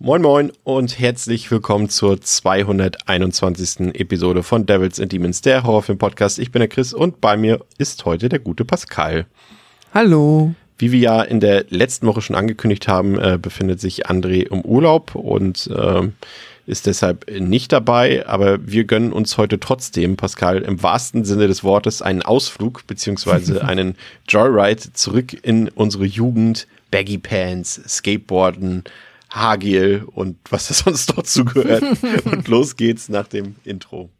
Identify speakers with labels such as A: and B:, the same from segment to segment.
A: Moin Moin und herzlich willkommen zur 221. Episode von Devils and Demons, der Horrorfilm-Podcast. Ich bin der Chris und bei mir ist heute der gute Pascal.
B: Hallo.
A: Wie wir ja in der letzten Woche schon angekündigt haben, äh, befindet sich André im Urlaub und äh, ist deshalb nicht dabei, aber wir gönnen uns heute trotzdem, Pascal, im wahrsten Sinne des Wortes einen Ausflug beziehungsweise einen Joyride zurück in unsere Jugend, Baggy Pants, Skateboarden, Hagel und was da sonst dazu gehört. und los geht's nach dem Intro.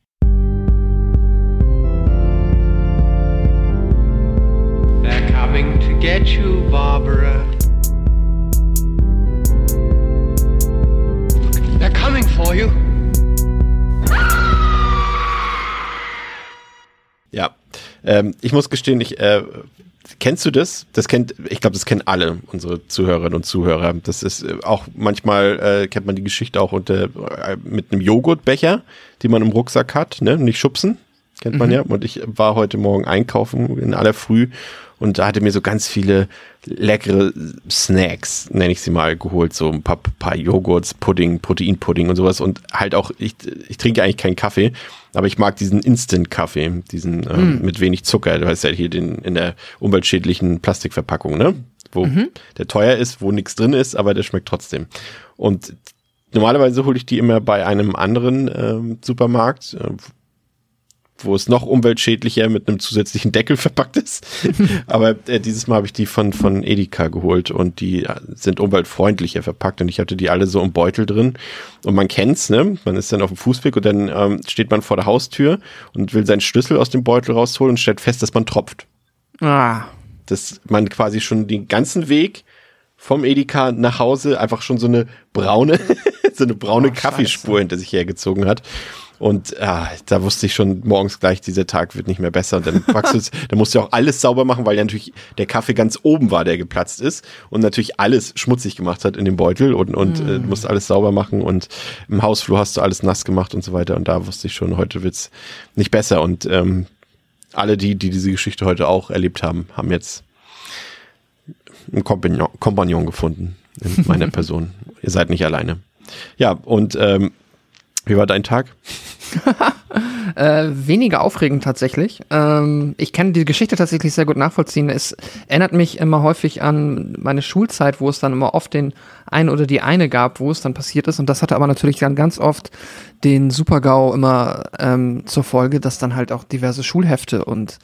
C: They're coming to get you, Barbara. They're coming for you.
A: Ja, ähm, ich muss gestehen, ich äh, Kennst du das? Das kennt, ich glaube, das kennen alle unsere Zuhörerinnen und Zuhörer. Das ist äh, auch manchmal äh, kennt man die Geschichte auch unter äh, mit einem Joghurtbecher, die man im Rucksack hat, ne? Nicht schubsen, kennt man mhm. ja. Und ich war heute Morgen einkaufen in aller Früh und da hatte mir so ganz viele leckere Snacks, nenne ich sie mal, geholt. So ein paar, paar Joghurts, Pudding, Proteinpudding und sowas. Und halt auch, ich, ich trinke eigentlich keinen Kaffee, aber ich mag diesen Instant-Kaffee, diesen äh, mm. mit wenig Zucker. Du weißt ja hier den in der umweltschädlichen Plastikverpackung, ne? Wo mhm. der teuer ist, wo nichts drin ist, aber der schmeckt trotzdem. Und normalerweise hole ich die immer bei einem anderen ähm, Supermarkt, äh, wo es noch umweltschädlicher mit einem zusätzlichen Deckel verpackt ist. Aber äh, dieses Mal habe ich die von, von Edeka geholt und die äh, sind umweltfreundlicher verpackt und ich hatte die alle so im Beutel drin. Und man kennt's, ne? Man ist dann auf dem Fußweg und dann ähm, steht man vor der Haustür und will seinen Schlüssel aus dem Beutel rausholen und stellt fest, dass man tropft.
B: Ah.
A: Dass man quasi schon den ganzen Weg vom Edeka nach Hause einfach schon so eine braune, so eine braune oh, Kaffeespur hinter sich hergezogen hat. Und ah, da wusste ich schon morgens gleich, dieser Tag wird nicht mehr besser. Und dann, dann musst du auch alles sauber machen, weil ja natürlich der Kaffee ganz oben war, der geplatzt ist und natürlich alles schmutzig gemacht hat in dem Beutel und, und mm. äh, du musst alles sauber machen und im Hausflur hast du alles nass gemacht und so weiter. Und da wusste ich schon, heute wird's nicht besser. Und ähm, alle die, die diese Geschichte heute auch erlebt haben, haben jetzt einen Kompagnon, Kompagnon gefunden in meiner Person. Ihr seid nicht alleine. Ja, und ähm, wie war dein Tag?
B: äh, weniger aufregend tatsächlich. Ähm, ich kann die Geschichte tatsächlich sehr gut nachvollziehen. Es erinnert mich immer häufig an meine Schulzeit, wo es dann immer oft den einen oder die eine gab, wo es dann passiert ist. Und das hatte aber natürlich dann ganz oft den Supergau immer ähm, zur Folge, dass dann halt auch diverse Schulhefte und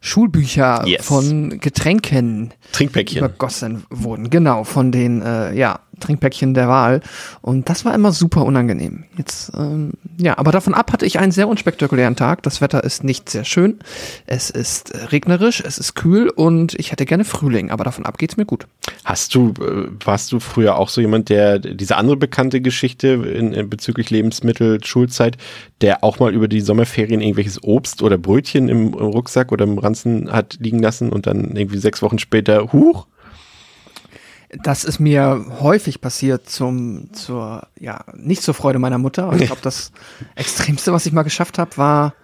B: Schulbücher yes. von Getränken
A: Trinkpäckchen
B: übergossen wurden. Genau, von den äh, ja, Trinkpäckchen der Wahl. Und das war immer super unangenehm. Jetzt, ähm, ja, aber davon ab hatte ich einen sehr unspektakulären Tag. Das Wetter ist nicht sehr schön. Es ist äh, regnerisch, es ist kühl und ich hätte gerne Frühling, aber davon ab geht's mir gut.
A: Hast du, äh, warst du früher auch so jemand, der diese andere bekannte Geschichte in, in bezüglich Lebensmittel, Schulzeit, der auch mal über die Sommerferien irgendwelches Obst oder Brötchen im, im Rucksack oder im Ranzen hat liegen lassen und dann irgendwie sechs Wochen später, huch,
B: das ist mir häufig passiert zum, zur, ja, nicht zur Freude meiner Mutter. Und ich glaube, das Extremste, was ich mal geschafft habe, war,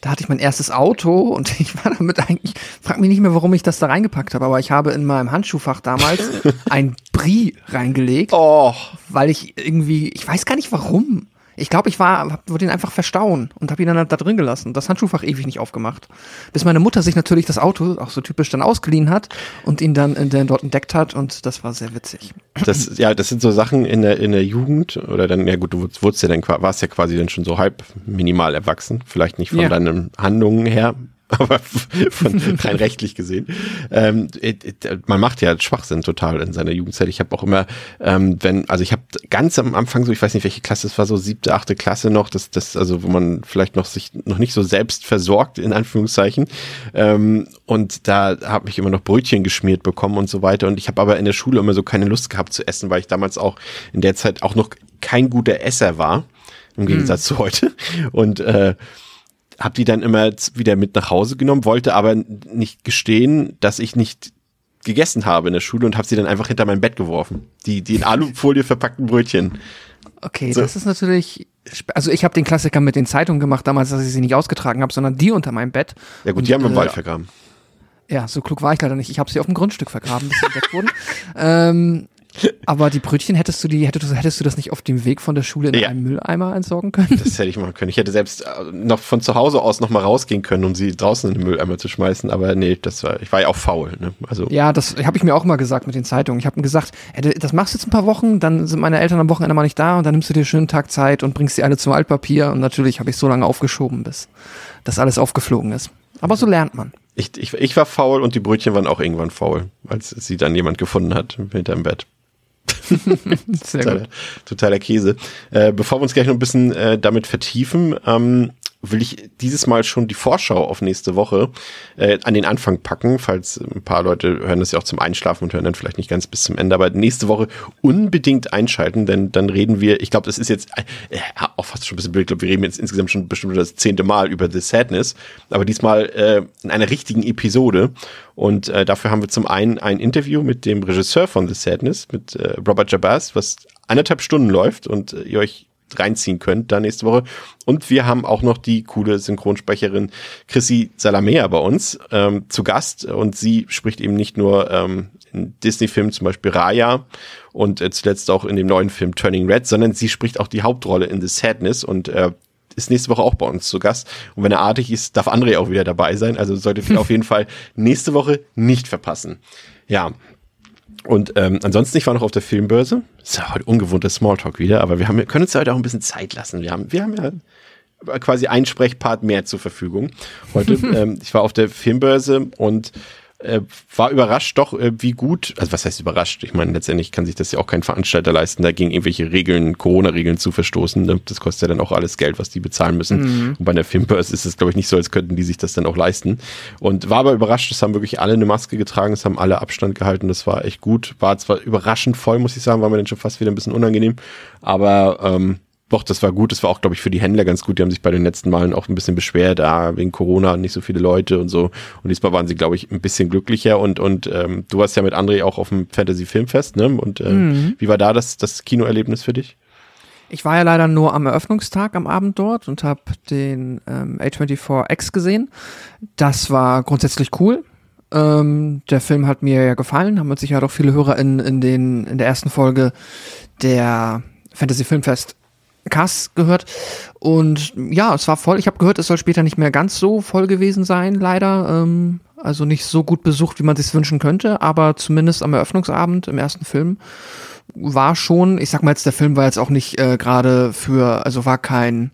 B: da hatte ich mein erstes Auto und ich war damit eigentlich, frag mich nicht mehr, warum ich das da reingepackt habe, aber ich habe in meinem Handschuhfach damals ein Brie reingelegt,
A: oh.
B: weil ich irgendwie, ich weiß gar nicht warum. Ich glaube, ich war, wollte ihn einfach verstauen und habe ihn dann da drin gelassen. Das Handschuhfach ewig nicht aufgemacht. Bis meine Mutter sich natürlich das Auto, auch so typisch, dann ausgeliehen hat und ihn dann, äh, dann dort entdeckt hat und das war sehr witzig.
A: Das, ja, das sind so Sachen in der, in der Jugend oder dann, ja gut, du wurdest ja dann, warst ja quasi dann schon so halb minimal erwachsen. Vielleicht nicht von ja. deinen Handlungen her, aber von rein rechtlich gesehen. Ähm, man macht ja Schwachsinn total in seiner Jugendzeit. Ich habe auch immer, ähm, wenn, also ich habe ganz am Anfang so, ich weiß nicht, welche Klasse es war, so siebte, achte Klasse noch, das, das, also wo man vielleicht noch sich noch nicht so selbst versorgt, in Anführungszeichen. Ähm, und da habe ich immer noch Brötchen geschmiert bekommen und so weiter. Und ich habe aber in der Schule immer so keine Lust gehabt zu essen, weil ich damals auch in der Zeit auch noch kein guter Esser war, im Gegensatz hm. zu heute. Und äh, habe die dann immer wieder mit nach Hause genommen, wollte aber nicht gestehen, dass ich nicht gegessen habe in der Schule und habe sie dann einfach hinter mein Bett geworfen. Die, die in Alufolie verpackten Brötchen.
B: Okay, so. das ist natürlich. Also ich habe den Klassiker mit den Zeitungen gemacht damals, dass ich sie nicht ausgetragen habe, sondern die unter meinem Bett.
A: Ja gut, und, die haben wir im äh, Wald vergraben.
B: Ja, so klug war ich leider nicht. Ich habe sie auf dem Grundstück vergraben, bis sie entdeckt wurden. Ähm, aber die Brötchen hättest du die, hättest, hättest du das nicht auf dem Weg von der Schule in ja. einem Mülleimer entsorgen können?
A: Das hätte ich machen können. Ich hätte selbst äh, noch von zu Hause aus noch mal rausgehen können, um sie draußen in den Mülleimer zu schmeißen. Aber nee, das war, ich war ja auch faul. Ne?
B: Also ja, das habe ich mir auch mal gesagt mit den Zeitungen. Ich habe gesagt, hey, das machst du jetzt ein paar Wochen, dann sind meine Eltern am Wochenende mal nicht da und dann nimmst du dir einen schönen Tag Zeit und bringst sie alle zum Altpapier. Und natürlich habe ich so lange aufgeschoben, bis das alles aufgeflogen ist. Aber so lernt man.
A: Ich, ich, ich war faul und die Brötchen waren auch irgendwann faul, als sie dann jemand gefunden hat hinterm Bett. totaler, totaler, Käse. Äh, bevor wir uns gleich noch ein bisschen äh, damit vertiefen, ähm, will ich dieses Mal schon die Vorschau auf nächste Woche äh, an den Anfang packen, falls ein paar Leute hören das ja auch zum Einschlafen und hören dann vielleicht nicht ganz bis zum Ende, aber nächste Woche unbedingt einschalten, denn dann reden wir, ich glaube, das ist jetzt äh, auch fast schon ein bisschen blöd, ich glaube, wir reden jetzt insgesamt schon bestimmt das zehnte Mal über The Sadness, aber diesmal äh, in einer richtigen Episode und äh, dafür haben wir zum einen ein Interview mit dem Regisseur von The Sadness, mit äh, Robert Jabaz, was anderthalb Stunden läuft und äh, ihr euch reinziehen könnt da nächste Woche. Und wir haben auch noch die coole Synchronsprecherin Chrissy Salamea bei uns ähm, zu Gast. Und sie spricht eben nicht nur ähm, in Disney-Filmen, zum Beispiel Raya und äh, zuletzt auch in dem neuen Film Turning Red, sondern sie spricht auch die Hauptrolle in The Sadness und äh, ist nächste Woche auch bei uns zu Gast. Und wenn er artig ist, darf André auch wieder dabei sein. Also solltet ihr auf jeden Fall nächste Woche nicht verpassen. Ja, und ähm, ansonsten, ich war noch auf der Filmbörse. Ist ja heute ungewohnter Smalltalk wieder, aber wir, haben, können uns heute auch ein bisschen Zeit lassen. Wir haben, wir haben ja quasi einen Sprechpart mehr zur Verfügung. Heute, ähm, ich war auf der Filmbörse und äh, war überrascht doch, äh, wie gut, also was heißt überrascht? Ich meine, letztendlich kann sich das ja auch kein Veranstalter leisten, dagegen irgendwelche Regeln, Corona-Regeln zu verstoßen. Ne? Das kostet ja dann auch alles Geld, was die bezahlen müssen. Mhm. Und bei der Filmbörse ist es, glaube ich, nicht so, als könnten die sich das dann auch leisten. Und war aber überrascht, es haben wirklich alle eine Maske getragen, es haben alle Abstand gehalten, das war echt gut. War zwar überraschend voll, muss ich sagen, war mir dann schon fast wieder ein bisschen unangenehm, aber ähm, doch, das war gut. Das war auch, glaube ich, für die Händler ganz gut. Die haben sich bei den letzten Malen auch ein bisschen beschwert, ah, wegen Corona nicht so viele Leute und so. Und diesmal waren sie, glaube ich, ein bisschen glücklicher. Und, und ähm, du warst ja mit André auch auf dem Fantasy Filmfest, ne? Und äh, mhm. wie war da das, das Kinoerlebnis für dich?
B: Ich war ja leider nur am Eröffnungstag am Abend dort und habe den ähm, A24X gesehen. Das war grundsätzlich cool. Ähm, der Film hat mir ja gefallen, haben mit Sicherheit auch viele Hörer in, in, den, in der ersten Folge der Fantasy Filmfest Cast gehört. Und ja, es war voll. Ich habe gehört, es soll später nicht mehr ganz so voll gewesen sein, leider. Ähm, also nicht so gut besucht, wie man sich wünschen könnte, aber zumindest am Eröffnungsabend im ersten Film war schon, ich sag mal jetzt, der Film war jetzt auch nicht äh, gerade für, also war kein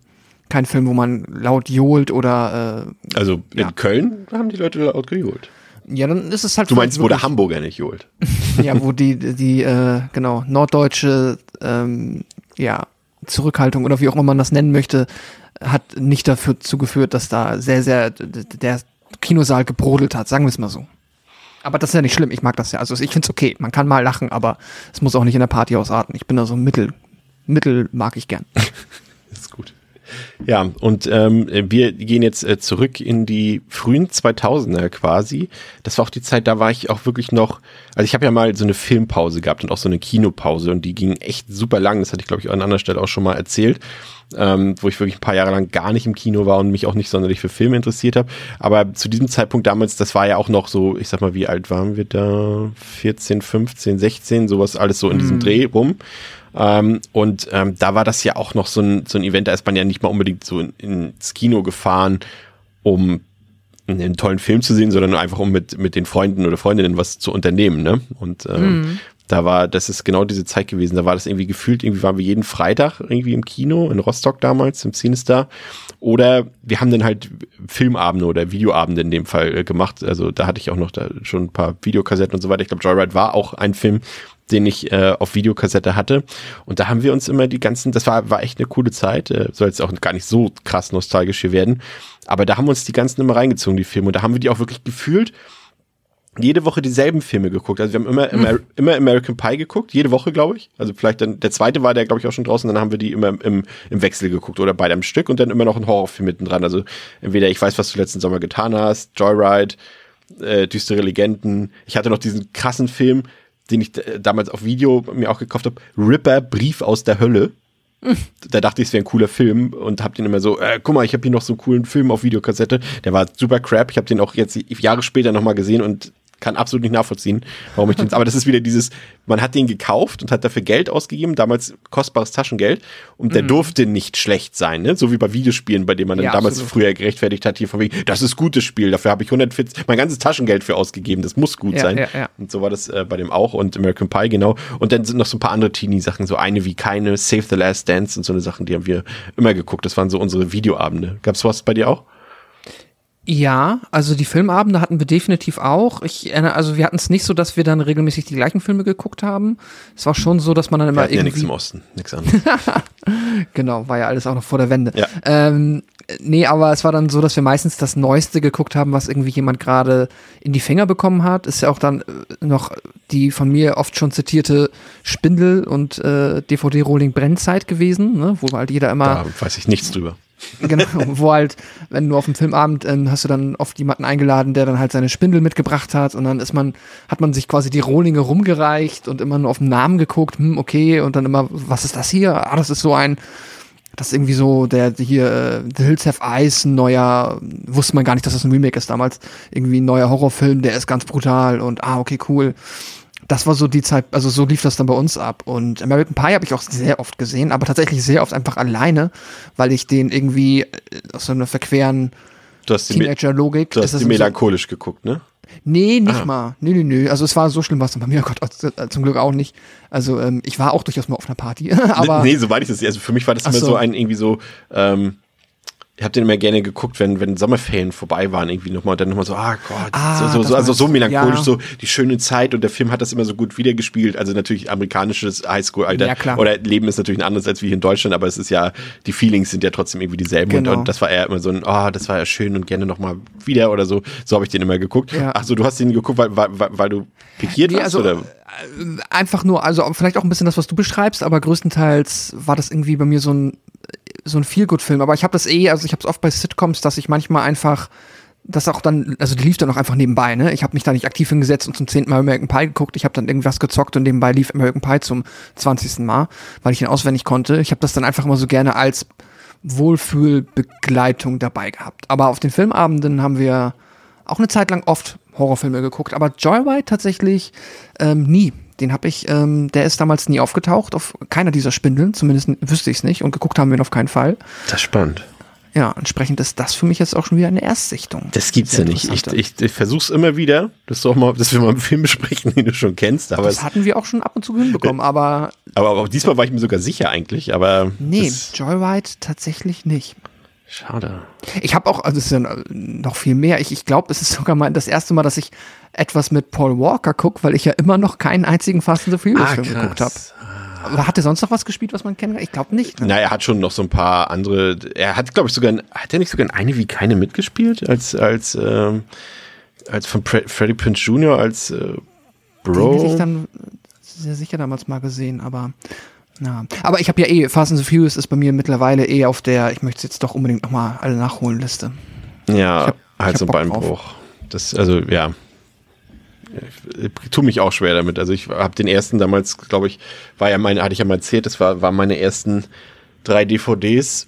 B: kein Film, wo man laut johlt oder
A: äh, Also in ja. Köln haben die Leute laut gejohlt.
B: Ja, dann ist es halt.
A: Du meinst, wo der Hamburger nicht johlt?
B: ja, wo die, die, äh, genau, norddeutsche, ähm, ja, Zurückhaltung oder wie auch immer man das nennen möchte, hat nicht dafür zugeführt, dass da sehr, sehr der Kinosaal gebrodelt hat, sagen wir es mal so. Aber das ist ja nicht schlimm, ich mag das ja. Also ich finde es okay, man kann mal lachen, aber es muss auch nicht in der Party ausarten. Ich bin da so mittel, mittel mag ich gern.
A: ist gut. Ja, und ähm, wir gehen jetzt äh, zurück in die frühen 2000er quasi. Das war auch die Zeit, da war ich auch wirklich noch, also ich habe ja mal so eine Filmpause gehabt und auch so eine Kinopause und die ging echt super lang. Das hatte ich, glaube ich, an anderer Stelle auch schon mal erzählt. Ähm, wo ich wirklich ein paar Jahre lang gar nicht im Kino war und mich auch nicht sonderlich für Filme interessiert habe. Aber zu diesem Zeitpunkt damals, das war ja auch noch so, ich sag mal, wie alt waren wir da? 14, 15, 16, sowas alles so in diesem mhm. Dreh rum. Ähm, und ähm, da war das ja auch noch so ein, so ein Event, da ist man ja nicht mal unbedingt so in, ins Kino gefahren, um einen tollen Film zu sehen, sondern einfach um mit, mit den Freunden oder Freundinnen was zu unternehmen. Ne? Und ähm, mhm. da war, das ist genau diese Zeit gewesen. Da war das irgendwie gefühlt, irgendwie waren wir jeden Freitag irgendwie im Kino, in Rostock damals, im Cinestar. Oder wir haben dann halt Filmabende oder Videoabende in dem Fall äh, gemacht. Also da hatte ich auch noch da schon ein paar Videokassetten und so weiter. Ich glaube, Joyride war auch ein Film, den ich äh, auf Videokassette hatte. Und da haben wir uns immer die ganzen, das war, war echt eine coole Zeit, äh, soll jetzt auch gar nicht so krass nostalgisch hier werden, aber da haben wir uns die ganzen immer reingezogen, die Filme. Und da haben wir die auch wirklich gefühlt jede Woche dieselben Filme geguckt. Also wir haben immer, immer, immer American Pie geguckt, jede Woche, glaube ich. Also vielleicht dann, der zweite war der, glaube ich, auch schon draußen, dann haben wir die immer im, im Wechsel geguckt oder beide am Stück und dann immer noch ein Horrorfilm mittendran. Also entweder ich weiß, was du letzten Sommer getan hast, Joyride, äh, düstere Legenden. Ich hatte noch diesen krassen Film, den ich äh, damals auf Video mir auch gekauft habe, Ripper, Brief aus der Hölle. Da dachte ich, es wäre ein cooler Film und hab den immer so, äh, guck mal, ich habe hier noch so einen coolen Film auf Videokassette. Der war super crap. Ich habe den auch jetzt Jahre später nochmal gesehen und kann absolut nicht nachvollziehen, warum ich den. Aber das ist wieder dieses, man hat den gekauft und hat dafür Geld ausgegeben, damals kostbares Taschengeld, und der durfte nicht schlecht sein, ne? So wie bei Videospielen, bei denen man dann
B: Ja,
A: damals
B: absolut.
A: früher gerechtfertigt hat, hier von wegen, das ist gutes Spiel, dafür habe ich 140, mein ganzes Taschengeld für ausgegeben, das muss gut
B: Ja,
A: sein.
B: ja, ja.
A: Und so war das äh, bei dem auch und American Pie, genau. Und dann sind noch so ein paar andere Teenie-Sachen, so eine wie keine, Save the Last Dance und so eine Sachen, die haben wir immer geguckt. Das waren so unsere Videoabende. Gab's was bei dir auch?
B: Ja, also die Filmabende hatten wir definitiv auch. Ich erinnere, also wir hatten es nicht so, dass wir dann regelmäßig die gleichen Filme geguckt haben. Es war schon so, dass man dann
A: Wir
B: immer
A: hatten ja nichts
B: irgendwie
A: im Osten, nichts anderes.
B: Genau, war ja alles auch noch vor der Wende.
A: Ja.
B: Ähm, nee, aber es war dann so, dass wir meistens das Neueste geguckt haben, was irgendwie jemand gerade in die Finger bekommen hat. Ist ja auch dann äh, noch die von mir oft schon zitierte Spindel- und äh, DVD-Rolling Brennzeit gewesen, ne? wo halt jeder immer
A: da weiß ich nichts drüber.
B: genau, wo halt, wenn du auf dem Filmabend ähm, hast du dann oft jemanden eingeladen, der dann halt seine Spindel mitgebracht hat und dann ist man, hat man sich quasi die Rohlinge rumgereicht und immer nur auf den Namen geguckt, hm, okay, und dann immer, was ist das hier? Ah, das ist so ein, das ist irgendwie so, der hier, äh, The Hills Have Eyes, ein neuer, wusste man gar nicht, dass das ein Remake ist damals, irgendwie ein neuer Horrorfilm, der ist ganz brutal und ah, okay, cool. Das war so die Zeit, also so lief das dann bei uns ab. Und American Pie habe ich auch sehr oft gesehen, aber tatsächlich sehr oft einfach alleine, weil ich den irgendwie äh, aus so einer verqueren Teenager-Logik.
A: du hast die
B: so-
A: melancholisch geguckt, ne?
B: Nee, nicht
A: Ah.
B: mal. Nee, nee, nee. Also es war so schlimm, was bei mir, oh Gott, äh, zum Glück auch nicht. Also ähm, ich war auch durchaus mal auf einer Party, aber
A: nee, soweit ich das sehe. Also für mich war das immer so.
B: so.
A: ein irgendwie so, ähm, ich habe den immer gerne geguckt, wenn, wenn Sommerferien vorbei waren, irgendwie nochmal, dann nochmal so, ah Gott,
B: Ah,
A: so, so, so, also so melancholisch,
B: Ja.
A: so die schöne Zeit und der Film hat das immer so gut wiedergespielt. Also natürlich amerikanisches Highschool-Alter.
B: Ja, klar.
A: Oder Leben ist natürlich ein anderes als wie hier in Deutschland, aber es ist ja, die Feelings sind ja trotzdem irgendwie dieselben
B: Genau.
A: und, und das war eher immer so ein, ah, das war ja schön und gerne nochmal wieder oder so. So habe ich den immer geguckt.
B: Ja.
A: Ach so, du hast den geguckt, weil, weil, weil, weil du pikiert
B: Nee,
A: warst,
B: also,
A: oder?
B: äh, einfach nur, also vielleicht auch ein bisschen das, was du beschreibst, aber größtenteils war das irgendwie bei mir so ein so ein Feelgood-Film. Aber ich habe das eh, also ich habe es oft bei Sitcoms, dass ich manchmal einfach das auch dann, also die lief dann auch einfach nebenbei, ne? Ich habe mich da nicht aktiv hingesetzt und zum zehnten Mal American Pie geguckt. Ich habe dann irgendwas gezockt und nebenbei lief American Pie zum zwanzigsten Mal, weil ich ihn auswendig konnte. Ich habe das dann einfach immer so gerne als Wohlfühlbegleitung dabei gehabt. Aber auf den Filmabenden haben wir auch eine Zeit lang oft Horrorfilme geguckt, aber Joyride tatsächlich ähm, nie. Den habe ich, ähm, der ist damals nie aufgetaucht, auf keiner dieser Spindeln, zumindest wüsste ich es nicht und geguckt haben wir ihn auf keinen Fall.
A: Das ist spannend.
B: Ja, entsprechend ist das für mich jetzt auch schon wieder eine Erstsichtung.
A: Das gibt's ja nicht. Ich, ich, ich versuch's immer wieder, dass, auch mal, dass wir mal einen Film besprechen, den du schon kennst. Aber,
B: das hatten wir auch schon ab und zu hinbekommen, aber
A: aber, aber diesmal war ich mir sogar sicher eigentlich. Aber
B: nee, Joyride tatsächlich nicht.
A: Schade.
B: Ich habe auch, also es ist ja noch viel mehr. Ich, ich glaube, es ist sogar mal das erste Mal, dass ich etwas mit Paul Walker gucke, weil ich ja immer noch keinen einzigen Fast and the Furious
A: Ah,
B: Film geguckt habe. Aber hat er sonst noch was gespielt, was man kennt? Ich glaube nicht. Ne?
A: Na, er hat schon noch so ein paar andere. Er hat, glaube ich, sogar. in- Hat er nicht sogar in eine wie keine mitgespielt? Als, als, ähm, als von Pre Freddie Prince Jr. als äh,
B: Den hätte
A: Bro.
B: ich dann sehr sicher damals mal gesehen, aber na. Aber ich habe ja eh, Fast and the Furious ist bei mir mittlerweile eh auf der, ich möchte es jetzt doch unbedingt nochmal alle nachholen Liste.
A: Ja,
B: hab-
A: halt so ein
B: Bock
A: Beinbruch. Das, also, ja. Ich, tue mich auch schwer damit. Also ich habe den ersten damals, glaube ich, war ja meine, hatte ich ja mal erzählt, das war, waren meine ersten drei DVDs.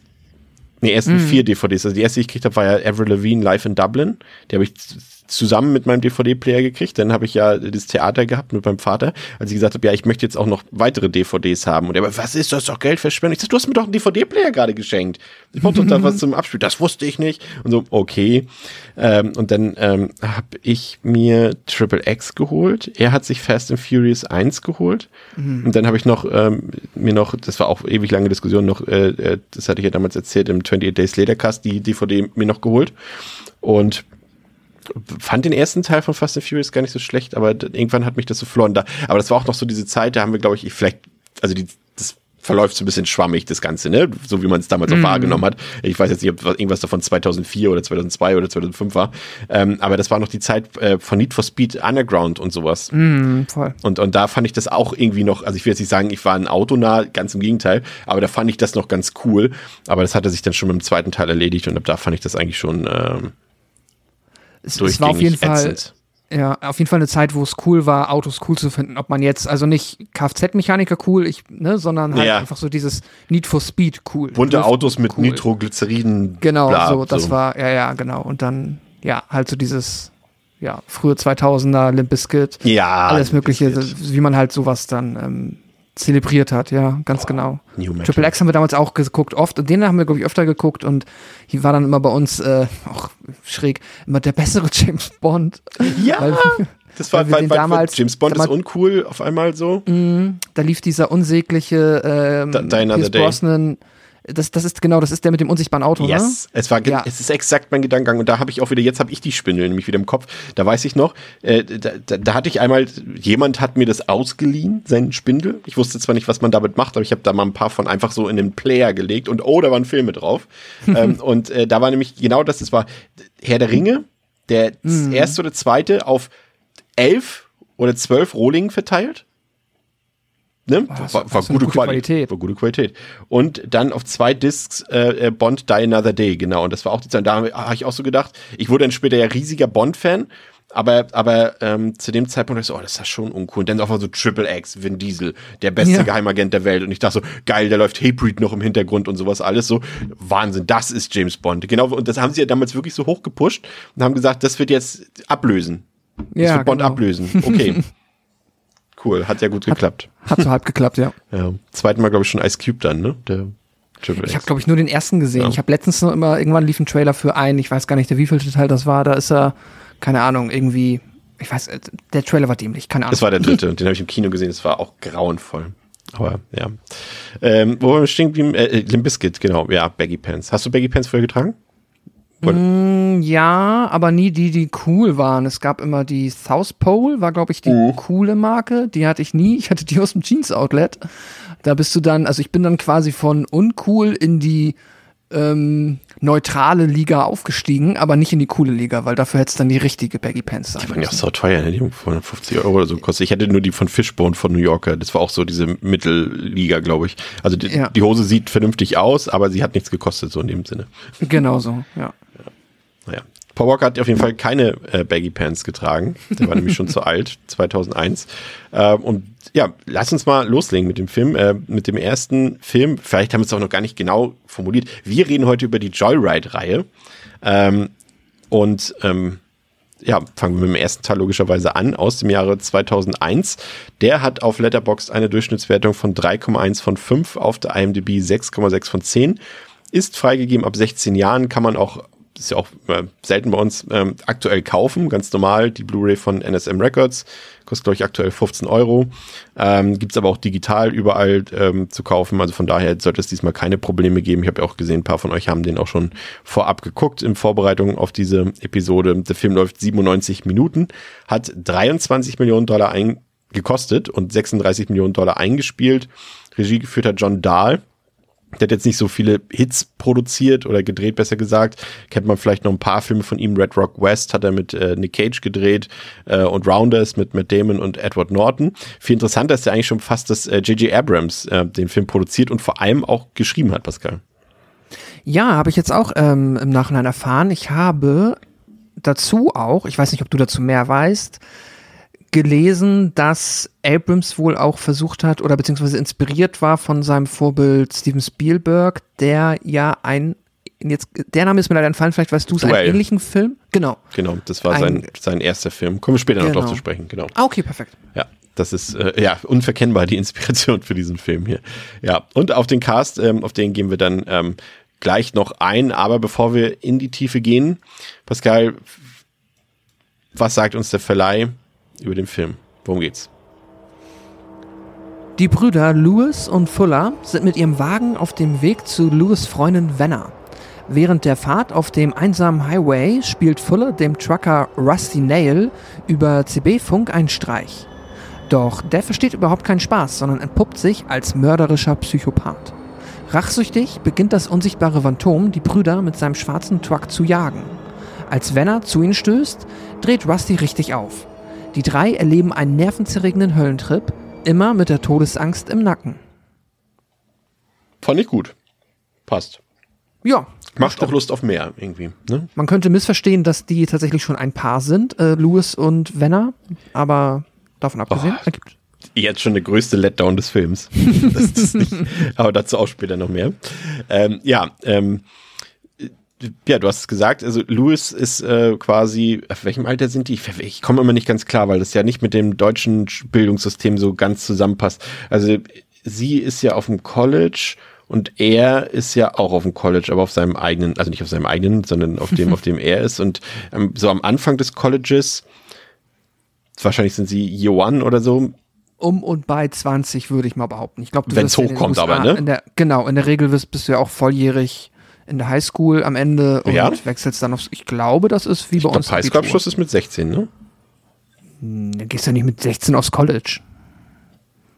A: Nee, ersten vier DVDs. Also die erste, die ich gekriegt habe, war ja Avril Lavigne live in Dublin. Die habe ich zusammen mit meinem DVD-Player gekriegt. Dann habe ich ja das Theater gehabt mit meinem Vater, als ich gesagt habe, ja, ich möchte jetzt auch noch weitere DVDs haben. Und er war, was ist das? Doch Geld verschwenden. Ich sag, du hast mir doch einen DVD-Player gerade geschenkt. Ich brauche doch da was zum Abspielen. Das wusste ich nicht. Und so, okay. Ähm, und dann ähm, habe ich mir Triple X geholt. Er hat sich Fast and Furious 1 geholt. Und dann habe ich noch ähm, mir noch, das war auch ewig lange Diskussion, noch, äh, äh, das hatte ich ja damals erzählt, im 28 Days Later Cast, die DVD mir noch geholt. Und fand den ersten Teil von Fast and Furious gar nicht so schlecht, aber irgendwann hat mich das so verloren. Da, aber das war auch noch so diese Zeit, da haben wir, glaube ich, ich vielleicht, also die, das verläuft so ein bisschen schwammig, das Ganze, ne? So wie man es damals auch wahrgenommen hat. Ich weiß jetzt nicht, ob irgendwas davon 2004 oder 2002 oder 2005 war. Ähm, aber das war noch die Zeit äh, von Need for Speed Underground und sowas.
B: Mhm, voll.
A: Und, und da fand ich das auch irgendwie noch, also ich will jetzt nicht sagen, ich war ein Autonah, ganz im Gegenteil, aber da fand ich das noch ganz cool. Aber das hatte sich dann schon mit dem zweiten Teil erledigt und ab da fand ich das eigentlich schon ähm,
B: Es, es war auf jeden Fall, ja, auf jeden Fall eine Zeit, wo es cool war, Autos cool zu finden. Ob man jetzt, also nicht Kfz-Mechaniker cool, ich, ne, sondern halt
A: Ja.
B: einfach so dieses Need for Speed cool.
A: Bunte Autos mit
B: cool.
A: Nitroglycerin.
B: Genau,
A: bla,
B: so, das war, ja, ja, genau. Und dann, ja, halt so dieses, ja, frühe 2000er, Limp Bizkit,
A: Ja.
B: alles Mögliche, wie man halt sowas dann ähm, zelebriert hat, ja, ganz genau.
A: New Metal.
B: Triple X haben wir damals auch geguckt, oft. Und den haben wir, glaube ich, öfter geguckt. Und hier war dann immer bei uns, äh, auch schräg, immer der bessere James Bond.
A: Ja.
B: Weil,
A: Das war,
B: weil
A: weil,
B: damals-
A: James Bond ist
B: damals-
A: uncool auf einmal so.
B: da lief dieser unsägliche ähm, Pierce
A: Day.
B: Das, das ist genau, das ist der mit dem unsichtbaren Auto, ne?
A: Yes, es war,
B: Ja.
A: es ist exakt mein Gedankengang und da habe ich auch wieder, jetzt habe ich die Spindel nämlich wieder im Kopf. Da weiß ich noch, äh, da, da, da hatte ich einmal, jemand hat mir das ausgeliehen, seinen Spindel. Ich wusste zwar nicht, was man damit macht, aber ich habe da mal ein paar von einfach so in den Player gelegt und oh, da waren Filme drauf. ähm, und äh, da war nämlich genau das, es war Herr der Ringe, der
B: Mhm.
A: erste oder zweite auf elf oder zwölf Rohlingen verteilt. Ne?
B: das
A: war,
B: war
A: war gute,
B: gute
A: Quali
B: Qualität.
A: War gute Qualität. Und dann auf zwei Discs äh, äh, Bond Die Another Day, genau. Und das war auch die Zeit, da habe hab ich auch so gedacht, ich wurde dann später ja riesiger Bond-Fan, aber, aber ähm, zu dem Zeitpunkt dachte ich so, oh, das ist ja schon uncool. Und dann auch mal so Triple X, Vin Diesel, der beste
B: Ja.
A: Geheimagent der Welt. Und ich dachte so, geil, da läuft Hatebreed noch im Hintergrund und sowas alles so. Wahnsinn, das ist James Bond. Genau, und das haben sie ja damals wirklich so hoch gepusht und haben gesagt, das wird jetzt ablösen. Das
B: Ja,
A: wird Bond
B: genau.
A: ablösen. Okay. cool, hat ja gut geklappt.
B: Hat so halb geklappt, ja.
A: Ja. Zweiten Mal, glaube ich, schon Ice Cube dann, ne? Der Triple
B: Ich habe, glaube ich, nur den ersten gesehen.
A: Ja.
B: Ich habe letztens noch immer, irgendwann lief ein Trailer für einen, ich weiß gar nicht, der wievielte Teil das war. Da ist er, keine Ahnung, irgendwie, ich weiß, äh, der Trailer war dämlich, keine Ahnung.
A: Das war der dritte und den habe ich im Kino gesehen, das war auch grauenvoll. Aber ja. Ähm, wo wir stehen geblieben? Äh, äh, Limp Bizkit, genau. Ja, Baggy Pants. Hast du Baggy Pants früher getragen?
B: Mm, Ja, aber nie die, die cool waren. Es gab immer die South Pole, war, glaube ich, die
A: Mhm.
B: coole Marke. Die hatte ich nie. Ich hatte die aus dem Jeans-Outlet. Da bist du dann, also ich bin dann quasi von uncool in die ähm, neutrale Liga aufgestiegen, aber nicht in die coole Liga, weil dafür hätte es dann die richtige Baggy Pants sein
A: Die waren ja auch so teuer, ne? Die haben 250 Euro oder so gekostet. Ich hatte nur die von Fishbone von New Yorker. Das war auch so diese Mittelliga, glaube ich. Also die,
B: Ja.
A: die Hose sieht vernünftig aus, aber sie hat nichts gekostet, so in dem Sinne.
B: Genau so, ja.
A: Naja. Paul Walker hat auf jeden Fall keine äh, Baggy Pants getragen. Der war nämlich schon zu alt, 2001. Ähm, und ja, lass uns mal loslegen mit dem Film, äh, mit dem ersten Film. Vielleicht haben wir es auch noch gar nicht genau formuliert. Wir reden heute über die Joyride-Reihe. Ähm, und ähm, ja, fangen wir mit dem ersten Teil logischerweise an, aus dem Jahre 2001. Der hat auf Letterboxd eine Durchschnittswertung von 3,1 von 5, auf der IMDb 6,6 von 10. Ist freigegeben ab 16 Jahren, kann man auch, ist ja auch äh, selten bei uns, ähm, aktuell kaufen, ganz normal, die Blu-ray von NSM Records, kostet glaube ich aktuell 15 Euro. Ähm, Gibt es aber auch digital überall ähm, zu kaufen, also von daher sollte es diesmal keine Probleme geben. Ich habe ja auch gesehen, ein paar von euch haben den auch schon vorab geguckt in Vorbereitung auf diese Episode. Der Film läuft 97 Minuten, hat 23 Millionen Dollar ein gekostet und 36 Millionen Dollar eingespielt. Regie geführt hat John Dahl. Der hat jetzt nicht so viele Hits produziert oder gedreht, besser gesagt. Kennt man vielleicht noch ein paar Filme von ihm. Red Rock West hat er mit äh, Nick Cage gedreht äh, und Rounders mit Matt Damon und Edward Norton. Viel interessanter ist ja eigentlich schon fast, dass äh, J.J. Abrams äh, den Film produziert und vor allem auch geschrieben hat, Pascal.
B: Ja, habe ich jetzt auch ähm, im Nachhinein erfahren. Ich habe dazu auch, ich weiß nicht, ob du dazu mehr weißt, gelesen, dass Abrams wohl auch versucht hat oder beziehungsweise inspiriert war von seinem Vorbild Steven Spielberg, der ja ein, jetzt, der Name ist mir leider entfallen, vielleicht weißt du es, einen ähnlichen Film? Genau.
A: Genau, das war
B: Ein-
A: sein, sein erster Film. Kommen wir später noch
B: Genau.
A: drauf zu sprechen, genau.
B: Ah, okay, perfekt.
A: Ja, das ist äh, ja unverkennbar die Inspiration für diesen Film hier. Ja, und auf den Cast, ähm, auf den gehen wir dann ähm, gleich noch ein. Aber bevor wir in die Tiefe gehen, Pascal, was sagt uns der Verleih über den Film? Worum geht's?
B: Die Brüder Lewis und Fuller sind mit ihrem Wagen auf dem Weg zu Lewis Freundin Venner. Während der Fahrt auf dem einsamen Highway spielt Fuller dem Trucker Rusty Nail über CB-Funk einen Streich. Doch der versteht überhaupt keinen Spaß, sondern entpuppt sich als mörderischer Psychopath. Rachsüchtig beginnt das unsichtbare Phantom, die Brüder mit seinem schwarzen Truck zu jagen. Als Venner zu ihnen stößt, dreht Rusty richtig auf. Die drei erleben einen nervenzerregenden Höllentrip, immer mit der Todesangst im Nacken.
A: Fand ich gut. Passt.
B: Ja,
A: Macht auch Lust auf mehr irgendwie. Ne?
B: man könnte missverstehen, dass die tatsächlich schon ein Paar sind, äh, Lewis und Venner, aber davon abgesehen,
A: Oh.
B: ergibt.
A: Jetzt schon der größte Letdown des Films. das ist nicht, aber dazu auch später noch mehr. Ähm, ja, ähm, ja, du hast es gesagt, also Louis ist äh, quasi, auf welchem Alter sind die? Ich, ich komme immer nicht ganz klar, weil das ja nicht mit dem deutschen Bildungssystem so ganz zusammenpasst. Also sie ist ja auf dem College und er ist ja auch auf dem College, aber auf seinem eigenen, also nicht auf seinem eigenen, sondern auf dem, auf dem er ist. Und ähm, so am Anfang des Colleges, wahrscheinlich sind sie One oder so,
B: Um und bei 20 würde ich mal behaupten. Ich glaube, in den
A: hochkommt,
B: USA
A: aber, ne?
B: In der, genau, in der Regel bist, bist du ja auch volljährig in der Highschool am Ende und
A: Ja?
B: wechselst dann aufs. Ich glaube, das ist wie bei
A: Ich glaube,
B: uns. Abitur.
A: Highschool-Abschluss ist mit 16, ne?
B: Dann gehst du ja nicht mit 16 aufs College.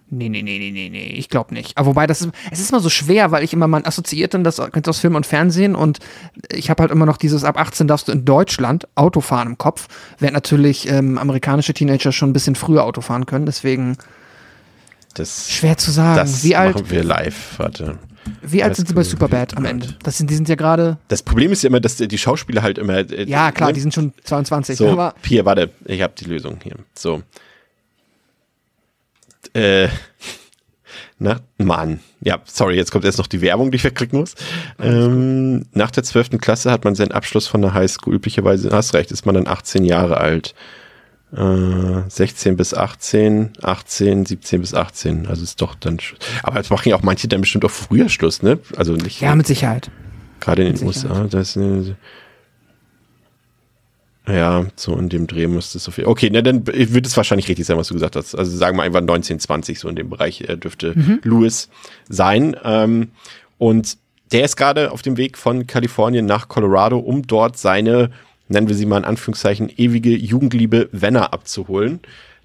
B: Nee, nee, nee, nee, nee, nee, ich glaube nicht. Aber wobei, das ist, es ist immer so schwer, weil ich immer, man assoziiert dann das aus Film und Fernsehen und ich habe halt immer noch dieses, ab 18 darfst du in Deutschland Auto fahren im Kopf, während natürlich ähm, amerikanische Teenager schon ein bisschen früher Auto fahren können, deswegen
A: Das,
B: schwer zu sagen.
A: das
B: wie alt,
A: machen wir live. Warte.
B: Wie alt sind sie bei. Superbad am Ende? Das sind, die sind ja gerade,
A: Das Problem ist ja immer, dass die Schauspieler halt immer. äh,
B: ja klar,
A: ne?
B: die sind schon 22,
A: So,
B: aber
A: hier, warte, ich habe die Lösung hier. So. Äh, na, Mann. Ja, sorry, jetzt kommt erst noch die Werbung, die ich wegklicken muss. Ähm, nach der 12. Klasse hat man seinen Abschluss von der Highschool. Üblicherweise, hast recht, ist man dann 18 Jahre alt. Äh, 16 bis 18, 18, 17 bis 18. Also ist doch dann. Aber jetzt machen ja auch manche dann bestimmt auch früher Schluss, ne? Also nicht.
B: ja, mit Sicherheit.
A: Gerade in den
B: Sicherheit.
A: USA, das äh, ja, so in dem Dreh müsste es so viel. Okay, na dann wird es wahrscheinlich richtig sein, was du gesagt hast. Also sagen wir einfach 19, 20, so in dem Bereich äh, dürfte Lewis sein. Ähm, und der ist gerade auf dem Weg von Kalifornien nach Colorado, um dort seine, nennen wir sie mal in Anführungszeichen, ewige Jugendliebe Venner abzuholen.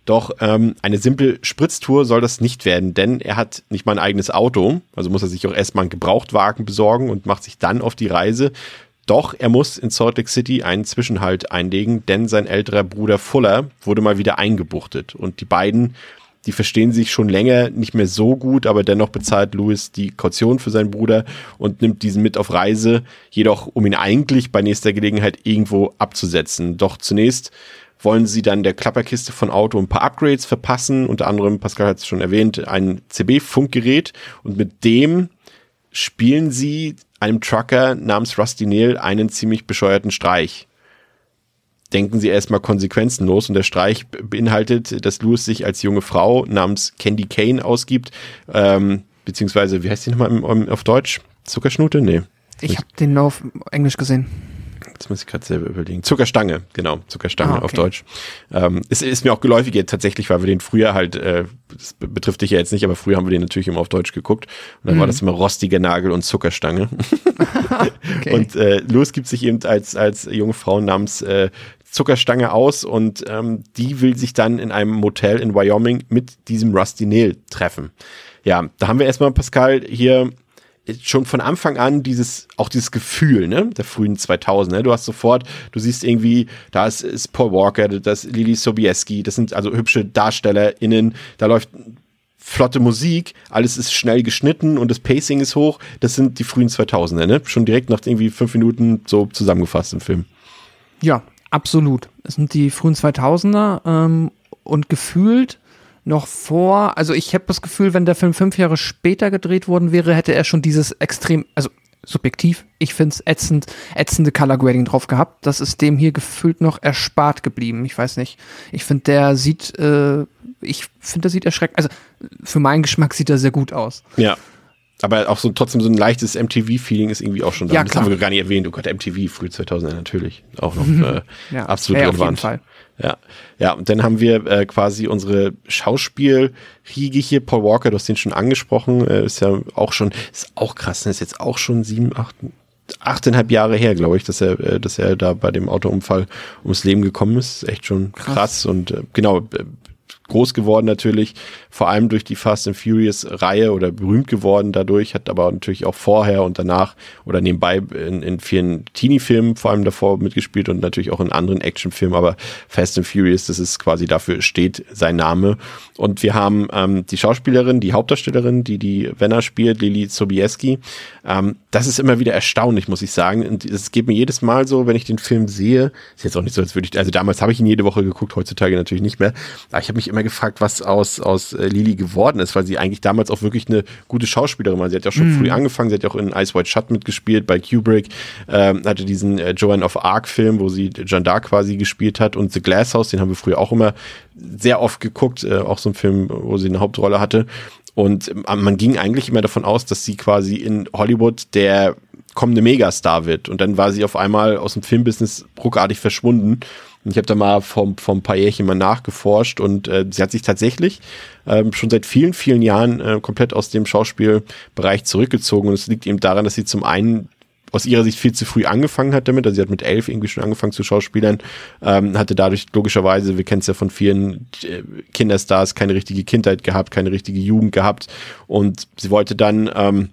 A: Doch ähm, eine simple Spritztour soll das nicht werden, denn er hat nicht mal ein eigenes Auto, also muss er sich auch erstmal einen Gebrauchtwagen besorgen und macht sich dann auf die Reise. Doch er muss in Salt Lake City einen Zwischenhalt einlegen, denn sein älterer Bruder Fuller wurde mal wieder eingebuchtet. Und die beiden, die verstehen sich schon länger nicht mehr so gut, aber dennoch bezahlt Louis die Kaution für seinen Bruder und nimmt diesen mit auf Reise, jedoch um ihn eigentlich bei nächster Gelegenheit irgendwo abzusetzen. Doch zunächst wollen sie dann der Klapperkiste von Auto ein paar Upgrades verpassen, unter anderem, Pascal hat es schon erwähnt, ein CB-Funkgerät und mit dem spielen sie einem Trucker namens Rusty Nail einen ziemlich bescheuerten Streich. Denken sie erstmal konsequenzenlos und der Streich be- beinhaltet, dass Louis sich als junge Frau namens Candy Kane ausgibt, ähm, beziehungsweise, wie heißt die nochmal im, im, auf Deutsch? Zuckerschnute? Nee.
B: Ich habe den nur auf Englisch gesehen.
A: Jetzt muss ich gerade selber überlegen. Zuckerstange, genau, Zuckerstange
B: Ah, okay.
A: auf Deutsch. Ähm, ist, ist mir auch geläufig jetzt tatsächlich, weil wir den früher halt, äh, das be- betrifft dich ja jetzt nicht, aber früher haben wir den natürlich immer auf Deutsch geguckt. Und dann war das immer rostiger Nagel und Zuckerstange.
B: Okay.
A: Und äh, Louis gibt sich eben als, als junge Frau namens äh, Zuckerstange aus und ähm, die will sich dann in einem Motel in Wyoming mit diesem Rusty Nail treffen. Ja, da haben wir erstmal, Pascal, hier schon von Anfang an dieses, auch dieses Gefühl, ne, der frühen 2000, ne, du hast sofort, du siehst irgendwie, da ist, ist Paul Walker, das ist Lili Sobieski, das sind also hübsche DarstellerInnen, da läuft flotte Musik, alles ist schnell geschnitten und das Pacing ist hoch, das sind die frühen 2000er, ne, schon direkt nach irgendwie fünf Minuten so zusammengefasst im Film.
B: Ja, absolut. Es sind die frühen 2000er ähm, und gefühlt noch vor, also ich habe das Gefühl, wenn der Film fünf Jahre später gedreht worden wäre, hätte er schon dieses extrem, also subjektiv, ich finde es ätzend, ätzende Color Grading drauf gehabt. Das ist dem hier gefühlt noch erspart geblieben. Ich weiß nicht. Ich finde, der sieht, äh, ich finde, der sieht erschreckend, also für meinen Geschmack sieht er sehr gut aus.
A: Ja. Aber auch so trotzdem so ein leichtes MTV-Feeling ist irgendwie auch schon da.
B: Ja,
A: das
B: klar.
A: haben wir gar nicht erwähnt. Oh Gott, MTV, früh 2000er natürlich. Auch noch äh,
B: Ja,
A: absolut
B: ja, auf jeden
A: relevant.
B: Fall.
A: Ja, ja, und dann haben wir äh, quasi unsere Schauspielriege hier. Paul Walker, du hast den schon angesprochen, äh, ist ja auch schon, ist auch krass, ne? ist jetzt auch schon sieben, acht, achteinhalb Jahre her, glaube ich, dass er, äh, dass er da bei dem Autounfall ums Leben gekommen ist. Echt schon krass,
B: Krass.
A: und äh, genau, äh, groß geworden natürlich, vor allem durch die Fast and Furious Reihe oder berühmt geworden dadurch, hat aber natürlich auch vorher und danach oder nebenbei in, in vielen Teenie-Filmen vor allem davor mitgespielt und natürlich auch in anderen Actionfilmen, aber Fast and Furious, das ist quasi dafür steht sein Name. Und wir haben ähm, die Schauspielerin, die Hauptdarstellerin, die die Wenner spielt, Lili Sobieski. Ähm, das ist immer wieder erstaunlich, muss ich sagen. Und es geht mir jedes Mal so, wenn ich den Film sehe, ist jetzt auch nicht so, als würde ich, also damals habe ich ihn jede Woche geguckt, heutzutage natürlich nicht mehr. Aber ich habe mich immer gefragt, was aus, aus äh, Lili geworden ist, weil sie eigentlich damals auch wirklich eine gute Schauspielerin war. Sie hat ja schon mhm. früh angefangen, sie hat ja auch in Ice White Shut mitgespielt bei Kubrick, ähm, hatte diesen äh, Joan of Arc Film, wo sie Jeanne d'Arc quasi gespielt hat und The Glass House, den haben wir früher auch immer sehr oft geguckt, äh, auch so ein Film, wo sie eine Hauptrolle hatte. Und äh, man ging eigentlich immer davon aus, dass sie quasi in Hollywood der kommende Megastar wird. Und dann war sie auf einmal aus dem Filmbusiness ruckartig verschwunden. Ich habe da mal vor, vor ein paar Jährchen mal nachgeforscht und äh, sie hat sich tatsächlich äh, schon seit vielen, vielen Jahren äh, komplett aus dem Schauspielbereich zurückgezogen. Und es liegt eben daran, dass sie zum einen aus ihrer Sicht viel zu früh angefangen hat damit. Also sie hat mit elf irgendwie schon angefangen zu Schauspielern, ähm, hatte dadurch logischerweise, wir kennen es ja von vielen äh, Kinderstars, keine richtige Kindheit gehabt, keine richtige Jugend gehabt. Und sie wollte dann ähm,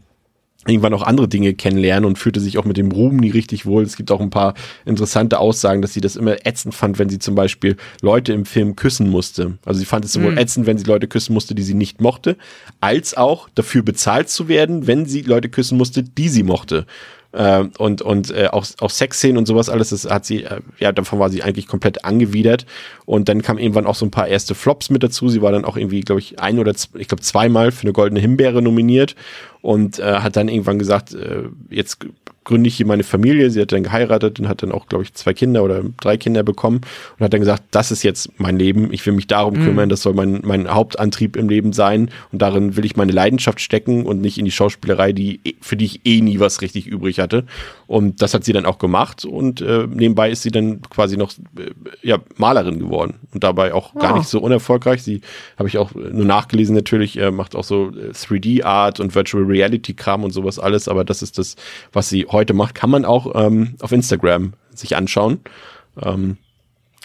A: irgendwann auch andere Dinge kennenlernen und fühlte sich auch mit dem Ruhm nie richtig wohl. Es gibt auch ein paar interessante Aussagen, dass sie das immer ätzend fand, wenn sie zum Beispiel Leute im Film küssen musste. Also sie fand es sowohl mm. ätzend, wenn sie Leute küssen musste, die sie nicht mochte, als auch dafür bezahlt zu werden, wenn sie Leute küssen musste, die sie mochte. Äh, und und äh, auch, auch Sexszenen und sowas alles, das hat sie, äh, ja, davon war sie eigentlich komplett angewidert. Und dann kam irgendwann auch so ein paar erste Flops mit dazu. Sie war dann auch irgendwie, glaube ich, ein oder ich glaube zweimal für eine goldene Himbeere nominiert und äh, hat dann irgendwann gesagt, äh, jetzt gründe ich hier meine Familie. Sie hat dann geheiratet und hat dann auch, glaube ich, zwei Kinder oder drei Kinder bekommen und hat dann gesagt, das ist jetzt mein Leben. Ich will mich darum mhm. kümmern. Das soll mein, mein Hauptantrieb im Leben sein. Und darin will ich meine Leidenschaft stecken und nicht in die Schauspielerei, die, für die ich eh nie was richtig übrig hatte. Und das hat sie dann auch gemacht. Und äh, nebenbei ist sie dann quasi noch äh, ja, Malerin geworden und dabei auch oh. gar nicht so unerfolgreich. Sie habe ich auch nur nachgelesen natürlich, äh, macht auch so 3D-Art äh, und Virtual Reality-Kram und sowas alles. Aber das ist das, was sie heute heute macht, kann man auch ähm, auf Instagram sich anschauen. Ähm,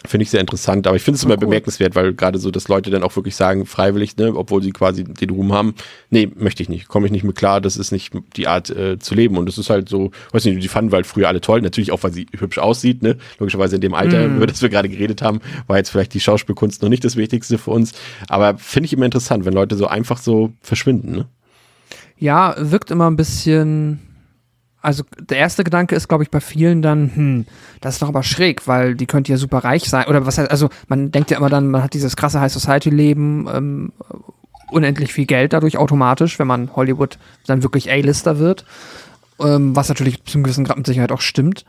A: Finde ich sehr interessant, aber ich finde es immer oh, cool. bemerkenswert, weil gerade so, dass Leute dann auch wirklich sagen, freiwillig, ne, obwohl sie quasi den Ruhm haben, nee, möchte ich nicht, komme ich nicht mit klar, das ist nicht die Art äh, zu leben und das ist halt so, weiß nicht, die fanden wir halt früher alle toll, natürlich auch, weil sie hübsch aussieht, ne, logischerweise in dem Alter, mm. über das wir gerade geredet haben, war jetzt vielleicht die Schauspielkunst noch nicht das Wichtigste für uns, aber finde ich immer interessant, wenn Leute so einfach so verschwinden, ne.
B: Ja, wirkt immer ein bisschen also der erste Gedanke ist, glaube ich, bei vielen dann, hm, das ist doch aber schräg, weil die könnte ja super reich sein. Oder was heißt, also man denkt ja immer dann, man hat dieses krasse High Society-Leben, ähm, unendlich viel Geld dadurch automatisch, wenn man Hollywood dann wirklich A-Lister wird. Ähm, was natürlich zum gewissen Grad mit Sicherheit auch stimmt.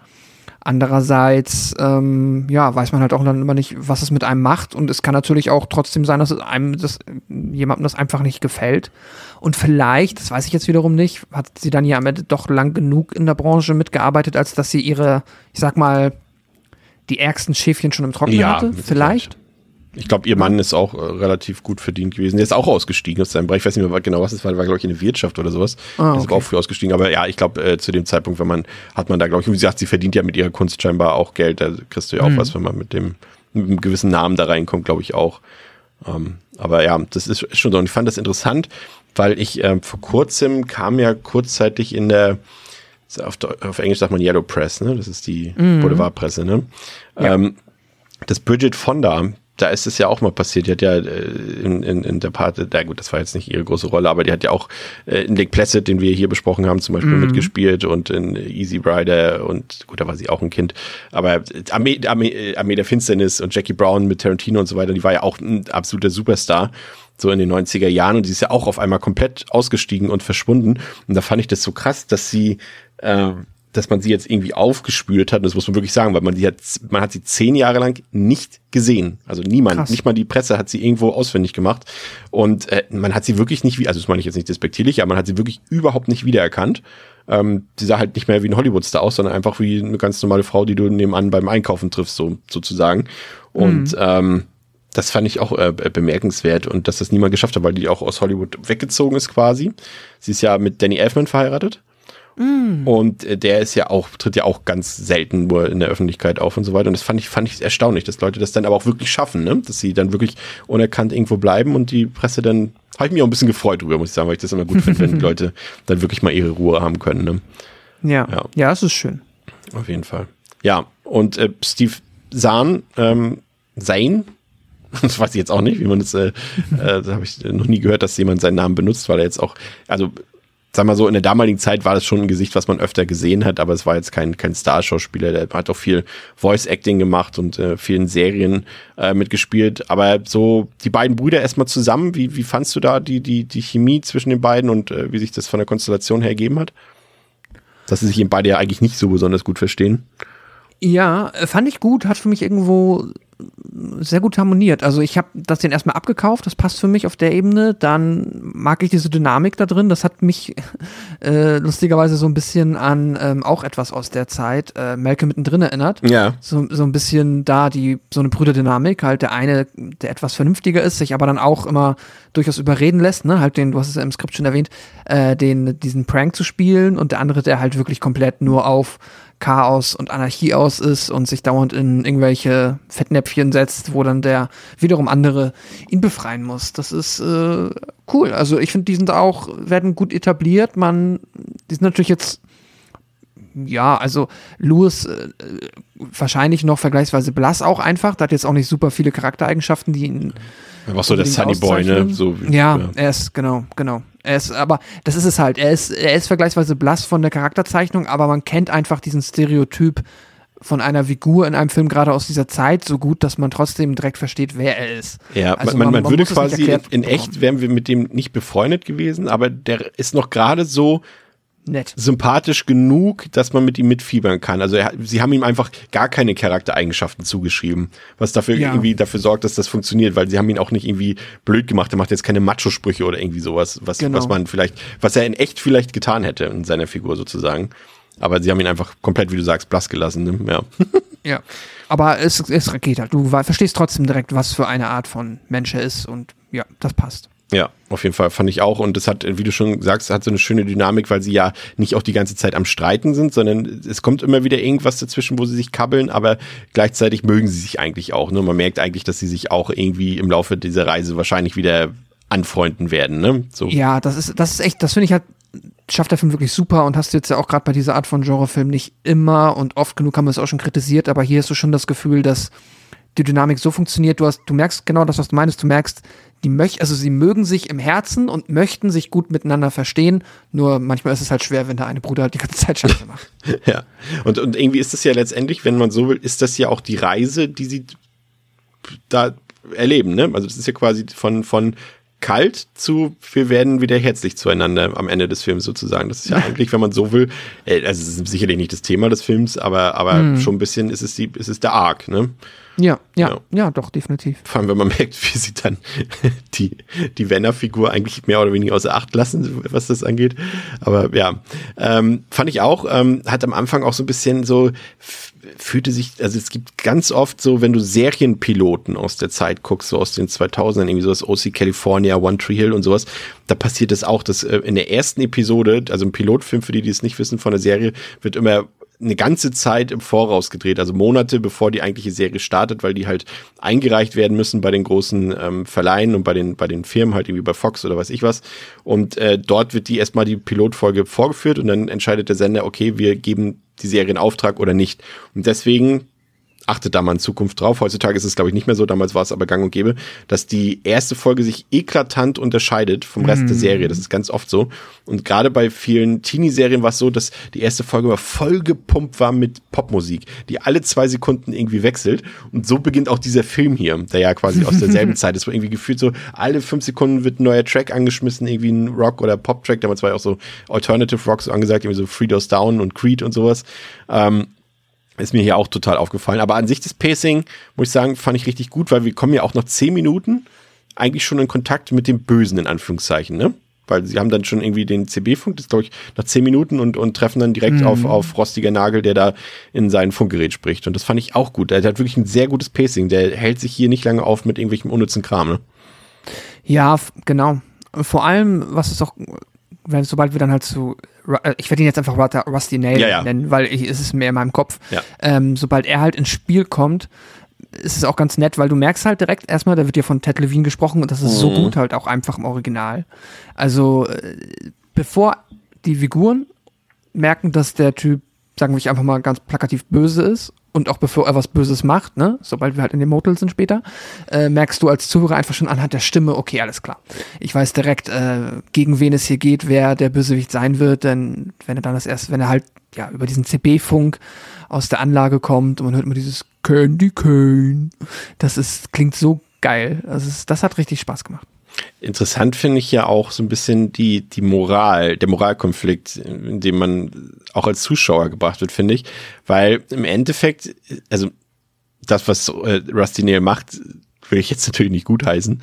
B: Andererseits, ähm, ja, weiß man halt auch dann immer nicht, was es mit einem macht. Und es kann natürlich auch trotzdem sein, dass es einem, dass jemandem das einfach nicht gefällt. Und vielleicht, das weiß ich jetzt wiederum nicht, hat sie dann ja am Ende doch lang genug in der Branche mitgearbeitet, als dass sie ihre, ich sag mal, die ärgsten Schäfchen schon im Trockenen ja, hatte. Vielleicht.
A: Ich glaube, ihr Mann ist auch äh, relativ gut verdient gewesen. Der ist auch ausgestiegen aus seinem Bereich. Ich weiß nicht mehr genau, was es war. War, glaube ich, in der Wirtschaft oder sowas. Ah, okay. Ist auch früh ausgestiegen. Aber ja, ich glaube, äh, zu dem Zeitpunkt, wenn man, hat man da, glaube ich, wie gesagt, sie verdient ja mit ihrer Kunst scheinbar auch Geld. Da kriegst du ja auch mhm. was, wenn man mit dem, mit einem gewissen Namen da reinkommt, glaube ich auch. Ähm, aber ja, das ist, ist schon so. Und ich fand das interessant, weil ich äh, vor kurzem kam ja kurzzeitig in der, auf, auf Englisch sagt man Yellow Press, ne? Das ist die mhm. Boulevardpresse, ne? Ja. Ähm, das Bridget Fonda, da ist es ja auch mal passiert. Die hat ja äh, in, in, in der Part, na gut, das war jetzt nicht ihre große Rolle, aber die hat ja auch äh, in Lake Placid, den wir hier besprochen haben, zum Beispiel mhm. mitgespielt und in Easy Rider und gut, da war sie auch ein Kind. Aber Armee, Armee, Armee der Finsternis und Jackie Brown mit Tarantino und so weiter, die war ja auch ein absoluter Superstar so in den 90er Jahren und die ist ja auch auf einmal komplett ausgestiegen und verschwunden. Und da fand ich das so krass, dass sie äh, dass man sie jetzt irgendwie aufgespürt hat, das muss man wirklich sagen, weil man sie hat, man hat sie zehn Jahre lang nicht gesehen. Also niemand, Krass. nicht mal die Presse hat sie irgendwo auswendig gemacht. Und äh, man hat sie wirklich nicht, also das meine ich jetzt nicht despektierlich, aber man hat sie wirklich überhaupt nicht wiedererkannt. Ähm, die sah halt nicht mehr wie ein Hollywoodstar aus, sondern einfach wie eine ganz normale Frau, die du nebenan beim Einkaufen triffst, so sozusagen. Und mhm. ähm, das fand ich auch äh, bemerkenswert und dass das niemand geschafft hat, weil die auch aus Hollywood weggezogen ist quasi. Sie ist ja mit Danny Elfman verheiratet Mm. Und äh, der ist ja auch, tritt ja auch ganz selten nur in der Öffentlichkeit auf und so weiter. Und das fand ich, fand ich erstaunlich, dass Leute das dann aber auch wirklich schaffen, ne? Dass sie dann wirklich unerkannt irgendwo bleiben und die Presse dann, habe ich mich auch ein bisschen gefreut drüber, muss ich sagen, weil ich das immer gut finde, wenn die Leute dann wirklich mal ihre Ruhe haben können. Ne?
B: Ja. ja, ja, das ist schön.
A: Auf jeden Fall. Ja, und äh, Steve Zahn, ähm, Zane, das weiß ich jetzt auch nicht, wie man das, äh, äh, das habe ich noch nie gehört, dass jemand seinen Namen benutzt, weil er jetzt auch, also sag mal so, in der damaligen Zeit war das schon ein Gesicht, was man öfter gesehen hat, aber es war jetzt kein, kein Starschauspieler, der hat auch viel Voice-Acting gemacht und äh, vielen Serien äh, mitgespielt. Aber so die beiden Brüder erstmal zusammen, wie, wie fandst du da die, die, die Chemie zwischen den beiden und äh, wie sich das von der Konstellation her ergeben hat? Dass sie sich eben beide ja eigentlich nicht so besonders gut verstehen.
B: Ja, fand ich gut, hat für mich irgendwo sehr gut harmoniert. Also ich habe das den erstmal abgekauft, das passt für mich auf der Ebene. Dann mag ich diese Dynamik da drin. Das hat mich äh, lustigerweise so ein bisschen an ähm, auch etwas aus der Zeit, äh, Melke mittendrin erinnert.
A: Ja.
B: So, so ein bisschen da die, so eine Brüderdynamik, halt der eine, der etwas vernünftiger ist, sich aber dann auch immer durchaus überreden lässt, ne? Halt den, du hast es ja im Skript schon erwähnt, äh, den, diesen Prank zu spielen und der andere, der halt wirklich komplett nur auf Chaos und Anarchie aus ist und sich dauernd in irgendwelche Fettnäpfchen setzt, wo dann der wiederum andere ihn befreien muss. Das ist äh, cool. Also ich finde, die sind auch, werden gut etabliert. Man, die sind natürlich jetzt ja, also Louis äh, wahrscheinlich noch vergleichsweise blass auch einfach. Da hat jetzt auch nicht super viele Charaktereigenschaften, die ihn.
A: Er war so der Sunny Boy, ne? So,
B: ja, ja, er ist, genau, genau. Er ist, aber das ist es halt. Er ist, er ist vergleichsweise blass von der Charakterzeichnung, aber man kennt einfach diesen Stereotyp von einer Figur in einem Film gerade aus dieser Zeit so gut, dass man trotzdem direkt versteht, wer er ist.
A: Ja, also man, man, man, würde quasi in, in echt wären wir mit dem nicht befreundet gewesen, aber der ist noch gerade so Nett. sympathisch genug, dass man mit ihm mitfiebern kann. Also er, sie haben ihm einfach gar keine Charaktereigenschaften zugeschrieben, was dafür ja. irgendwie dafür sorgt, dass das funktioniert, weil sie haben ihn auch nicht irgendwie blöd gemacht. Er macht jetzt keine Macho-Sprüche oder irgendwie sowas, was, genau. was man vielleicht, was er in echt vielleicht getan hätte in seiner Figur sozusagen. Aber sie haben ihn einfach komplett, wie du sagst, blass gelassen. Ne? Ja.
B: ja. Aber es, es geht halt. Du verstehst trotzdem direkt, was für eine Art von Mensch er ist und ja, das passt.
A: Ja, auf jeden Fall fand ich auch. Und es hat, wie du schon sagst, hat so eine schöne Dynamik, weil sie ja nicht auch die ganze Zeit am Streiten sind, sondern es kommt immer wieder irgendwas dazwischen, wo sie sich kabbeln, aber gleichzeitig mögen sie sich eigentlich auch. Ne? Man merkt eigentlich, dass sie sich auch irgendwie im Laufe dieser Reise wahrscheinlich wieder anfreunden werden. Ne?
B: So. Ja, das ist, das ist echt, das finde ich halt, schafft der Film wirklich super und hast jetzt ja auch gerade bei dieser Art von Genrefilm nicht immer und oft genug haben wir es auch schon kritisiert, aber hier hast du schon das Gefühl, dass die Dynamik so funktioniert, du hast, du merkst genau das, was du meinst, du merkst, die möchten, also sie mögen sich im Herzen und möchten sich gut miteinander verstehen. Nur manchmal ist es halt schwer, wenn der eine Bruder halt die ganze Zeit Scheiße macht.
A: ja. Und, und irgendwie ist das ja letztendlich, wenn man so will, ist das ja auch die Reise, die sie da erleben, ne? Also das ist ja quasi von, von kalt zu, wir werden wieder herzlich zueinander am Ende des Films sozusagen. Das ist ja eigentlich, wenn man so will, äh, also es ist sicherlich nicht das Thema des Films, aber, aber mm. schon ein bisschen ist es die, ist es der Arc, ne?
B: Ja, ja, ja, ja, doch, definitiv.
A: Vor allem, wenn man merkt, wie sie dann die, die Wenner-Figur eigentlich mehr oder weniger außer Acht lassen, was das angeht. Aber ja, ähm, fand ich auch, ähm, hat am Anfang auch so ein bisschen so, fühlte sich, also es gibt ganz oft so, wenn du Serienpiloten aus der Zeit guckst, so aus den 2000ern, irgendwie so das OC California, One Tree Hill und sowas, da passiert es das auch, dass äh, in der ersten Episode, also ein Pilotfilm, für die, die es nicht wissen von der Serie, wird immer eine ganze Zeit im Voraus gedreht, also Monate bevor die eigentliche Serie startet, weil die halt eingereicht werden müssen bei den großen ähm, Verleihen und bei den, bei den Firmen, halt irgendwie bei Fox oder weiß ich was. Und äh, dort wird die erstmal die Pilotfolge vorgeführt und dann entscheidet der Sender, okay, wir geben die Serie in Auftrag oder nicht. Und deswegen achtet da mal in Zukunft drauf. Heutzutage ist es, glaube ich, nicht mehr so. Damals war es aber gang und gäbe, dass die erste Folge sich eklatant unterscheidet vom Rest mm. der Serie. Das ist ganz oft so. Und gerade bei vielen Teenie-Serien war es so, dass die erste Folge immer voll gepumpt war mit Popmusik, die alle zwei Sekunden irgendwie wechselt. Und so beginnt auch dieser Film hier, der ja quasi aus derselben Zeit ist, wo irgendwie gefühlt so alle fünf Sekunden wird ein neuer Track angeschmissen, irgendwie ein Rock- oder Pop-Track. Damals war ja auch so Alternative Rock so angesagt, irgendwie so Free Doors Down und Creed und sowas. Ähm, ist mir hier auch total aufgefallen. Aber an sich das Pacing, muss ich sagen, fand ich richtig gut, weil wir kommen ja auch nach zehn Minuten eigentlich schon in Kontakt mit dem Bösen, in Anführungszeichen, ne? Weil sie haben dann schon irgendwie den CB-Funk, das glaube ich, nach zehn Minuten und, und treffen dann direkt mhm. auf, auf Rostiger Nagel, der da in sein Funkgerät spricht. Und das fand ich auch gut. Der, hat wirklich ein sehr gutes Pacing. Der hält sich hier nicht lange auf mit irgendwelchem unnützen Kram, ne?
B: Ja, genau. Vor allem, was es auch wenn, sobald wir dann halt zu, äh, ich werde ihn jetzt einfach Rusty Nail
A: Ja, ja.
B: nennen, weil ich, es ist mehr in meinem Kopf.
A: Ja.
B: Ähm, sobald er halt ins Spiel kommt, ist es auch ganz nett, weil du merkst halt direkt erstmal, da wird ja von Ted Levine gesprochen und das ist so
A: Mhm.
B: gut halt auch einfach im Original. Also, äh, bevor die Figuren merken, dass der Typ, sagen wir einfach mal ganz plakativ böse ist und auch bevor er was Böses macht, ne, sobald wir halt in dem Motel sind später, äh, merkst du als Zuhörer einfach schon anhand der Stimme, okay, alles klar. Ich weiß direkt, äh, gegen wen es hier geht, wer der Bösewicht sein wird, denn wenn er dann das erst, wenn er halt ja über diesen CB-Funk aus der Anlage kommt und man hört immer dieses Candy Cane, das ist klingt so geil. Das ist, das hat richtig Spaß gemacht.
A: Interessant finde ich ja auch so ein bisschen die, die Moral, der Moralkonflikt, in dem man auch als Zuschauer gebracht wird, finde ich. Weil im Endeffekt, also das, was äh, Rusty Nail macht, will ich jetzt natürlich nicht gutheißen.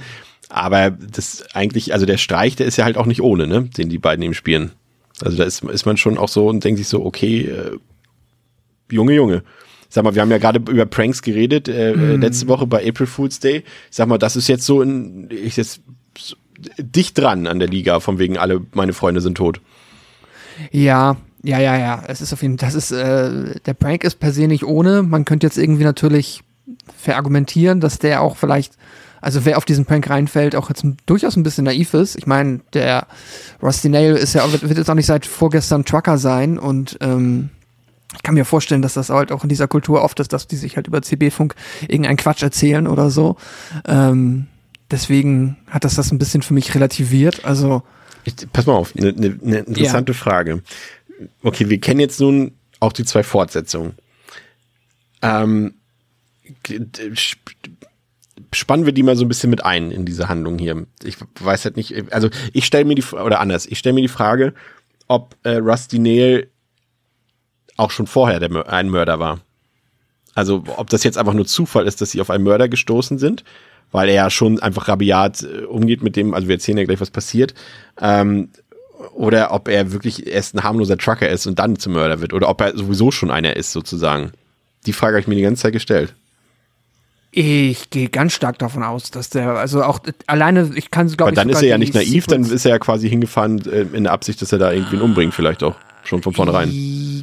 A: Aber das eigentlich, also der Streich, der ist ja halt auch nicht ohne, ne, den die beiden eben spielen. Also da ist, ist man schon auch so und denkt sich so, okay, äh, Junge, Junge. Sag mal, wir haben ja gerade über Pranks geredet, äh, äh, letzte Woche bei April Fool's Day. Sag mal, das ist jetzt so ein, ich jetzt dicht dran an der Liga, von wegen alle meine Freunde sind tot.
B: Ja, ja, ja, ja. Es ist auf jeden Fall, das ist, äh, der Prank ist per se nicht ohne. Man könnte jetzt irgendwie natürlich verargumentieren, dass der auch vielleicht, also wer auf diesen Prank reinfällt, auch jetzt durchaus ein bisschen naiv ist. Ich meine, der Rusty Nail ist ja, wird, jetzt auch nicht seit vorgestern Trucker sein und ähm, ich kann mir vorstellen, dass das halt auch in dieser Kultur oft ist, dass die sich halt über CB-Funk irgendeinen Quatsch erzählen oder so. Ähm, deswegen hat das das ein bisschen für mich relativiert. Also,
A: Ich, pass mal auf, eine ne, ne interessante Frage. Okay, wir kennen jetzt nun auch die zwei Fortsetzungen. Ähm, spannen wir die mal so ein bisschen mit ein in diese Handlung hier. Ich weiß halt nicht, also ich stelle mir die, oder anders, ich stelle mir die Frage, ob äh, Rusty Nail auch schon vorher der, ein Mörder war. Also ob das jetzt einfach nur Zufall ist, dass sie auf einen Mörder gestoßen sind, weil er ja schon einfach rabiat äh, umgeht mit dem, also wir erzählen ja gleich, was passiert, ähm, oder ob er wirklich erst ein harmloser Trucker ist und dann zum Mörder wird, oder ob er sowieso schon einer ist, sozusagen. Die Frage habe ich mir die ganze Zeit gestellt.
B: Ich gehe ganz stark davon aus, dass der, also auch alleine, ich kann glaube
A: Weil
B: ich.
A: dann ist er ja nicht naiv, dann
B: Sequence-
A: ist er ja quasi hingefahren äh, in der Absicht, dass er da irgendwen umbringt, vielleicht auch. Schon von vornherein.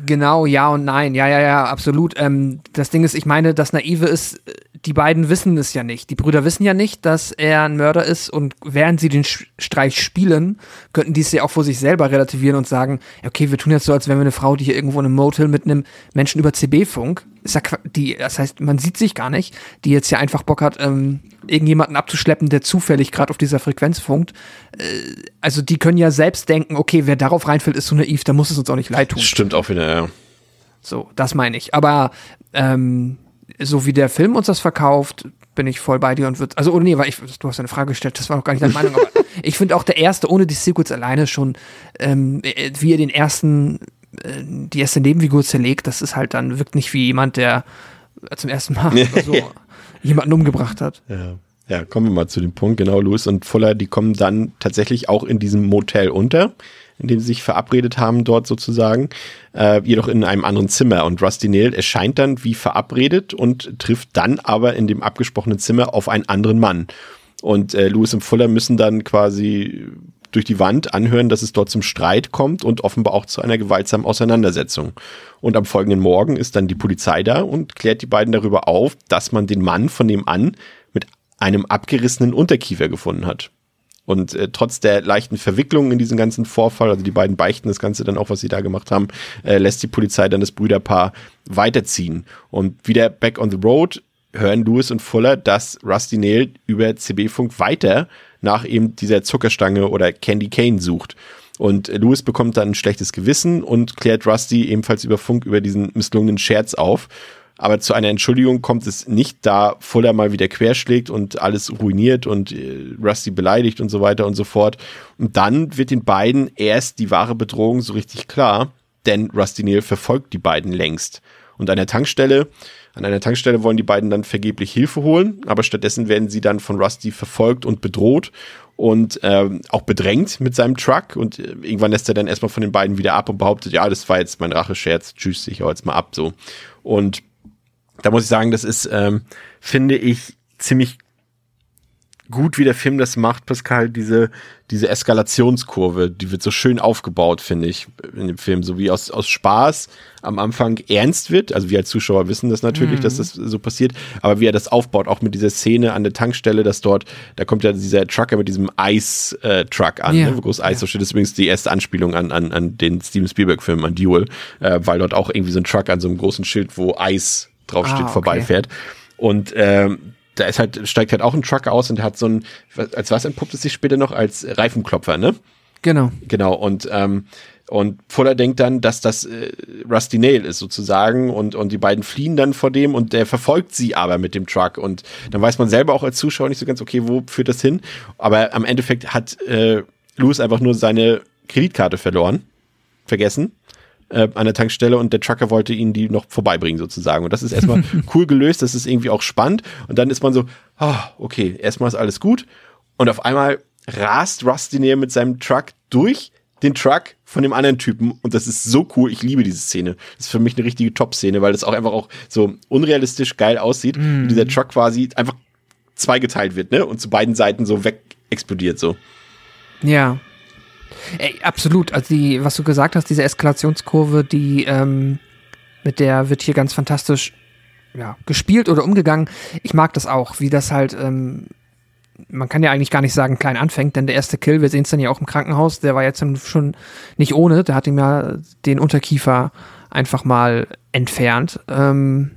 B: Genau, ja und nein. Ja, ja, ja, absolut. Ähm, das Ding ist, ich meine, das Naive ist, die beiden wissen es ja nicht. Die Brüder wissen ja nicht, dass er ein Mörder ist und während sie den Streich spielen, könnten die es ja auch vor sich selber relativieren und sagen, okay, wir tun jetzt so, als wären wir eine Frau, die hier irgendwo in einem Motel mit einem Menschen über CB-Funk, ja, die, das heißt, man sieht sich gar nicht, die jetzt ja einfach Bock hat, ähm, irgendjemanden abzuschleppen, der zufällig gerade auf dieser Frequenz funkt. Äh, also die können ja selbst denken, okay, wer darauf reinfällt, ist so naiv, da muss es uns auch nicht leid tun.
A: Stimmt auch wieder, ja.
B: So, das meine ich. Aber ähm, so wie der Film uns das verkauft, bin ich voll bei dir und wird. Also, oh nee, weil ich, du hast eine Frage gestellt, das war auch gar nicht deine Meinung, aber ich finde auch der erste, ohne die Sequels alleine schon, ähm, äh, wie er den ersten, die erste Nebenfigur zerlegt, das ist halt dann, wirkt nicht wie jemand, der äh, zum ersten Mal so jemanden umgebracht hat.
A: Ja. Ja, kommen wir mal zu dem Punkt. Genau, Louis und Fuller, die kommen dann tatsächlich auch in diesem Motel unter, in dem sie sich verabredet haben, dort sozusagen, äh, jedoch in einem anderen Zimmer. Und Rusty Nail erscheint dann wie verabredet und trifft dann aber in dem abgesprochenen Zimmer auf einen anderen Mann. Und äh, Louis und Fuller müssen dann quasi durch die Wand anhören, dass es dort zum Streit kommt und offenbar auch zu einer gewaltsamen Auseinandersetzung. Und am folgenden Morgen ist dann die Polizei da und klärt die beiden darüber auf, dass man den Mann von nebenan mit einem abgerissenen Unterkiefer gefunden hat. Und äh, trotz der leichten Verwicklung in diesen ganzen Vorfall, also die beiden beichten das Ganze dann auch, was sie da gemacht haben, äh, lässt die Polizei dann das Brüderpaar weiterziehen. Und wieder back on the road hören Lewis und Fuller, dass Rusty Nail über CB-Funk weiter nach eben dieser Zuckerstange oder Candy Cane sucht. Und Lewis bekommt dann ein schlechtes Gewissen und klärt Rusty ebenfalls über Funk über diesen misslungenen Scherz auf. Aber zu einer Entschuldigung kommt es nicht, da Fuller mal wieder querschlägt und alles ruiniert und äh, Rusty beleidigt und so weiter und so fort. Und dann wird den beiden erst die wahre Bedrohung so richtig klar, denn Rusty Nail verfolgt die beiden längst. Und an der Tankstelle, an einer Tankstelle wollen die beiden dann vergeblich Hilfe holen, aber stattdessen werden sie dann von Rusty verfolgt und bedroht und ähm, auch bedrängt mit seinem Truck und äh, irgendwann lässt er dann erstmal von den beiden wieder ab und behauptet, ja, das war jetzt mein Rachescherz, tschüss, ich hau jetzt mal ab, so. Und da muss ich sagen, das ist, ähm, finde ich, ziemlich gut, wie der Film das macht, Pascal, diese, diese Eskalationskurve, die wird so schön aufgebaut, finde ich, in dem Film. So wie aus, aus Spaß am Anfang ernst wird. Also wir als Zuschauer wissen das natürlich, mhm. dass das so passiert. Aber wie er das aufbaut, auch mit dieser Szene an der Tankstelle, dass dort, da kommt ja dieser Trucker mit diesem Eis-Truck äh, an, ja. ne, wo groß Eis ja. steht. Das ist übrigens die erste Anspielung an, an, an den Steven Spielberg-Film, an Duel, äh, weil dort auch irgendwie so ein Truck an so einem großen Schild, wo Eis draufsteht, ah, okay. vorbeifährt. Und ähm, da ist halt, steigt halt auch ein Trucker aus und hat so ein, als was entpuppt es sich später noch? Als Reifenklopfer, ne?
B: Genau.
A: Genau, und, ähm, und Fuller denkt dann, dass das äh, Rusty Nail ist sozusagen und, und die beiden fliehen dann vor dem und der verfolgt sie aber mit dem Truck und dann weiß man selber auch als Zuschauer nicht so ganz, okay, wo führt das hin? Aber am Endeffekt hat äh, Louis einfach nur seine Kreditkarte verloren, vergessen äh, an der Tankstelle und der Trucker wollte ihnen die noch vorbeibringen sozusagen. Und das ist erstmal cool gelöst, das ist irgendwie auch spannend. Und dann ist man so, oh, okay, erstmal ist alles gut. Und auf einmal rast Rusty näher mit seinem Truck durch den Truck von dem anderen Typen und das ist so cool. Ich liebe diese Szene. Das ist für mich eine richtige Top-Szene, weil das auch einfach auch so unrealistisch geil aussieht, mm. wie dieser Truck quasi einfach zweigeteilt wird, ne? Und zu beiden Seiten so weg explodiert so.
B: Ja. Ey, absolut. Also die, was du gesagt hast, diese Eskalationskurve, die ähm, mit der wird hier ganz fantastisch ja, gespielt oder umgegangen. Ich mag das auch, wie das halt, ähm, man kann ja eigentlich gar nicht sagen, klein anfängt, denn der erste Kill, wir sehen es dann ja auch im Krankenhaus, der war jetzt schon nicht ohne, der hat ihm ja den Unterkiefer einfach mal entfernt. Ähm,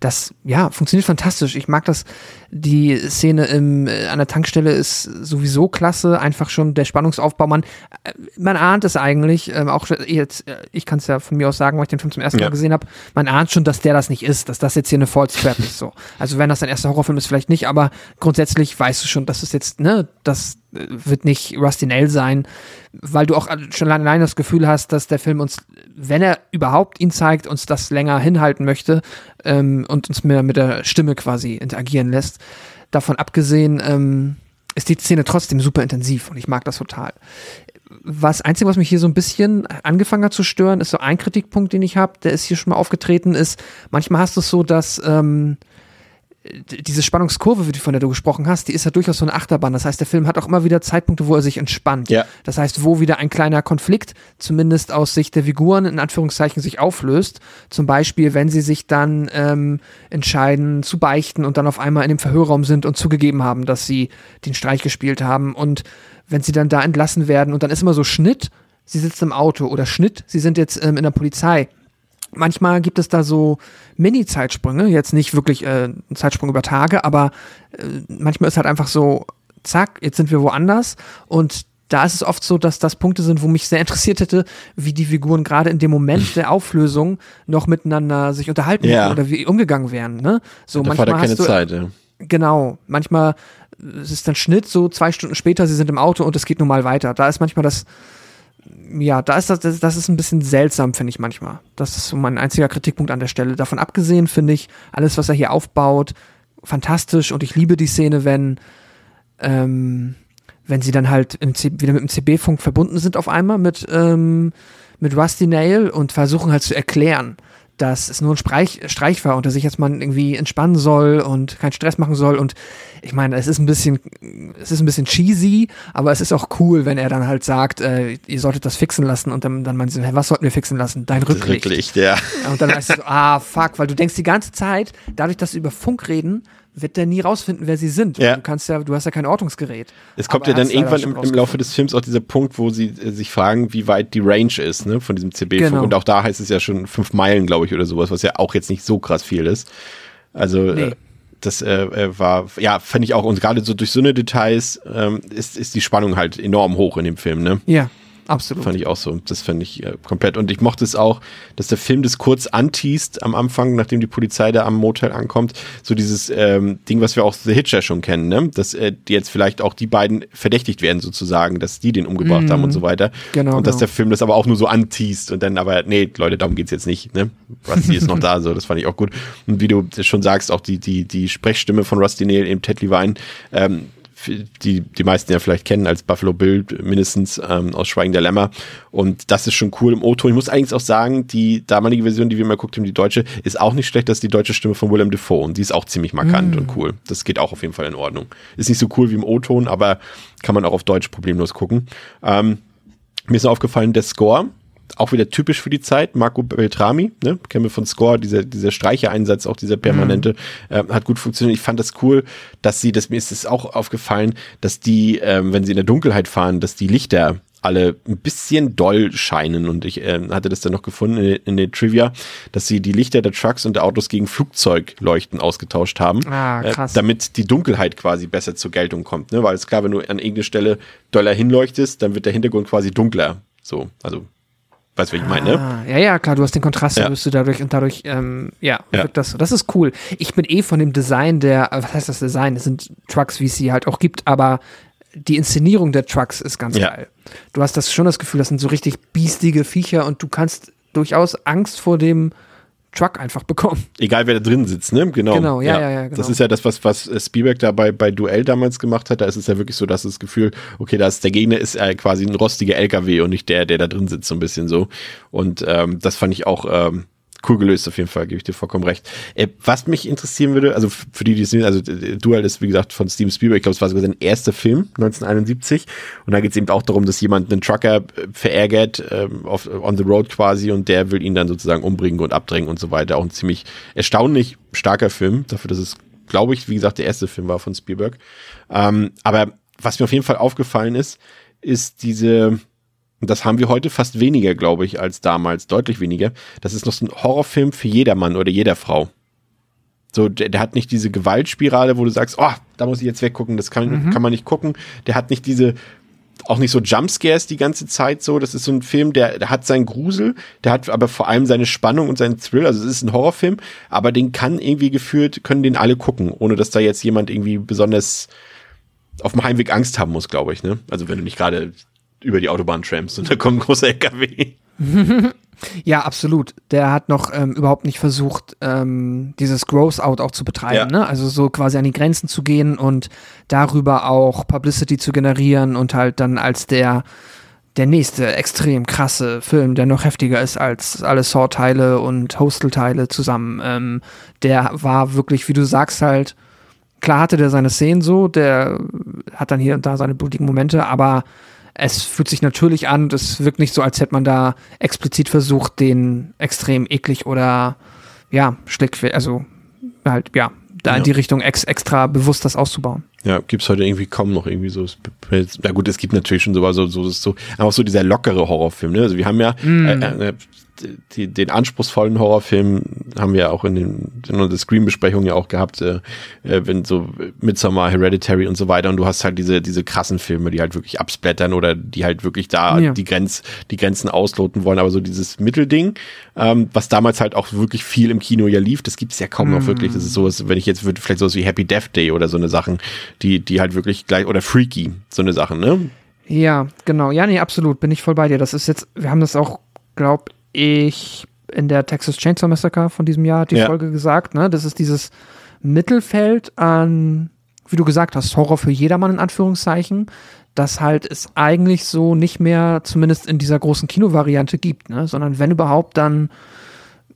B: das ja funktioniert fantastisch. Ich mag das. Die Szene im, äh, an der Tankstelle ist sowieso klasse. Einfach schon der Spannungsaufbau. Man, äh, man ahnt es eigentlich. Ähm, auch jetzt, äh, ich kann es ja von mir aus sagen, weil ich den Film zum ersten ja. Mal gesehen habe. Man ahnt schon, dass der das nicht ist, dass das jetzt hier eine False Trap ist. So. Also wenn das dein erster Horrorfilm ist, vielleicht nicht. Aber grundsätzlich weißt du schon, dass es jetzt ne, das wird nicht Rusty Nail sein, weil du auch schon allein das Gefühl hast, dass der Film uns, wenn er überhaupt ihn zeigt, uns das länger hinhalten möchte ähm, und uns mehr mit der Stimme quasi interagieren lässt. Davon abgesehen ähm, ist die Szene trotzdem super intensiv und ich mag das total. Was Einzige, was mich hier so ein bisschen angefangen hat zu stören, ist so ein Kritikpunkt, den ich habe, der ist hier schon mal aufgetreten, ist, manchmal hast du es so, dass ähm, diese Spannungskurve, von der du gesprochen hast, die ist ja durchaus so eine Achterbahn. Das heißt, der Film hat auch immer wieder Zeitpunkte, wo er sich entspannt.
A: Ja.
B: Das heißt, wo wieder ein kleiner Konflikt, zumindest aus Sicht der Figuren, in Anführungszeichen, sich auflöst. Zum Beispiel, wenn sie sich dann ähm, entscheiden zu beichten und dann auf einmal in dem Verhörraum sind und zugegeben haben, dass sie den Streich gespielt haben. Und wenn sie dann da entlassen werden und dann ist immer so Schnitt, sie sitzt im Auto oder Schnitt, sie sind jetzt ähm, in der Polizei Manchmal gibt es da so Mini-Zeitsprünge, jetzt nicht wirklich äh, ein Zeitsprung über Tage, aber äh, manchmal ist halt einfach so, zack, jetzt sind wir woanders und da ist es oft so, dass das Punkte sind, wo mich sehr interessiert hätte, wie die Figuren gerade in dem Moment der Auflösung noch miteinander sich unterhalten
A: ja.
B: oder wie umgegangen wären. Ne?
A: So da manchmal keine hast du, Zeit. Ja.
B: Genau, manchmal ist es dann Schnitt, so zwei Stunden später, sie sind im Auto und es geht nun mal weiter. Da ist manchmal das ja, da ist das, das, ist ein bisschen seltsam, finde ich manchmal. Das ist so mein einziger Kritikpunkt an der Stelle. Davon abgesehen finde ich alles, was er hier aufbaut, fantastisch und ich liebe die Szene, wenn, ähm, wenn sie dann halt wieder mit dem CB-Funk verbunden sind auf einmal mit, ähm, mit Rusty Nail und versuchen halt zu erklären, dass es nur ein Streich, Streich war und er sich jetzt mal irgendwie entspannen soll und keinen Stress machen soll. Und ich meine, es ist ein bisschen, es ist ein bisschen cheesy, aber es ist auch cool, wenn er dann halt sagt, äh, ihr solltet das fixen lassen und dann, dann meinen sie, hey, was sollten wir fixen lassen? Dein Rücklicht.
A: Rücklicht, ja.
B: Und dann weißt du so, ah, fuck, weil du denkst die ganze Zeit, dadurch, dass sie über Funk reden, wird der nie rausfinden, wer sie sind.
A: Ja.
B: Du kannst ja, du hast ja kein Ortungsgerät.
A: Es kommt ja dann irgendwann im, im, Laufe des Films auch dieser Punkt, wo sie äh, sich fragen, wie weit die Range ist, ne, von diesem CB. Genau. Und auch da heißt es ja schon fünf Meilen, glaube ich, oder sowas, was ja auch jetzt nicht so krass viel ist. Also nee. äh, das äh, äh war, ja, fand ich auch, und gerade so durch so eine Details ähm, ist, ist die Spannung halt enorm hoch in dem Film, ne?
B: Ja. Absolut.
A: Fand ich auch so. Das fand ich äh, komplett. Und ich mochte es auch, dass der Film das kurz anteast am Anfang, nachdem die Polizei da am Motel ankommt. So dieses ähm, Ding, was wir auch The Hitcher schon kennen, ne? Dass äh, jetzt vielleicht auch die beiden verdächtigt werden, sozusagen, dass die den umgebracht mm, haben und so weiter.
B: Genau.
A: Und dass genau. der Film das aber auch nur so anteast und dann aber, nee, Leute, darum geht's jetzt nicht, ne? Rusty ist noch da, so, das fand ich auch gut. Und wie du schon sagst, auch die, die, die Sprechstimme von Rusty Nail, eben Ted Levine, ähm, die die meisten ja vielleicht kennen als Buffalo Bill mindestens ähm, aus Schweigen der Lämmer. Und das ist schon cool im O-Ton. Ich muss allerdings auch sagen, die damalige Version, die wir mal geguckt haben, die deutsche, ist auch nicht schlecht. Das ist die deutsche Stimme von Willem Dafoe und die ist auch ziemlich markant mm. und cool. Das geht auch auf jeden Fall in Ordnung. Ist nicht so cool wie im O-Ton, aber kann man auch auf Deutsch problemlos gucken. Ähm, mir ist aufgefallen, der Score auch wieder typisch für die Zeit. Marco Beltrami, ne, kennen wir von Score, dieser, dieser Streichereinsatz, auch dieser permanente, mhm. äh, hat gut funktioniert. Ich fand das cool, dass sie, das mir ist es auch aufgefallen, dass die, ähm, wenn sie in der Dunkelheit fahren, dass die Lichter alle ein bisschen doll scheinen und ich äh, hatte das dann noch gefunden in, in der Trivia, dass sie die Lichter der Trucks und der Autos gegen Flugzeugleuchten ausgetauscht haben,
B: ah,
A: äh, damit die Dunkelheit quasi besser zur Geltung kommt, ne? weil es klar, wenn du an irgendeine Stelle doller hinleuchtest, dann wird der Hintergrund quasi dunkler, so, also Weißt du, wie ich meine?
B: Ah, ja, ja, klar, du hast den Kontrast, ja. du dadurch und dadurch, ähm, ja, ja. wirkt das Das ist cool. Ich bin eh von dem Design der, was heißt das Design? Es sind Trucks, wie es sie halt auch gibt, aber die Inszenierung der Trucks ist ganz ja. geil. Du hast das schon das Gefühl, das sind so richtig biestige Viecher und du kannst durchaus Angst vor dem Truck einfach bekommen.
A: Egal wer da drin sitzt, ne? Genau.
B: Genau, ja, ja, ja. ja genau.
A: Das ist ja das, was, was Spielberg da bei, bei Duell damals gemacht hat. Da ist es ja wirklich so, dass das Gefühl, okay, da ist der Gegner ist äh, quasi ein rostiger LKW und nicht der, der da drin sitzt, so ein bisschen so. Und ähm, das fand ich auch ähm, cool gelöst auf jeden Fall, gebe ich dir vollkommen recht. Äh, was mich interessieren würde, also für die, die es sehen, also äh, Duell ist wie gesagt von Steven Spielberg, ich glaube, es war sogar sein erster Film, 1971. Und da geht es eben auch darum, dass jemand einen Trucker äh, verärgert, ähm, auf, on the road quasi, und der will ihn dann sozusagen umbringen und abdrängen und so weiter. Auch ein ziemlich erstaunlich starker Film, dafür, dass es, glaube ich, wie gesagt, der erste Film war von Spielberg. Ähm, aber was mir auf jeden Fall aufgefallen ist, ist diese, und das haben wir heute fast weniger, glaube ich, als damals, deutlich weniger. Das ist noch so ein Horrorfilm für jedermann oder jeder Frau. So, der, der hat nicht diese Gewaltspirale, wo du sagst, oh, da muss ich jetzt weggucken, das kann, mhm. kann man nicht gucken. Der hat nicht diese, auch nicht so Jumpscares die ganze Zeit so. Das ist so ein Film, der, der hat seinen Grusel, der hat aber vor allem seine Spannung und seinen Thrill. Also es ist ein Horrorfilm, aber den kann irgendwie gefühlt, können den alle gucken, ohne dass da jetzt jemand irgendwie besonders auf dem Heimweg Angst haben muss, glaube ich. Ne? Also wenn du nicht gerade über die Autobahn trampst und da kommt ein großer LKW.
B: Ja, absolut. Der hat noch ähm, überhaupt nicht versucht, ähm, dieses Growth Out auch zu betreiben. Ja. Ne? Also so quasi an die Grenzen zu gehen und darüber auch Publicity zu generieren und halt dann als der der nächste extrem krasse Film, der noch heftiger ist als alle Saw-Teile und Hostel-Teile zusammen. Ähm, der war wirklich, wie du sagst, halt, klar hatte der seine Szenen so, der hat dann hier und da seine blutigen Momente, aber es fühlt sich natürlich an und es wirkt nicht so, als hätte man da explizit versucht, den extrem eklig oder ja, schlick, also halt, ja, da ja. in die Richtung ex extra bewusst das auszubauen.
A: Ja, gibt's heute irgendwie kaum noch irgendwie so. Na gut, es gibt natürlich schon so, so, so, so, einfach so dieser lockere Horrorfilm, ne? Also wir haben ja, mm. äh, äh, die, den anspruchsvollen Horrorfilm haben wir auch in, den, in unserer Scream-Besprechung ja auch gehabt, äh, äh, wenn so Midsommar, Hereditary und so weiter und du hast halt diese, diese krassen Filme, die halt wirklich absplattern oder die halt wirklich da ja. die, Grenz, die Grenzen ausloten wollen, aber so dieses Mittelding, ähm, was damals halt auch wirklich viel im Kino ja lief, das gibt's ja kaum noch mm. wirklich, das ist sowas, wenn ich jetzt würde, vielleicht sowas wie Happy Death Day oder so eine Sachen, die, die halt wirklich gleich, oder Freaky, so eine Sachen, ne?
B: Ja, genau. Ja, nee, absolut. Bin ich voll bei dir. Das ist jetzt, wir haben das auch, glaub ich in der Texas Chainsaw Massacre von diesem Jahr die ja. Folge gesagt, ne? Das ist dieses Mittelfeld an, wie du gesagt hast, Horror für jedermann in Anführungszeichen, das halt es eigentlich so nicht mehr, zumindest in dieser großen Kinovariante gibt, ne? Sondern wenn überhaupt dann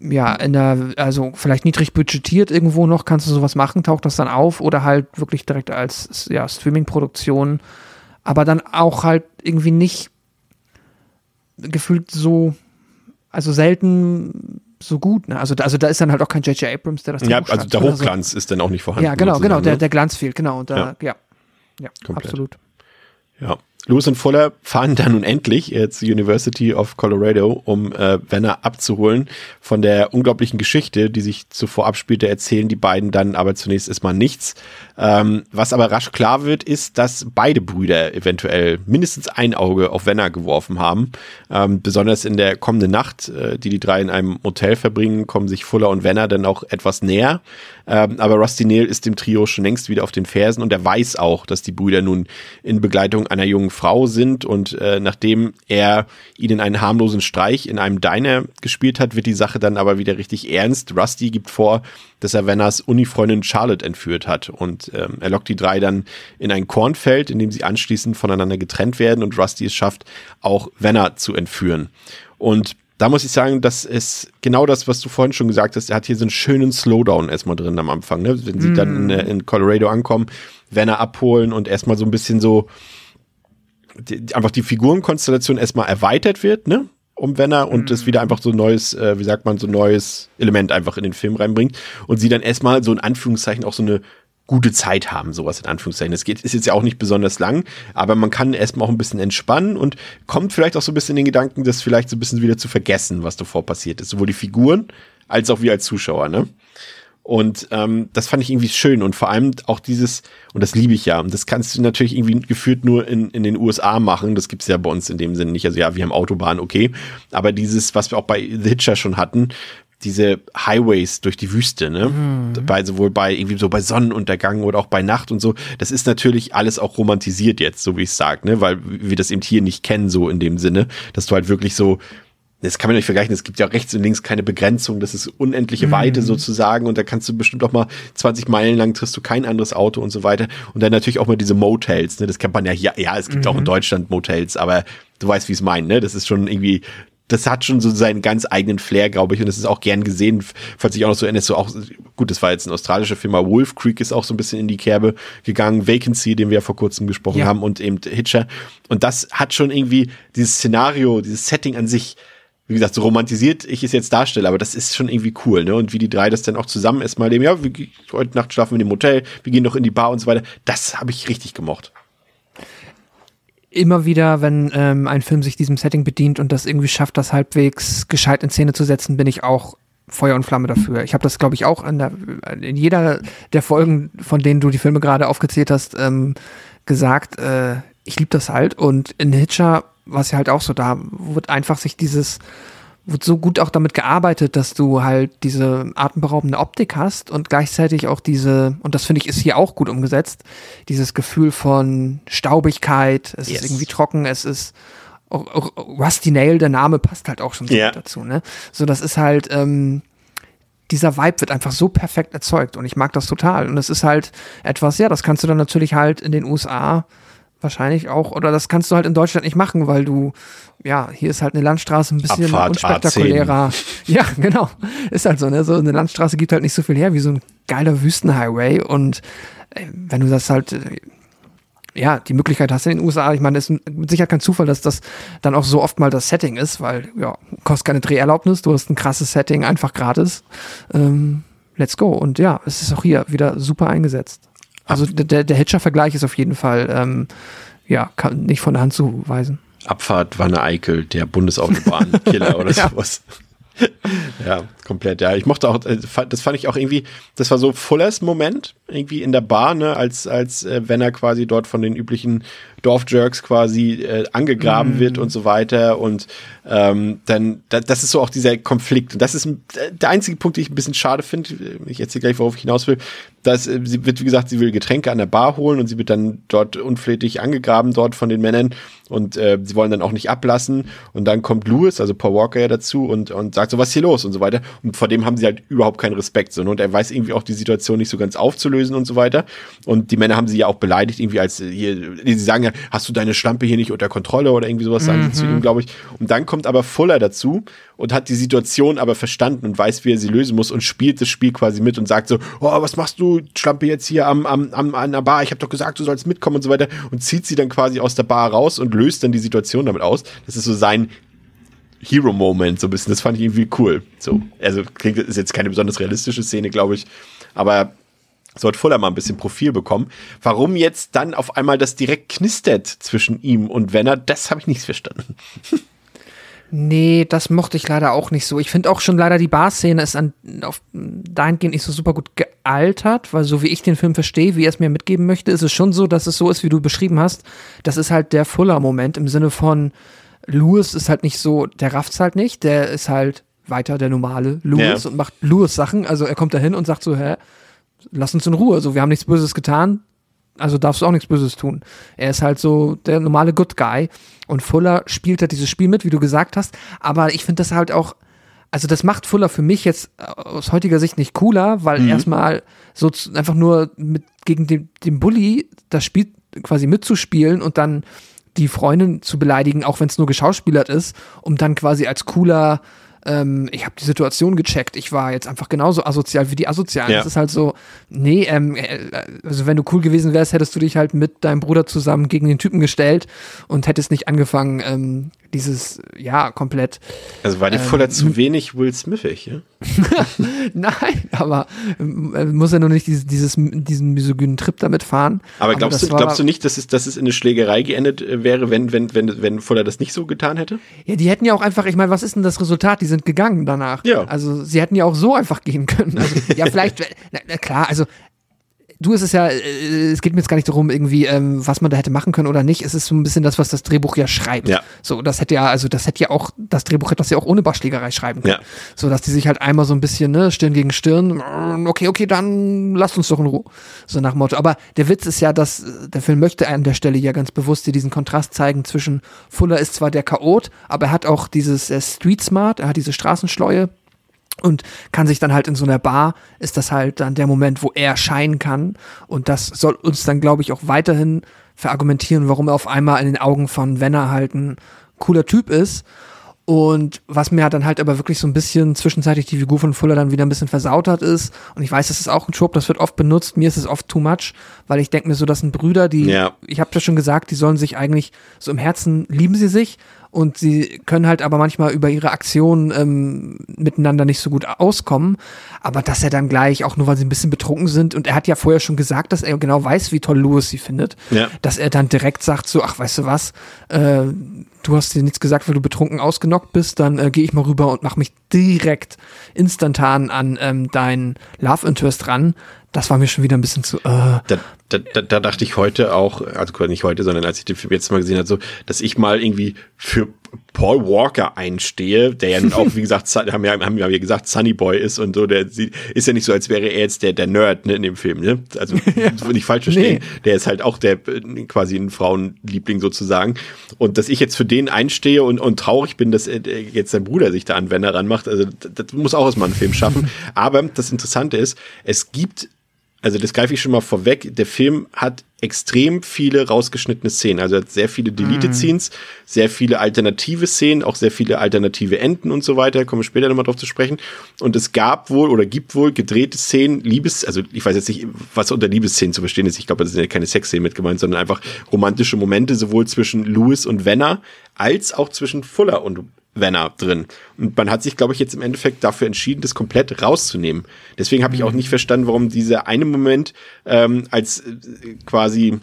B: ja, in der, also vielleicht niedrig budgetiert irgendwo noch, kannst du sowas machen, taucht das dann auf oder halt wirklich direkt als ja, Streaming-Produktion, aber dann auch halt irgendwie nicht gefühlt so also selten so gut. Ne? Also, also da ist dann halt auch kein J.J. Abrams, der das
A: Ja, also der Hochglanz so. ist dann auch nicht vorhanden.
B: Ja, genau, genau, der, ne? der Glanz fehlt, genau. Und da, ja. ja, ja absolut.
A: Ja. Lewis und Fuller fahren dann nun endlich äh, zur University of Colorado, um äh, Werner abzuholen. Von der unglaublichen Geschichte, die sich zuvor abspielte, erzählen die beiden dann aber zunächst erstmal nichts. Ähm, was aber rasch klar wird, ist, dass beide Brüder eventuell mindestens ein Auge auf Werner geworfen haben. Ähm, besonders in der kommenden Nacht, äh, die die drei in einem Hotel verbringen, kommen sich Fuller und Werner dann auch etwas näher. Ähm, aber Rusty Nail ist dem Trio schon längst wieder auf den Fersen und er weiß auch, dass die Brüder nun in Begleitung einer jungen Frau sind und äh, nachdem er ihnen einen harmlosen Streich in einem Diner gespielt hat, wird die Sache dann aber wieder richtig ernst. Rusty gibt vor, dass er Venners Unifreundin Charlotte entführt hat und ähm, er lockt die drei dann in ein Kornfeld, in dem sie anschließend voneinander getrennt werden und Rusty es schafft, auch Venner zu entführen. Und da muss ich sagen, das ist genau das, was du vorhin schon gesagt hast. Er hat hier so einen schönen Slowdown erstmal drin am Anfang, ne? Wenn sie mm. dann in, äh, in, Colorado ankommen, Werner abholen und erstmal so ein bisschen so die, einfach die Figurenkonstellation erstmal erweitert wird, ne? Um Werner und es mm. wieder einfach so ein neues, äh, wie sagt man, so ein neues Element einfach in den Film reinbringt und sie dann erstmal so in Anführungszeichen auch so eine gute Zeit haben, sowas in Anführungszeichen. Das geht, ist jetzt ja auch nicht besonders lang, aber man kann erstmal auch ein bisschen entspannen und kommt vielleicht auch so ein bisschen in den Gedanken, das vielleicht so ein bisschen wieder zu vergessen, was davor passiert ist. Sowohl die Figuren als auch wir als Zuschauer, ne? Und ähm, das fand ich irgendwie schön und vor allem auch dieses, und das liebe ich ja, und das kannst du natürlich irgendwie geführt nur in, in den USA machen, das gibt's ja bei uns in dem Sinne nicht. Also ja, wir haben Autobahn, okay, aber dieses, was wir auch bei The Hitcher schon hatten, diese Highways durch die Wüste, ne? Mhm. Bei, sowohl bei irgendwie so bei Sonnenuntergang oder auch bei Nacht und so. Das ist natürlich alles auch romantisiert jetzt, so wie ich es sage, ne? Weil wir das eben hier nicht kennen, so in dem Sinne, dass du halt wirklich so, das kann man nicht vergleichen, es gibt ja rechts und links keine Begrenzung, das ist unendliche mhm. Weite sozusagen und da kannst du bestimmt auch mal 20 Meilen lang triffst du kein anderes Auto und so weiter. Und dann natürlich auch mal diese Motels, ne? Das kennt man ja hier, ja, es gibt mhm. auch in mhm. Deutschland Motels, aber du weißt, wie es meint, ne? Das ist schon irgendwie das hat schon so seinen ganz eigenen Flair, glaube ich, und das ist auch gern gesehen, falls ich auch noch so erinnere, so auch, gut, das war jetzt ein australischer Film, aber Wolf Creek ist auch so ein bisschen in die Kerbe gegangen, Vacancy, den wir ja vor kurzem gesprochen ja. haben, und eben Hitcher. Und das hat schon irgendwie dieses Szenario, dieses Setting an sich, wie gesagt, so romantisiert ich es jetzt darstelle, aber das ist schon irgendwie cool, ne? Und wie die drei das dann auch zusammen erstmal leben, ja, wir, heute Nacht schlafen wir im Hotel, wir gehen noch in die Bar und so weiter. Das habe ich richtig gemocht
B: immer wieder, wenn ähm, ein Film sich diesem Setting bedient und das irgendwie schafft, das halbwegs gescheit in Szene zu setzen, bin ich auch Feuer und Flamme dafür. Ich habe das, glaube ich, auch in, der, in jeder der Folgen, von denen du die Filme gerade aufgezählt hast, ähm, gesagt. Äh, ich liebe das halt. Und in Hitcher war es ja halt auch so, da wird einfach sich dieses wird so gut auch damit gearbeitet, dass du halt diese atemberaubende Optik hast und gleichzeitig auch diese, und das finde ich ist hier auch gut umgesetzt, dieses Gefühl von Staubigkeit, es yes. ist irgendwie trocken, es ist auch, auch Rusty Nail, der Name passt halt auch schon so yeah. dazu, ne? So, das ist halt, ähm, dieser Vibe wird einfach so perfekt erzeugt und ich mag das total. Und es ist halt etwas, ja, das kannst du dann natürlich halt in den USA wahrscheinlich auch, oder das kannst du halt in Deutschland nicht machen, weil du, ja, hier ist halt eine Landstraße ein bisschen Abfahrt unspektakulärer. A10. Ja, genau. Ist halt so, ne? So eine Landstraße gibt halt nicht so viel her wie so ein geiler Wüstenhighway. Und äh, wenn du das halt, äh, ja, die Möglichkeit hast in den USA, ich meine, es ist mit Sicherheit kein Zufall, dass das dann auch so oft mal das Setting ist, weil, ja, kostet keine Dreherlaubnis, du hast ein krasses Setting, einfach gratis. Ähm, let's go. Und ja, es ist auch hier wieder super eingesetzt. Also der, der Hitcher-Vergleich ist auf jeden Fall ähm, ja, kann nicht von der Hand zu weisen.
A: Abfahrt Wanne Eickel, der Bundesautobahn-Killer oder ja. sowas. ja, komplett, ja. Ich mochte auch, äh, das fand ich auch irgendwie, das war so Fullers Moment, irgendwie in der Bar, ne, als, als äh, wenn er quasi dort von den üblichen Dorfjerks quasi äh, angegraben mm. wird und so weiter. Und ähm, dann, da, das ist so auch dieser Konflikt. Und das ist der einzige Punkt, den ich ein bisschen schade finde. Ich erzähle gleich, worauf ich hinaus will. Dass äh, sie wird, wie gesagt, sie will Getränke an der Bar holen und sie wird dann dort unflätig angegraben dort von den Männern und äh, sie wollen dann auch nicht ablassen. Und dann kommt Lewis, also Paul Walker ja dazu und, und sagt so, was ist hier los und so weiter. Und vor dem haben sie halt überhaupt keinen Respekt. So, ne? Und er weiß irgendwie auch die Situation nicht so ganz aufzulösen und so weiter. Und die Männer haben sie ja auch beleidigt, irgendwie als hier, sie sagen ja, hast du deine Schlampe hier nicht unter Kontrolle oder irgendwie sowas, sagen mhm. sie zu ihm, glaube ich. Und dann kommt aber Fuller dazu und hat die Situation aber verstanden und weiß, wie er sie lösen muss und spielt das Spiel quasi mit und sagt so, oh, was machst du, Schlampe, jetzt hier am, am, am, an der Bar? Ich habe doch gesagt, du sollst mitkommen und so weiter. Und zieht sie dann quasi aus der Bar raus und löst dann die Situation damit aus. Das ist so sein Hero-Moment, so ein bisschen. Das fand ich irgendwie cool. So, also klingt, ist jetzt keine besonders realistische Szene, glaube ich. Aber sollte Fuller mal ein bisschen Profil bekommen. Warum jetzt dann auf einmal das direkt knistert zwischen ihm und Wenner, das habe ich nicht verstanden.
B: Nee, das mochte ich leider auch nicht so. Ich finde auch schon leider die Bar-Szene ist an, auf, dahingehend nicht so super gut gealtert, weil so wie ich den Film verstehe, wie er es mir mitgeben möchte, ist es schon so, dass es so ist, wie du beschrieben hast. Das ist halt der Fuller-Moment im Sinne von Lewis ist halt nicht so, der rafft's halt nicht, der ist halt weiter der normale Lewis ja. und macht Lewis Sachen. Also er kommt da hin und sagt so, hä, lass uns in Ruhe. So, wir haben nichts Böses getan, also darfst du auch nichts Böses tun. Er ist halt so der normale Good Guy. Und Fuller spielt halt dieses Spiel mit, wie du gesagt hast. Aber ich finde das halt auch, also das macht Fuller für mich jetzt aus heutiger Sicht nicht cooler, weil
A: Mhm.
B: erstmal so einfach nur mit gegen den, den Bully das Spiel quasi mitzuspielen und dann die Freundin zu beleidigen, auch wenn es nur geschauspielert ist, um dann quasi als cooler ähm, ich habe die Situation gecheckt, ich war jetzt einfach genauso asozial wie die Asozialen.
A: Ja.
B: Das ist halt so, nee, ähm, äh, also wenn du cool gewesen wärst, hättest du dich halt mit deinem Bruder zusammen gegen den Typen gestellt und hättest nicht angefangen, ähm, dieses, ja, komplett,
A: Also war die
B: Ähm,
A: Fuller zu wenig Will Smithig, ja?
B: nein, aber äh, muss er nur nicht dieses, dieses, diesen misogynen Trip damit fahren.
A: Aber glaubst,
B: das
A: du, glaubst du nicht, dass es, dass es in eine Schlägerei geendet äh, wäre, wenn, wenn, wenn, wenn Fuller das nicht so getan hätte?
B: Ja, die hätten ja auch einfach, ich meine, was ist denn das Resultat? Die sind gegangen danach.
A: Ja.
B: Also sie hätten ja auch so einfach gehen können. Also, ja, vielleicht, na, na klar, also du ist es ja, äh, es geht mir jetzt gar nicht darum, irgendwie, ähm, was man da hätte machen können oder nicht. Es ist so ein bisschen das, was das Drehbuch ja schreibt.
A: Ja.
B: So, das hätte ja, also das hätte ja auch, das Drehbuch hätte das ja auch ohne Barschlägerei schreiben können.
A: Ja.
B: So, dass die sich halt einmal so ein bisschen, ne, Stirn gegen Stirn, mm, okay, okay, dann lasst uns doch in Ruhe. So nach Motto. Aber der Witz ist ja, dass äh, der Film möchte an der Stelle ja ganz bewusst dir diesen Kontrast zeigen zwischen Fuller ist zwar der Chaot, aber er hat auch dieses Street Smart, er hat diese Straßenschleue und kann sich dann halt in so einer Bar, ist das halt dann der Moment, wo er scheinen kann. Und das soll uns dann, glaube ich, auch weiterhin verargumentieren, warum er auf einmal in den Augen von Wenner halt ein cooler Typ ist. Und was mir dann halt aber wirklich so ein bisschen zwischenzeitlich die Figur von Fuller dann wieder ein bisschen versaut hat ist, und ich weiß, das ist auch ein Trope, das wird oft benutzt, mir ist es oft too much, weil ich denke mir so, das sind Brüder, die,
A: Ja.
B: ich habe ja schon gesagt, die sollen sich eigentlich, so im Herzen lieben sie sich und sie können halt aber manchmal über ihre Aktionen ähm, miteinander nicht so gut auskommen. Aber dass er dann gleich, auch nur weil sie ein bisschen betrunken sind, und er hat ja vorher schon gesagt, dass er genau weiß, wie toll Louis sie findet,
A: Ja.
B: dass er dann direkt sagt so, ach, weißt du was, äh, du hast dir nichts gesagt, weil du betrunken ausgenockt bist, dann äh, gehe ich mal rüber und mach mich direkt instantan an ähm, dein Love Interest ran. Das war mir schon wieder ein bisschen zu, äh,
A: Da, da, da, da dachte ich heute auch, also nicht heute, sondern als ich den Film jetzt mal gesehen habe, so, dass ich mal irgendwie für Paul Walker einstehe, der ja nun auch, wie gesagt, haben ja, haben ja wie gesagt, Sunny Boy ist und so, der ist ja nicht so, als wäre er jetzt der, der Nerd ne, in dem Film, ne? Also nicht falsch verstehen.
B: Nee.
A: Der ist halt auch der äh, quasi ein Frauenliebling sozusagen. Und dass ich jetzt für den einstehe und, und traurig bin, dass äh, jetzt sein Bruder sich da an Wenner ranmacht, also das, das muss auch erstmal ein Film schaffen. Aber das Interessante ist, es gibt also das greife ich schon mal vorweg, der Film hat extrem viele rausgeschnittene Szenen. Also er hat sehr viele Deleted Scenes, sehr viele alternative Szenen, auch sehr viele alternative Enden und so weiter. Kommen wir später nochmal drauf zu sprechen. Und es gab wohl oder gibt wohl gedrehte Szenen, Liebes, also ich weiß jetzt nicht, was unter Liebesszenen zu verstehen ist. Ich glaube, das sind ja keine Sexszenen mit gemeint, sondern einfach romantische Momente, sowohl zwischen Louis und Wenner, als auch zwischen Fuller und Wenner drin. Und man hat sich, glaube ich, jetzt im Endeffekt dafür entschieden, das komplett rauszunehmen. Deswegen habe ich auch nicht verstanden, warum dieser eine Moment ähm, als äh, quasi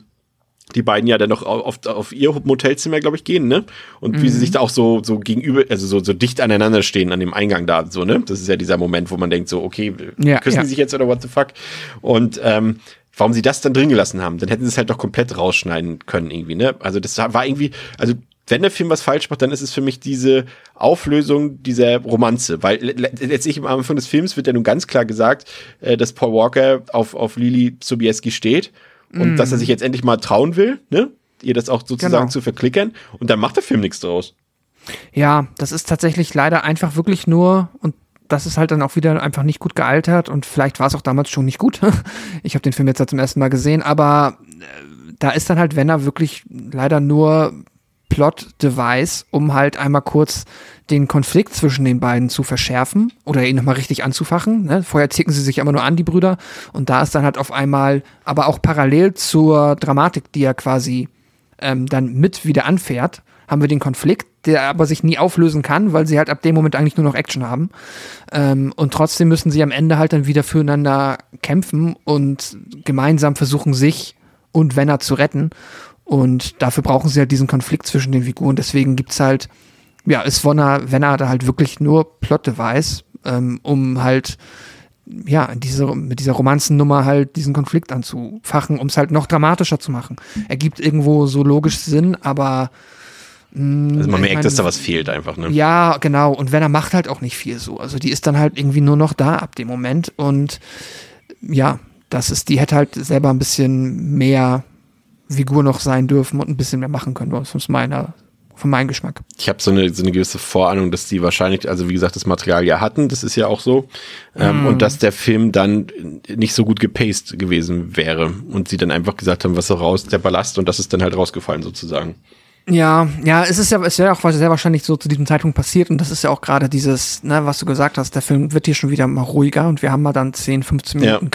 A: die beiden ja dann noch auf, auf ihr Motelzimmer, glaube ich, gehen, ne? Und wie sie sich da auch so, so gegenüber, also so, so dicht aneinander stehen an dem Eingang da, so, ne? Das ist ja dieser Moment, wo man denkt, so, okay,
B: Ja,
A: küssen
B: ja.
A: die sich jetzt oder what the fuck? Und ähm, warum sie das dann drin gelassen haben, dann hätten sie es halt doch komplett rausschneiden können, irgendwie, ne? Also das war irgendwie, also wenn der Film was falsch macht, dann ist es für mich diese Auflösung dieser Romanze. Weil le- le- letztlich am Anfang des Films wird ja nun ganz klar gesagt, äh, dass Paul Walker auf, auf Lili Sobieski steht und dass er sich jetzt endlich mal trauen will, ne? Ihr das auch sozusagen
B: Genau.
A: zu verklickern. Und dann macht der Film nichts draus.
B: Ja, das ist tatsächlich leider einfach wirklich nur und das ist halt dann auch wieder einfach nicht gut gealtert und vielleicht war es auch damals schon nicht gut. Ich habe den Film jetzt ja zum ersten Mal gesehen, aber äh, da ist dann halt, wenn er wirklich leider nur Plot-Device, um halt einmal kurz den Konflikt zwischen den beiden zu verschärfen oder ihn nochmal richtig anzufachen. Ne? Vorher zicken sie sich immer nur an, die Brüder. Und da ist dann halt auf einmal, aber auch parallel zur Dramatik, die er quasi ähm, dann mit wieder anfährt, haben wir den Konflikt, der aber sich nie auflösen kann, weil sie halt ab dem Moment eigentlich nur noch Action haben. Ähm, und trotzdem müssen sie am Ende halt dann wieder füreinander kämpfen und gemeinsam versuchen, sich und Wenner zu retten. Und dafür brauchen sie halt diesen Konflikt zwischen den Figuren. Deswegen gibt's halt, ja, ist Wonner, Wenner da halt wirklich nur Plot-Device, ähm, um halt ja, diese, mit dieser Romanzennummer halt diesen Konflikt anzufachen, um es halt noch dramatischer zu machen. Ergibt irgendwo so logisch Sinn, aber mh,
A: Also man merkt,
B: mein,
A: dass da was fehlt einfach, ne?
B: Ja, genau. Und Werner macht halt auch nicht viel so. Also die ist dann halt irgendwie nur noch da ab dem Moment und ja, das ist, die hätte halt selber ein bisschen mehr Figur noch sein dürfen und ein bisschen mehr machen können, von meiner, von meinem Geschmack.
A: Ich habe so eine, so eine gewisse Vorahnung, dass die wahrscheinlich, also wie gesagt, das Material ja hatten, das ist ja auch so, ähm,
B: Mm.
A: und dass der Film dann nicht so gut gepaced gewesen wäre und sie dann einfach gesagt haben, was so raus, der Ballast und das ist dann halt rausgefallen sozusagen.
B: Ja, ja, es ist ja, es wäre auch sehr wahrscheinlich so zu diesem Zeitpunkt passiert und das ist ja auch gerade dieses, ne, was du gesagt hast, der Film wird hier schon wieder mal ruhiger und wir haben mal dann 10, 15
A: Ja.
B: Minuten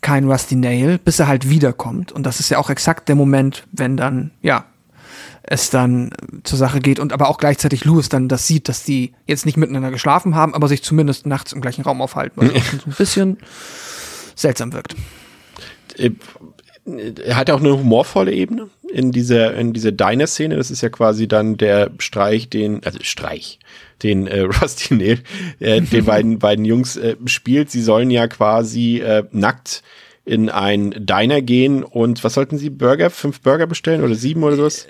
B: kein, Rusty Nail, bis er halt wiederkommt und das ist ja auch exakt der Moment, wenn dann, ja, es dann zur Sache geht und aber auch gleichzeitig Louis dann das sieht, dass die jetzt nicht miteinander geschlafen haben, aber sich zumindest nachts im gleichen Raum aufhalten, was so ein bisschen seltsam wirkt.
A: Äh, Er hat ja auch eine humorvolle Ebene in dieser, in dieser Diner-Szene. Das ist ja quasi dann der Streich, den, also Streich, den äh, Rusty Nail, äh, den beiden, beiden Jungs äh, spielt. Sie sollen ja quasi äh, nackt in ein Diner gehen und was sollten sie? Burger? Fünf Burger bestellen oder sieben oder sowas?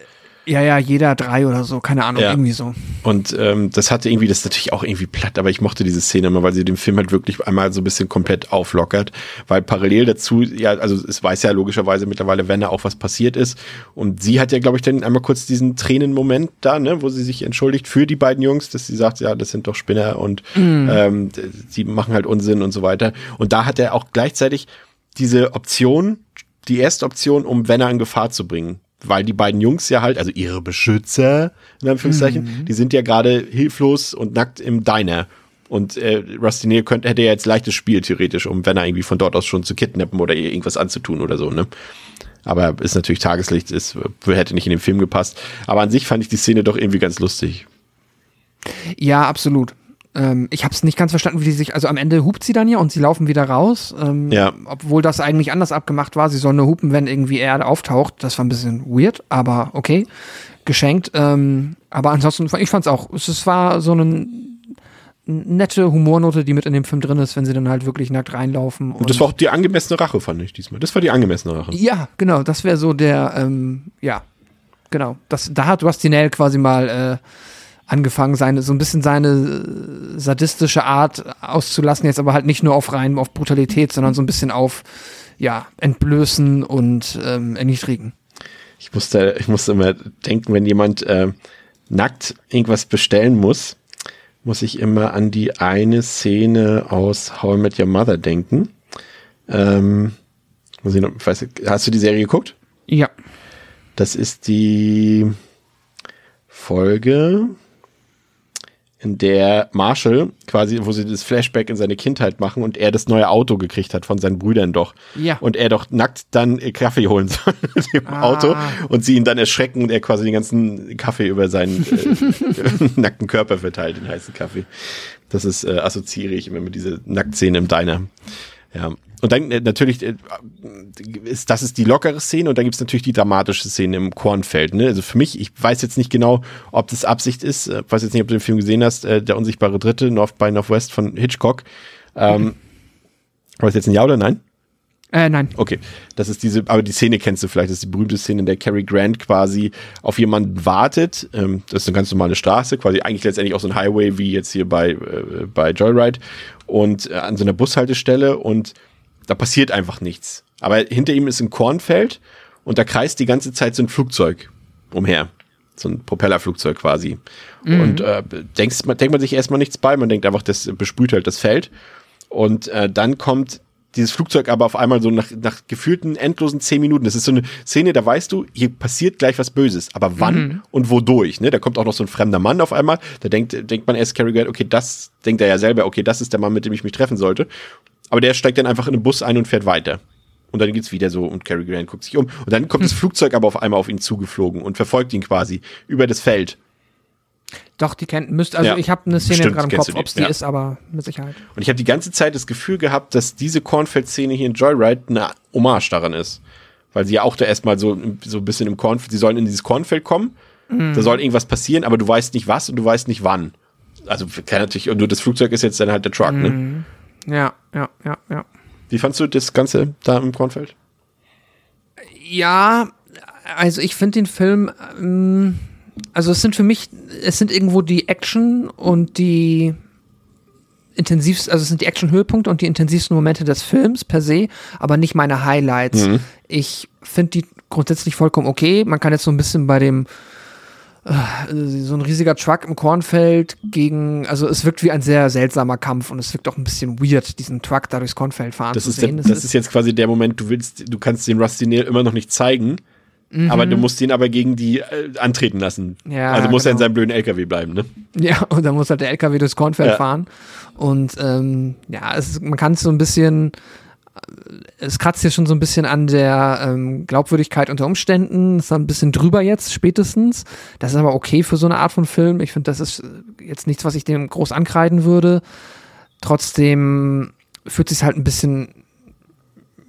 B: Ja, ja, jeder drei oder so, keine Ahnung,
A: Ja.
B: irgendwie so.
A: Und ähm, das hatte irgendwie, das ist natürlich auch irgendwie platt, aber ich mochte diese Szene immer, weil sie den Film halt wirklich einmal so ein bisschen komplett auflockert, weil parallel dazu, ja, also es weiß ja logischerweise mittlerweile, wenn da auch was passiert ist. Und sie hat ja, glaube ich, dann einmal kurz diesen Tränenmoment da, ne, wo sie sich entschuldigt für die beiden Jungs, dass sie sagt, ja, das sind doch Spinner und ähm, d- sie machen halt Unsinn und so weiter. Und da hat er auch gleichzeitig diese Option, die erste Option, um Wenner in Gefahr zu bringen. Weil die beiden Jungs ja halt, also ihre Beschützer, in Anführungszeichen, die sind ja gerade hilflos und nackt im Diner. Und äh, Rusty Nail könnte, hätte ja jetzt leichtes Spiel theoretisch, um Wenner irgendwie von dort aus schon zu kidnappen oder ihr irgendwas anzutun oder so, ne? Aber ist natürlich Tageslicht, ist, hätte nicht in den Film gepasst. Aber an sich fand ich die Szene doch irgendwie ganz lustig.
B: Ja, absolut. Ähm, ich habe es nicht ganz verstanden, wie die sich, also am Ende hupt sie dann ja und sie laufen wieder raus, ähm,
A: Ja.
B: obwohl das eigentlich anders abgemacht war. Sie sollen nur hupen, wenn irgendwie er auftaucht. Das war ein bisschen weird, aber okay, geschenkt. Ähm, aber ansonsten, ich fand's auch, es, es war so eine nette Humornote, die mit in dem Film drin ist, wenn sie dann halt wirklich nackt reinlaufen.
A: Und das war auch die angemessene Rache, fand ich diesmal. Das war die angemessene Rache.
B: Ja, genau, das wäre so der, ähm, ja, genau. Das, da hat Rusty Nail quasi mal äh, angefangen, seine, so ein bisschen seine äh, sadistische Art auszulassen, jetzt aber halt nicht nur auf rein auf Brutalität, sondern so ein bisschen auf, ja, entblößen und ähm, erniedrigen.
A: Ich musste, ich musste immer denken, wenn jemand äh, nackt irgendwas bestellen muss, muss ich immer an die eine Szene aus How I Met Your Mother denken. Ähm, muss ich noch, weiß, hast du die Serie geguckt?
B: Ja.
A: Das ist die Folge, in der Marshall quasi, wo sie das Flashback in seine Kindheit machen und er das neue Auto gekriegt hat von seinen Brüdern doch.
B: Ja.
A: Und er doch nackt dann äh, Kaffee holen soll mit dem
B: Ah.
A: Auto und sie ihn dann erschrecken und er quasi den ganzen Kaffee über seinen äh, nackten Körper verteilt, den heißen Kaffee. Das ist, äh, assoziiere ich immer mit dieser Nacktszene im Diner. Ja. Und dann äh, natürlich äh, ist das ist die lockere Szene und dann gibt's natürlich die dramatische Szene im Kornfeld. Ne? Also für mich, ich weiß jetzt nicht genau, ob das Absicht ist. äh, weiß jetzt nicht, ob du den Film gesehen hast, äh, der unsichtbare Dritte, North by Northwest von Hitchcock. Ähm, war das jetzt ein Ja oder Nein?
B: Äh, nein.
A: Okay, das ist diese, aber die Szene kennst du vielleicht, das ist die berühmte Szene, in der Cary Grant quasi auf jemanden wartet. Ähm, das ist eine ganz normale Straße, quasi eigentlich letztendlich auch so ein Highway wie jetzt hier bei, äh, bei Joyride und äh, an so einer Bushaltestelle und da passiert einfach nichts. Aber hinter ihm ist ein Kornfeld und da kreist die ganze Zeit so ein Flugzeug umher. So ein Propellerflugzeug quasi. Und äh, denkst, man, denkt man sich erstmal nichts bei, man denkt einfach, das besprüht halt das Feld. Und äh, dann kommt dieses Flugzeug aber auf einmal so nach, nach gefühlten endlosen zehn Minuten. Das ist so eine Szene, da weißt du, hier passiert gleich was Böses. Aber wann und wodurch? Ne? Da kommt auch noch so ein fremder Mann auf einmal. Da denkt, denkt man erst Cary Grant, okay, das denkt er ja selber, okay, das ist der Mann, mit dem ich mich treffen sollte. Aber der steigt dann einfach in den Bus ein und fährt weiter. Und dann geht's wieder so und Cary Grant guckt sich um. Und dann kommt das Flugzeug aber auf einmal auf ihn zugeflogen und verfolgt ihn quasi über das Feld.
B: Doch, die kennt, müsst, also
A: Ja,
B: ich habe eine Szene gerade im Kopf, ob es die
A: ja.
B: ist, aber mit Sicherheit.
A: Und ich habe die ganze Zeit das Gefühl gehabt, dass diese Kornfeld-Szene hier in Joyride eine Hommage daran ist. Weil sie ja auch da erstmal so, so ein bisschen im Kornfeld, sie sollen in dieses Kornfeld kommen, da soll irgendwas passieren, aber du weißt nicht was und du weißt nicht wann. Also kann natürlich, und nur das Flugzeug ist jetzt dann halt der Truck, ne?
B: Ja, ja, ja, ja.
A: Wie fandst du das Ganze da im Kornfeld?
B: Ja, also ich finde den Film, ähm, also es sind für mich, es sind irgendwo die Action und die intensivsten, also es sind die Action-Höhepunkte und die intensivsten Momente des Films per se, aber nicht meine Highlights.
A: Mhm.
B: Ich finde die grundsätzlich vollkommen okay. Man kann jetzt so ein bisschen bei dem so ein riesiger Truck im Kornfeld gegen, also es wirkt wie ein sehr seltsamer Kampf und es wirkt auch ein bisschen weird, diesen Truck da durchs Kornfeld fahren
A: Das,
B: zu
A: ist,
B: sehen.
A: der, das ist jetzt quasi der Moment, du willst, du kannst den Rusty Nail immer noch nicht zeigen, aber du musst ihn aber gegen die äh, antreten lassen.
B: Mhm. Ja,
A: also muss er in
B: genau.
A: seinem blöden LKW bleiben, ne?
B: Ja, und dann muss halt der LKW durchs Kornfeld
A: Ja.
B: fahren. Und ähm, ja, es ist, man kann es so ein bisschen, äh, es kratzt hier schon so ein bisschen an der ähm, Glaubwürdigkeit unter Umständen. Ist ein bisschen drüber jetzt, spätestens. Das ist aber okay für so eine Art von Film. Ich finde, das ist äh, jetzt nichts, was ich dem groß ankreiden würde. Trotzdem fühlt sich halt ein bisschen.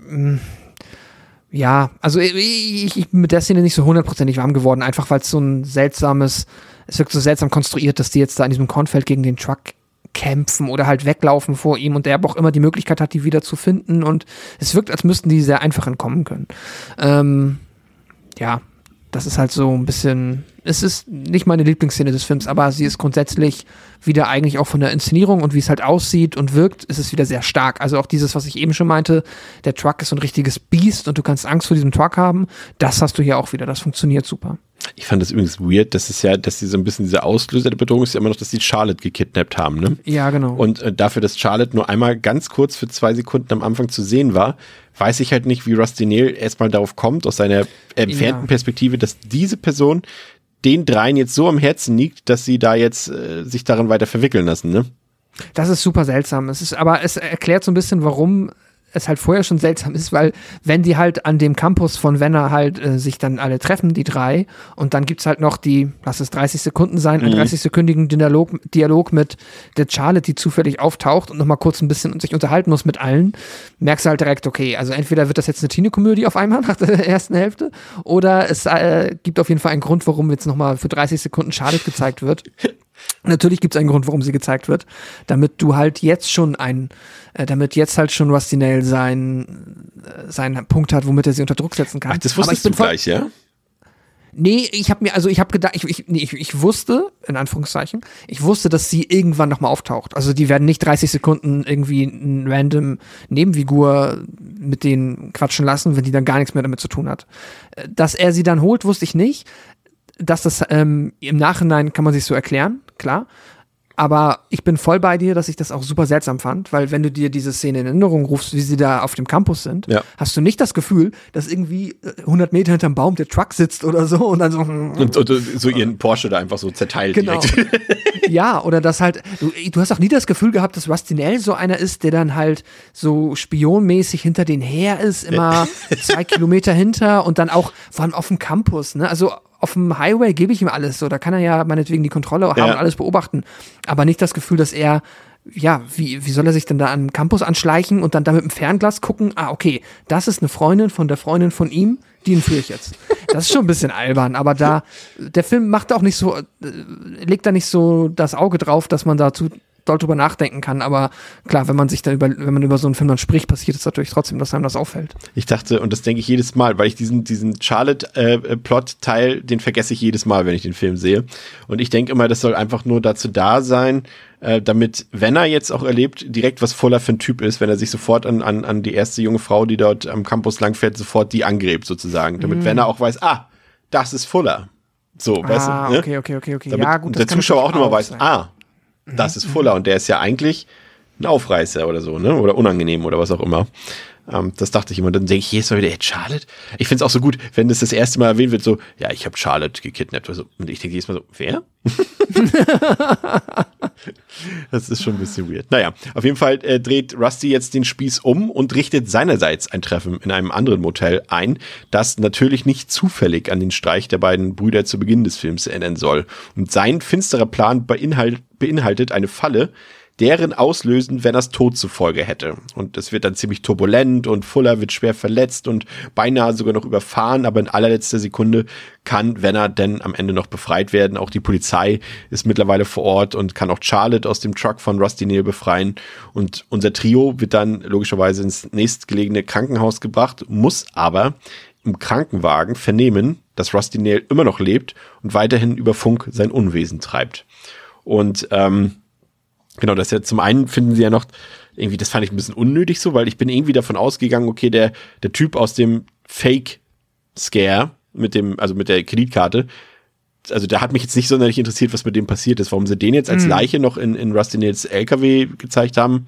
B: mm, Ja, also ich, ich, ich bin mit der Szene nicht so hundertprozentig warm geworden, einfach weil es so ein seltsames, es wirkt so seltsam konstruiert, dass die jetzt da in diesem Kornfeld gegen den Truck kämpfen oder halt weglaufen vor ihm und der aber auch immer die Möglichkeit hat, die wieder zu finden und es wirkt, als müssten die sehr einfach entkommen können. Ähm, ja, das ist halt so ein bisschen, es ist nicht meine Lieblingsszene des Films, aber sie ist grundsätzlich wieder eigentlich auch von der Inszenierung und wie es halt aussieht und wirkt, ist es wieder sehr stark. Also auch dieses, was ich eben schon meinte, der Truck ist so ein richtiges Biest und du kannst Angst vor diesem Truck haben, das hast du hier auch wieder, das funktioniert super.
A: Ich fand das übrigens weird, das ist ja, dass sie so ein bisschen dieser Auslöser der Bedrohung ist ja immer noch, dass sie Charlotte gekidnappt haben, ne?
B: Ja, genau.
A: Und äh, dafür, dass Charlotte nur einmal ganz kurz für zwei Sekunden am Anfang zu sehen war, weiß ich halt nicht, wie Rusty Nail erstmal darauf kommt, aus seiner entfernten
B: Ja.
A: Perspektive, dass diese Person den dreien jetzt so am Herzen liegt, dass sie da jetzt äh, sich darin weiter verwickeln lassen, ne?
B: Das ist super seltsam. Es ist, aber es erklärt so ein bisschen, warum es halt vorher schon seltsam ist, weil wenn die halt an dem Campus von Wenner halt äh, sich dann alle treffen, die drei, und dann gibt's halt noch die, lass es 30 Sekunden sein, einen 30-sekündigen Dialog, Dialog mit der Charlotte, die zufällig auftaucht und nochmal kurz ein bisschen sich unterhalten muss mit allen, merkst du halt direkt, okay, also entweder wird das jetzt eine Teenie-Komödie auf einmal nach der ersten Hälfte, oder es äh, gibt auf jeden Fall einen Grund, warum jetzt nochmal für 30 Sekunden Charlotte gezeigt wird. Natürlich gibt es einen Grund, warum sie gezeigt wird, damit du halt jetzt schon ein, äh, damit jetzt halt schon Rusty Nail sein, äh, seinen Punkt hat, womit er sie unter Druck setzen kann.
A: Ach, das wusstest du gleich, ja?
B: Nee, ich habe mir, also ich habe gedacht, ich, ich, nee, ich, ich wusste, in Anführungszeichen, ich wusste, dass sie irgendwann nochmal auftaucht. Also die werden nicht 30 Sekunden irgendwie ein random Nebenfigur mit denen quatschen lassen, wenn die dann gar nichts mehr damit zu tun hat. Äh, Dass er sie dann holt, wusste ich nicht. Dass das ähm, im Nachhinein kann man sich so erklären, klar. Aber ich bin voll bei dir, dass ich das auch super seltsam fand, weil wenn du dir diese Szene in Erinnerung rufst, wie sie da auf dem Campus sind,
A: Ja.
B: hast du nicht das Gefühl, dass irgendwie äh, 100 Meter hinterm Baum der Truck sitzt oder so und dann so,
A: Und, und so ihren Porsche da einfach so zerteilt
B: Genau.
A: direkt.
B: ja, oder dass halt, du, du hast auch nie das Gefühl gehabt, dass Rusty Nail so einer ist, der dann halt so spionmäßig hinter denen her ist, immer zwei Kilometer hinter und dann auch, vor allem auf dem Campus, ne, also auf dem Highway gebe ich ihm alles so, da kann er ja meinetwegen die Kontrolle haben
A: Ja.
B: und alles beobachten, aber nicht das Gefühl, dass er ja, wie, wie soll er sich denn da an den Campus anschleichen und dann da mit dem Fernglas gucken? Ah, okay, das ist eine Freundin von der Freundin von ihm, die entführe ich jetzt. Das ist schon ein bisschen albern, aber da, der Film macht auch nicht so, äh, legt da nicht so das Auge drauf, dass man dazu doll drüber nachdenken kann. Aber klar, wenn man sich dann über, wenn man über so einen Film dann spricht, passiert es natürlich trotzdem, dass einem das auffällt.
A: Ich dachte, und das denke ich jedes Mal, weil ich diesen, diesen Charlotte-Plot-Teil, den vergesse ich jedes Mal, wenn ich den Film sehe. Und ich denke immer, das soll einfach nur dazu da sein, äh, damit, wenn er jetzt auch erlebt, direkt was Fuller für ein Typ ist, wenn er sich sofort an, an, an die erste junge Frau, die dort am Campus langfährt, sofort die angrebt sozusagen. Damit, wenn er auch weiß, ah, das ist Fuller. So, weißt
B: ah,
A: du? Ne?
B: okay, okay, okay, okay.
A: Damit
B: ja, gut.
A: der Zuschauer auch nochmal weiß, ah, das ist Fuller und der ist ja eigentlich ein Aufreißer oder so, ne? Oder unangenehm oder was auch immer. Ähm, das dachte ich immer. Dann denke ich jedes Mal wieder, ey, Charlotte? Ich finde es auch so gut, wenn das das erste Mal erwähnt wird, so, ja, ich habe Charlotte gekidnappt. Oder so. Und ich denke jedes Mal so, wer? das ist schon ein bisschen weird. Naja, auf jeden Fall äh, dreht Rusty jetzt den Spieß um und richtet seinerseits ein Treffen in einem anderen Motel ein, das natürlich nicht zufällig an den Streich der beiden Brüder zu Beginn des Films erinnern soll. Und sein finsterer Plan beinhalt, beinhaltet eine Falle, deren Auslösen Wenners Tod zur Folge hätte. Und es wird dann ziemlich turbulent und Fuller wird schwer verletzt und beinahe sogar noch überfahren, aber in allerletzter Sekunde kann Wenner denn am Ende noch befreit werden. Auch die Polizei ist mittlerweile vor Ort und kann auch Charlotte aus dem Truck von Rusty Nail befreien. Und unser Trio wird dann logischerweise ins nächstgelegene Krankenhaus gebracht, muss aber im Krankenwagen vernehmen, dass Rusty Nail immer noch lebt und weiterhin über Funk sein Unwesen treibt. Und ähm, Genau, das ist ja zum einen finden sie ja noch, irgendwie, das fand ich ein bisschen unnötig so, weil ich bin irgendwie davon ausgegangen, okay, der, der Typ aus dem Fake-Scare mit dem, also mit der Kreditkarte, also der hat mich jetzt nicht sonderlich interessiert, was mit dem passiert ist. Warum sie den jetzt als
B: Mhm.
A: Leiche noch in, in Rusty Nails LKW gezeigt haben,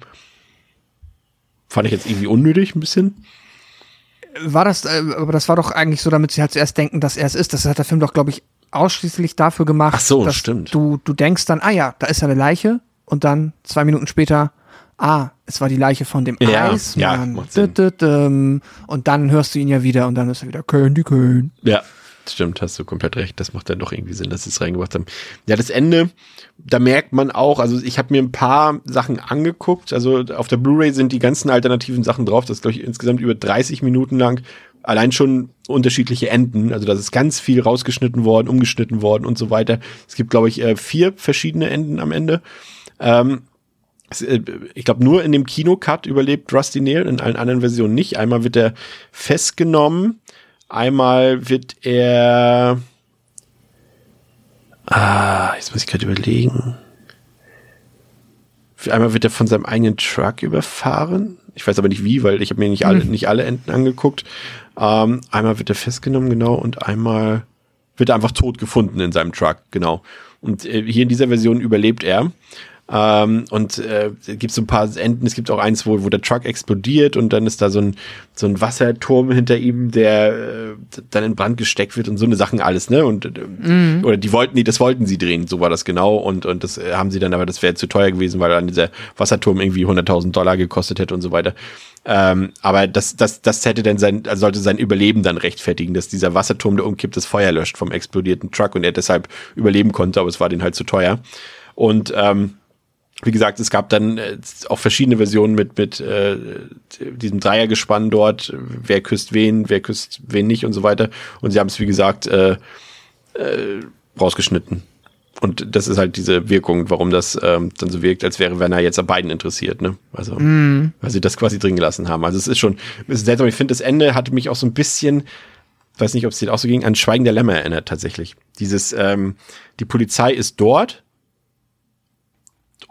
A: fand ich jetzt irgendwie unnötig ein bisschen.
B: War das, äh, aber das war doch eigentlich so, damit sie halt zuerst denken, dass er es ist. Das hat der Film doch, glaube ich, ausschließlich dafür gemacht,
A: Ach so,
B: dass
A: stimmt.
B: du, du denkst dann, ah ja, da ist ja eine Leiche und dann zwei Minuten später, ah, es war die Leiche von dem
A: Ja, ja,
B: Eismann. düm. Und dann hörst du ihn ja wieder und dann ist er wieder Candy Cane.
A: Ja, stimmt, hast du komplett recht. Das macht dann doch irgendwie Sinn, dass sie es reingebracht haben. Ja, das Ende, da merkt man auch, also ich habe mir ein paar Sachen angeguckt. Also auf der Blu-ray sind die ganzen alternativen Sachen drauf. Das ist, glaube ich, insgesamt über 30 Minuten lang. Allein schon unterschiedliche Enden. Also da ist ganz viel rausgeschnitten worden, umgeschnitten worden und so weiter. Es gibt, glaube ich, äh, vier verschiedene Enden am Ende. Ähm, äh, ich glaube, nur in dem Kinocut überlebt Rusty Nail, in allen anderen Versionen nicht. Einmal wird er festgenommen, einmal wird er. Ah, jetzt muss ich gerade überlegen. Einmal wird er von seinem eigenen Truck überfahren. Ich weiß aber nicht wie, weil ich habe mir nicht alle, nicht alle Enden angeguckt. Ähm, einmal wird er festgenommen, genau, und einmal wird er einfach tot gefunden in seinem Truck, genau. Und äh, hier in dieser Version überlebt er. Ähm, und äh, es gibt so ein paar Enden, es gibt auch eins, wo, wo der Truck explodiert und dann ist da so ein, so ein Wasserturm hinter ihm, der äh, dann in Brand gesteckt wird und so eine Sachen alles, ne? Und äh, oder die wollten, nee, das wollten sie drehen, so war das genau. Und, und das äh, haben sie dann, aber das wäre zu teuer gewesen, weil dann dieser Wasserturm irgendwie 100.000 Dollar gekostet hätte und so weiter. Ähm, aber das, das, das hätte dann sein, also sollte sein Überleben dann rechtfertigen, dass dieser Wasserturm, der umkippt, das Feuer löscht vom explodierten Truck und er deshalb überleben konnte, aber es war den halt zu teuer. Und ähm, wie gesagt, es gab dann äh, auch verschiedene Versionen mit, mit äh, diesem Dreiergespann dort, wer küsst wen, wer küsst wen nicht und so weiter. Und sie haben es, wie gesagt, äh, äh, rausgeschnitten. Und das ist halt diese Wirkung, warum das ähm, dann so wirkt, als wäre Werner jetzt an beiden interessiert, ne? Also, weil sie das quasi drin gelassen haben. Also es ist schon, es ist seltsam. Ich finde, das Ende hatte mich auch so ein bisschen, weiß nicht, ob es dir auch so ging, an Schweigen der Lämmer erinnert tatsächlich. Dieses, ähm, die Polizei ist dort,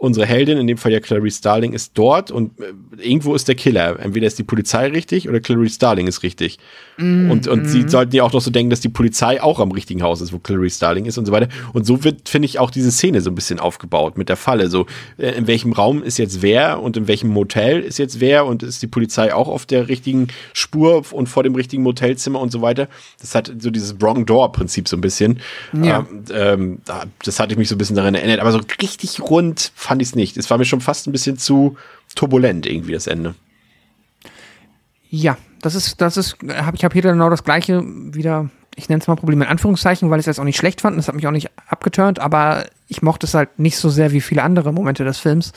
A: unsere Heldin, in dem Fall ja Clarice Starling, ist dort und äh, irgendwo ist der Killer. Entweder ist die Polizei richtig oder Clarice Starling ist richtig. Und, und sie sollten ja auch noch so denken, dass die Polizei auch am richtigen Haus ist, wo Clarice Starling ist und so weiter. Und so wird, finde ich, auch diese Szene so ein bisschen aufgebaut mit der Falle. So, äh, in welchem Raum ist jetzt wer und in welchem Motel ist jetzt wer und ist die Polizei auch auf der richtigen Spur und vor dem richtigen Motelzimmer und so weiter. Das hat so dieses Wrong Door-Prinzip so ein bisschen.
B: Ja.
A: Ähm, ähm, da- das hatte ich mich so ein bisschen daran erinnert. Aber so richtig rund fand ich es nicht. Es war mir schon fast ein bisschen zu turbulent irgendwie das Ende.
B: Ja, das ist, das ist, hab, ich habe hier genau das gleiche wieder, ich nenne es mal Problem in Anführungszeichen, weil ich es jetzt auch nicht schlecht fand, das hat mich auch nicht abgeturnt, aber ich mochte es halt nicht so sehr wie viele andere Momente des Films.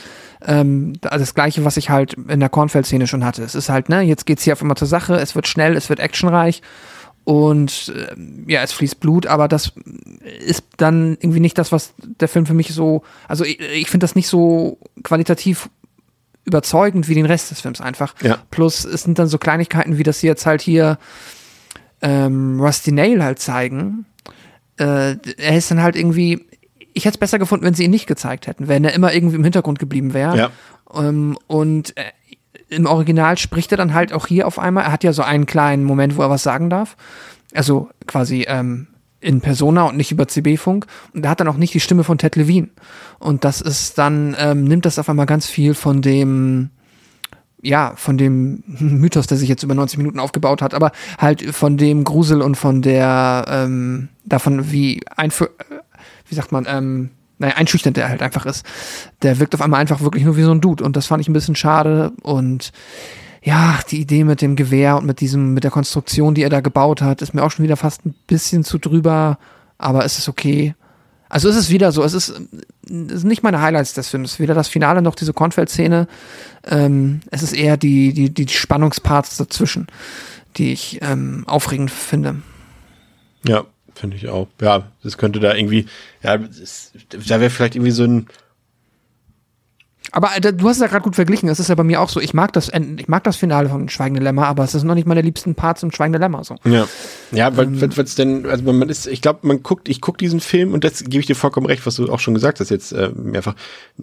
B: Ähm, also das gleiche, was ich halt in der Kornfeld-Szene schon hatte. Es ist halt, ne, jetzt geht's hier auf einmal zur Sache, es wird schnell, es wird actionreich und äh, ja, es fließt Blut, aber das ist dann irgendwie nicht das, was der Film für mich so, also ich, ich finde das nicht so qualitativ überzeugend wie den Rest des Films einfach.
A: Ja.
B: Plus es sind dann so Kleinigkeiten, wie das sie jetzt halt hier ähm, Rusty Nail halt zeigen. Äh, er ist dann halt irgendwie, ich hätte es besser gefunden, wenn sie ihn nicht gezeigt hätten, wenn er immer irgendwie im Hintergrund geblieben wäre.
A: Ja.
B: Ähm, und äh, im Original spricht er dann halt auch hier auf einmal. Er hat ja so einen kleinen Moment, wo er was sagen darf. Also quasi ähm, in Persona und nicht über CB-Funk. Und er hat dann auch nicht die Stimme von Ted Levine. Und das ist dann, ähm, nimmt das auf einmal ganz viel von dem, ja, von dem Mythos, der sich jetzt über 90 Minuten aufgebaut hat, aber halt von dem Grusel und von der, ähm, davon, wie einfü wie sagt man, ähm, naja, einschüchternd der halt einfach ist. Der wirkt auf einmal einfach wirklich nur wie so ein Dude und das fand ich ein bisschen schade und ja, die Idee mit dem Gewehr und mit diesem, mit der Konstruktion, die er da gebaut hat, ist mir auch schon wieder fast ein bisschen zu drüber, aber es ist okay. Also es ist wieder so, es ist, es ist nicht meine Highlights des Films, weder das Finale noch diese Kornfeld-Szene. Ähm, es ist eher die, die, die Spannungsparts dazwischen, die ich ähm, aufregend finde.
A: Ja, finde ich auch. Ja, das könnte da irgendwie, ja, das, da wäre vielleicht irgendwie so ein,
B: Aber äh, du hast es ja gerade gut verglichen, das ist ja bei mir auch so. Ich mag das, ich mag das Finale von Schweigende Lämmer, aber es ist noch nicht meine liebsten Parts im Schweigende Lämmer so.
A: ja, Ja, weil ähm, es denn, also man ist, ich glaube, man guckt, ich gucke diesen Film und das gebe ich dir vollkommen recht, was du auch schon gesagt hast jetzt äh, mehrfach.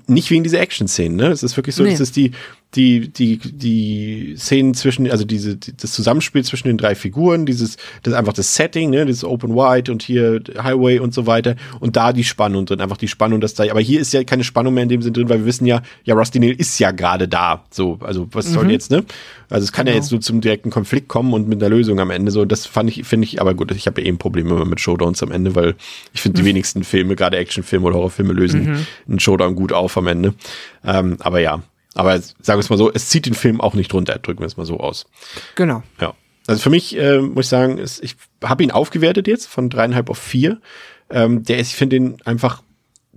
A: Nicht wegen dieser Action-Szenen, ne? Es ist wirklich so, nee. das ist die, die, die, die Szenen zwischen, also diese, die, das Zusammenspiel zwischen den drei Figuren, dieses, das einfach das Setting, ne, dieses Open Wide und hier Highway und so weiter und da die Spannung drin, einfach die Spannung, dass da, aber hier ist ja keine Spannung mehr in dem Sinn drin, weil wir wissen ja, ja, Rusty Nail ist ja gerade da, so, also was soll mhm. jetzt, ne? Also es kann genau. ja jetzt nur zum direkten Konflikt kommen und mit einer Lösung am Ende, so, das fand ich, finde ich, aber gut, ich habe ja eben Probleme mit Showdowns am Ende, weil ich finde, die mhm. wenigsten Filme, gerade Actionfilme oder Horrorfilme lösen mhm. einen Showdown gut auf am Ende. Ähm, aber ja, aber sagen wir es mal so, es zieht den Film auch nicht runter, drücken wir es mal so aus.
B: Genau.
A: Ja. Also für mich äh, muss ich sagen, ist, ich habe ihn aufgewertet jetzt von dreieinhalb auf vier. Ähm, der ist, ich finde ihn einfach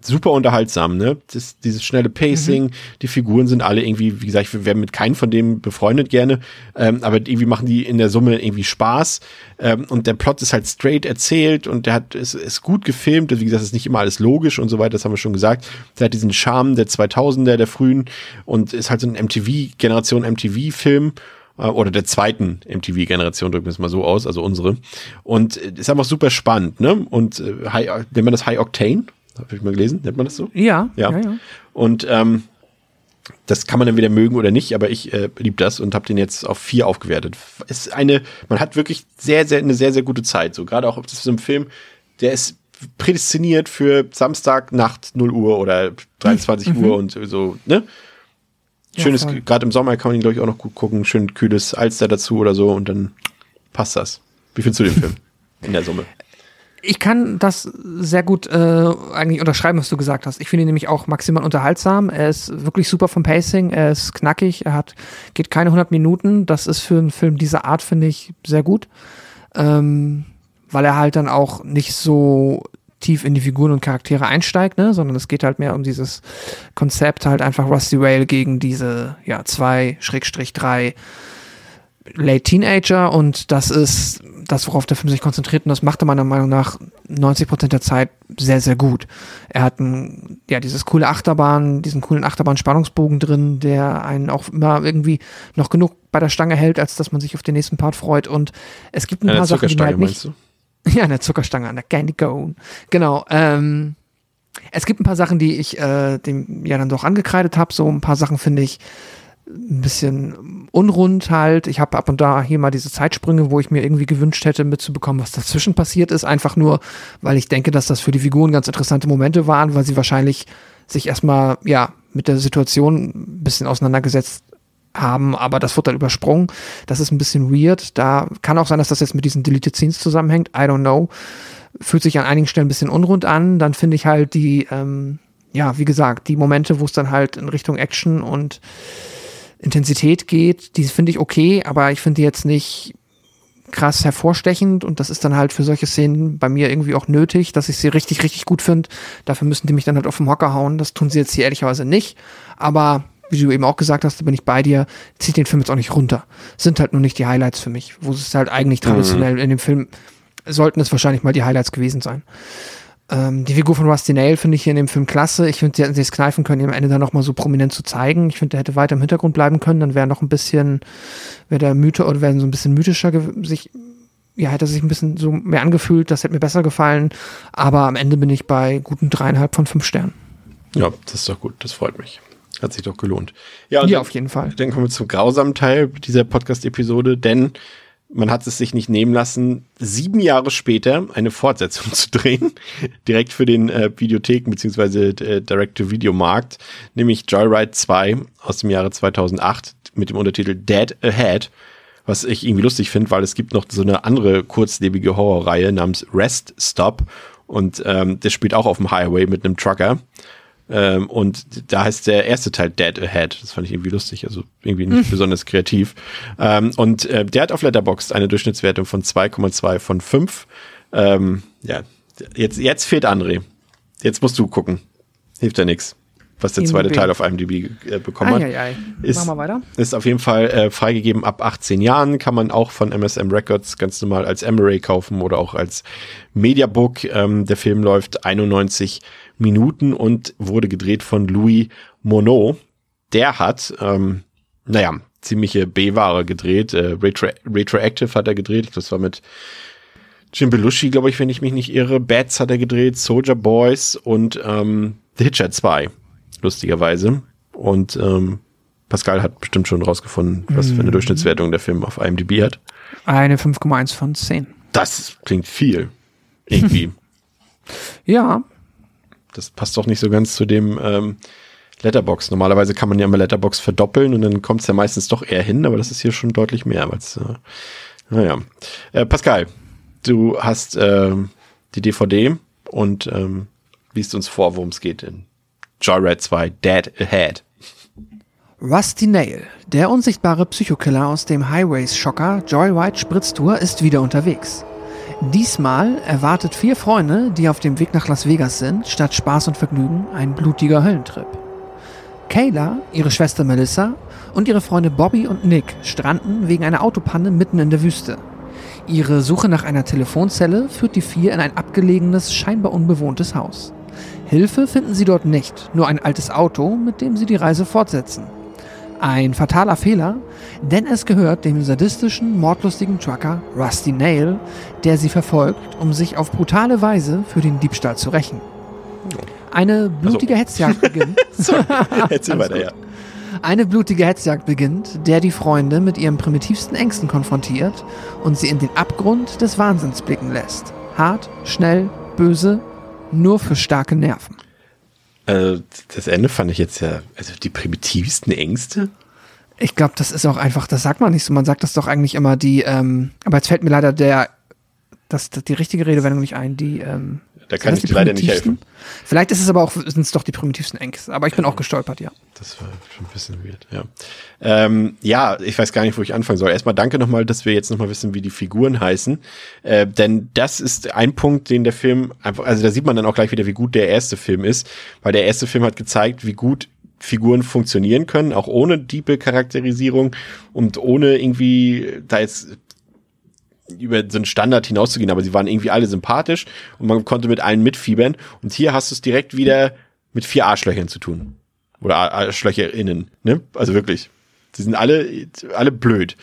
A: super unterhaltsam, ne? Das, dieses schnelle Pacing, mhm. die Figuren sind alle irgendwie, wie gesagt, wir werden mit keinem von dem befreundet gerne, ähm, aber irgendwie machen die in der Summe irgendwie Spaß. Ähm, und der Plot ist halt straight erzählt und der hat ist, ist gut gefilmt. Wie gesagt, ist nicht immer alles logisch und so weiter, das haben wir schon gesagt. Der hat diesen Charme der 2000er, der frühen und ist halt so ein MTV, Generation MTV-Film äh, oder der zweiten MTV-Generation, drücken wir es mal so aus, also unsere. Und ist einfach super spannend, ne? Und äh, High, nennt man das High Octane? Habe ich mal gelesen, nennt man das so?
B: Ja.
A: Ja. ja, ja. Und ähm, das kann man dann wieder mögen oder nicht, aber ich äh, liebe das und habe den jetzt auf vier aufgewertet. Ist eine, man hat wirklich sehr, sehr, eine sehr, sehr gute Zeit. So gerade auch das ist so ein Film, der ist prädestiniert für Samstag Nacht 0 Uhr oder 23 mhm. Uhr und so, ne? Schönes, ja, gerade im Sommer kann man ihn, glaube ich, auch noch gut gucken. Schön kühles Alster dazu oder so und dann passt das. Wie findest du den Film in der Summe?
B: Ich kann das sehr gut äh, eigentlich unterschreiben, was du gesagt hast. Ich finde ihn nämlich auch maximal unterhaltsam. Er ist wirklich super vom Pacing, er ist knackig, er hat geht keine 100 Minuten. Das ist für einen Film dieser Art finde ich sehr gut, ähm, weil er halt dann auch nicht so tief in die Figuren und Charaktere einsteigt, ne, sondern es geht halt mehr um dieses Konzept halt einfach Rusty Whale gegen diese ja zwei Schrägstrich drei Late Teenager und das ist das, worauf der Film sich konzentriert und das macht er meiner Meinung nach 90 Prozent der Zeit sehr, sehr gut. Er hat ein, ja, dieses coole Achterbahn, diesen coolen Achterbahn-Spannungsbogen drin, der einen auch immer irgendwie noch genug bei der Stange hält, als dass man sich auf den nächsten Part freut und es gibt ein
A: ja,
B: paar Sachen,
A: die halt nicht...
B: Ja, eine Zuckerstange an der Candy Cone. Genau, ähm, es gibt ein paar Sachen, die ich äh, dem ja dann doch angekreidet habe. So ein paar Sachen finde ich, ein bisschen unrund halt. Ich habe ab und da hier mal diese Zeitsprünge, wo ich mir irgendwie gewünscht hätte, mitzubekommen, was dazwischen passiert ist. Einfach nur, weil ich denke, dass das für die Figuren ganz interessante Momente waren, weil sie wahrscheinlich sich erstmal, ja, mit der Situation ein bisschen auseinandergesetzt haben, aber das wird dann übersprungen. Das ist ein bisschen weird. Da kann auch sein, dass das jetzt mit diesen Deleted Scenes zusammenhängt. I don't know. Fühlt sich an einigen Stellen ein bisschen unrund an. Dann finde ich halt die, ähm, ja, wie gesagt, die Momente, wo es dann halt in Richtung Action und Intensität geht, die finde ich okay, aber ich finde die jetzt nicht krass hervorstechend und das ist dann halt für solche Szenen bei mir irgendwie auch nötig, dass ich sie richtig, richtig gut finde. Dafür müssen die mich dann halt auf den Hocker hauen. Das tun sie jetzt hier ehrlicherweise nicht. Aber wie du eben auch gesagt hast, da bin ich bei dir, zieht den Film jetzt auch nicht runter. Sind halt nur nicht die Highlights für mich, wo es halt eigentlich mhm. traditionell mhm. in dem Film sollten es wahrscheinlich mal die Highlights gewesen sein. Ähm, die Figur von Rusty Nail finde ich hier in dem Film klasse. Ich finde, sie hätten sich es kneifen können, ihn am Ende dann nochmal so prominent zu zeigen. Ich finde, der hätte weiter im Hintergrund bleiben können. Dann wäre noch ein bisschen, wäre der Mythe oder wäre so ein bisschen mythischer sich, ja, hätte sich ein bisschen so mehr angefühlt. Das hätte mir besser gefallen. Aber am Ende bin ich bei guten dreieinhalb von fünf Sternen.
A: Ja, das ist doch gut. Das freut mich. Hat sich doch gelohnt.
B: Ja, ja dann, auf jeden Fall.
A: Dann kommen wir zum grausamen Teil dieser Podcast-Episode, denn man hat es sich nicht nehmen lassen, sieben Jahre später eine Fortsetzung zu drehen, direkt für den äh, Videotheken bzw. Äh, Direct-to-Video-Markt, nämlich Joyride 2 aus dem Jahre 2008 mit dem Untertitel Dead Ahead, was ich irgendwie lustig finde, weil es gibt noch so eine andere kurzlebige Horrorreihe namens Rest Stop und ähm, das spielt auch auf dem Highway mit einem Trucker. Ähm, und da heißt der erste Teil Dead Ahead. Das fand ich irgendwie lustig, also irgendwie nicht mhm. besonders kreativ. Ähm, und äh, der hat auf Letterboxd eine Durchschnittswertung von 2,2 von 5. Ähm, ja, jetzt, jetzt fehlt André. Jetzt musst du gucken. Hilft ja nichts was der zweite Teil auf IMDb äh, bekommen hat. Ei. Ist, Machen wir weiter. Ist auf jeden Fall äh, freigegeben ab 18 Jahren, kann man auch von MSM Records ganz normal als Emery kaufen oder auch als Mediabook. Ähm, der Film läuft 91 Minuten und wurde gedreht von Louis Monod. Der hat, ähm, naja, ziemliche B-Ware gedreht. Äh, Retro Retroactive hat er gedreht. Das war mit Jim Belushi, glaube ich, wenn ich mich nicht irre. Bats hat er gedreht, Soldier Boys und ähm, The Hitcher 2, lustigerweise. Und ähm, Pascal hat bestimmt schon rausgefunden, was für eine Durchschnittswertung der Film auf IMDb hat.
B: Eine 5,1 von 10.
A: Das klingt viel. Irgendwie.
B: Ja,
A: das passt doch nicht so ganz zu dem ähm, Letterbox. Normalerweise kann man ja immer Letterbox verdoppeln und dann kommt es ja meistens doch eher hin, aber das ist hier schon deutlich mehr. Weil's, äh, naja. Äh, Pascal, du hast ähm, die DVD und ähm, liest uns vor, worum es geht in Joyride 2 Dead Ahead.
B: Rusty Nail, der unsichtbare Psychokiller aus dem Highways-Schocker Joyride Spritztour, ist wieder unterwegs. Diesmal erwartet vier Freunde, die auf dem Weg nach Las Vegas sind, statt Spaß und Vergnügen ein blutiger Höllentrip. Kayla, ihre Schwester Melissa und ihre Freunde Bobby und Nick stranden wegen einer Autopanne mitten in der Wüste. Ihre Suche nach einer Telefonzelle führt die vier in ein abgelegenes, scheinbar unbewohntes Haus. Hilfe finden sie dort nicht, nur ein altes Auto, mit dem sie die Reise fortsetzen. Ein fataler Fehler, denn es gehört dem sadistischen, mordlustigen Trucker Rusty Nail, der sie verfolgt, um sich auf brutale Weise für den Diebstahl zu rächen. Eine blutige Hetzjagd beginnt. Alles
A: weiter, ja.
B: Eine blutige Hetzjagd beginnt, der die Freunde mit ihren primitivsten Ängsten konfrontiert und sie in den Abgrund des Wahnsinns blicken lässt. Hart, schnell, böse, nur für starke Nerven.
A: Äh, das Ende fand ich jetzt ja, also die primitivsten Ängste.
B: Ich glaube, das ist auch einfach, das sagt man nicht so. Man sagt das doch eigentlich immer die, ähm, aber jetzt fällt mir leider der, das die richtige Redewendung nicht ein, die, ähm,
A: Da kann ich dir leider nicht helfen.
B: Vielleicht ist es aber auch, sind es doch die primitivsten Ängste. Aber ich bin auch gestolpert, ja.
A: Das war schon ein bisschen weird, ja. Ähm, ja, ich weiß gar nicht, wo ich anfangen soll. Erstmal danke nochmal, dass wir jetzt nochmal wissen, wie die Figuren heißen. Äh, denn das ist ein Punkt, den der Film einfach, also da sieht man dann auch gleich wieder, wie gut der erste Film ist, weil der erste Film hat gezeigt, wie gut Figuren funktionieren können, auch ohne diepe Charakterisierung und ohne irgendwie da jetzt über so einen Standard hinauszugehen, aber sie waren irgendwie alle sympathisch und man konnte mit allen mitfiebern. Und hier hast du es direkt wieder mit vier Arschlöchern zu tun. Oder Ar- ArschlöcherInnen, ne? Also wirklich. Sie sind alle, alle blöd.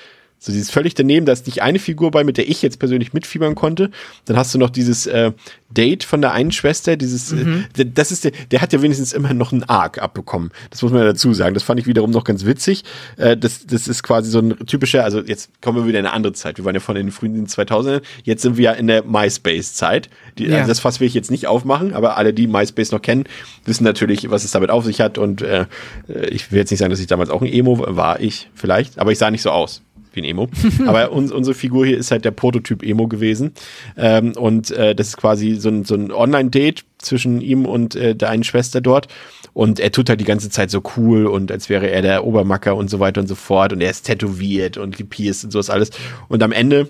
A: So dieses völlig daneben, da ist nicht eine Figur bei, mit der ich jetzt persönlich mitfiebern konnte. Dann hast du noch dieses äh, Date von der einen Schwester, dieses, äh, der- das ist der, der hat ja wenigstens immer noch einen Arc abbekommen. Das muss man ja dazu sagen. Das fand ich wiederum noch ganz witzig. Äh, das, das ist quasi so ein typischer, also jetzt kommen wir wieder in eine andere Zeit. Wir waren ja von den frühen 2000ern. Jetzt sind wir ja in der MySpace-Zeit. Die-
B: Ja.
A: Also das Fass will ich jetzt nicht aufmachen, aber alle, die MySpace noch kennen, wissen natürlich, was es damit auf sich hat. Und äh, äh, ich will jetzt nicht sagen, dass ich damals auch ein Emo war ich vielleicht, aber ich sah nicht so aus wie ein Emo. aber uns, unsere Figur hier ist halt der Prototyp Emo gewesen. Ähm, und äh, das ist quasi so ein, so ein Online-Date zwischen ihm und äh, der einen Schwester dort. Und er tut halt die ganze Zeit so cool und als wäre er der Obermacker und so weiter und so fort. Und er ist tätowiert und gepierst und sowas alles. Und am Ende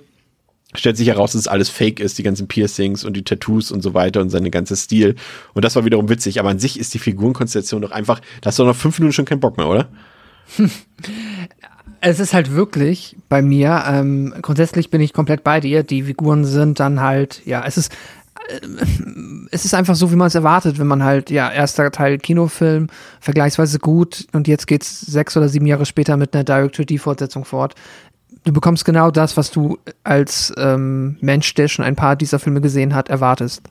A: stellt sich heraus, dass es alles fake ist, die ganzen Piercings und die Tattoos und so weiter und seine ganze Stil. Und das war wiederum witzig. Aber an sich ist die Figurenkonstellation doch einfach, da hast du doch nach fünf Minuten schon keinen Bock mehr, oder?
B: Es ist halt wirklich bei mir, ähm, grundsätzlich bin ich komplett bei dir. Die Figuren sind dann halt, ja, es ist, äh, es ist einfach so, wie man es erwartet, wenn man halt, ja, erster Teil Kinofilm, vergleichsweise gut und jetzt geht's sechs oder sieben Jahre später mit einer Direct-to-D-Fortsetzung fort. Du bekommst genau das, was du als ähm, Mensch, der schon ein paar dieser Filme gesehen hat, erwartest.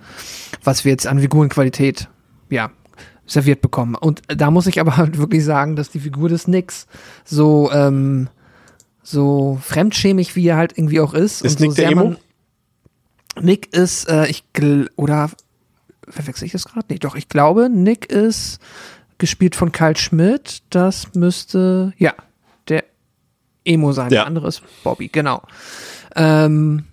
B: Was wir jetzt an Figurenqualität, ja, serviert bekommen. Und da muss ich aber halt wirklich sagen, dass die Figur des Nicks so, ähm, so fremdschämig wie er halt irgendwie auch ist.
A: Ist
B: und
A: Nick
B: so
A: der Emo?
B: man- Nick ist, äh, ich oder verwechsel ich das gerade? Nee, doch, ich glaube, Nick ist gespielt von Kyle Schmidt. Das müsste, ja, der Emo sein.
A: Ja.
B: Der andere ist Bobby, genau. Ähm,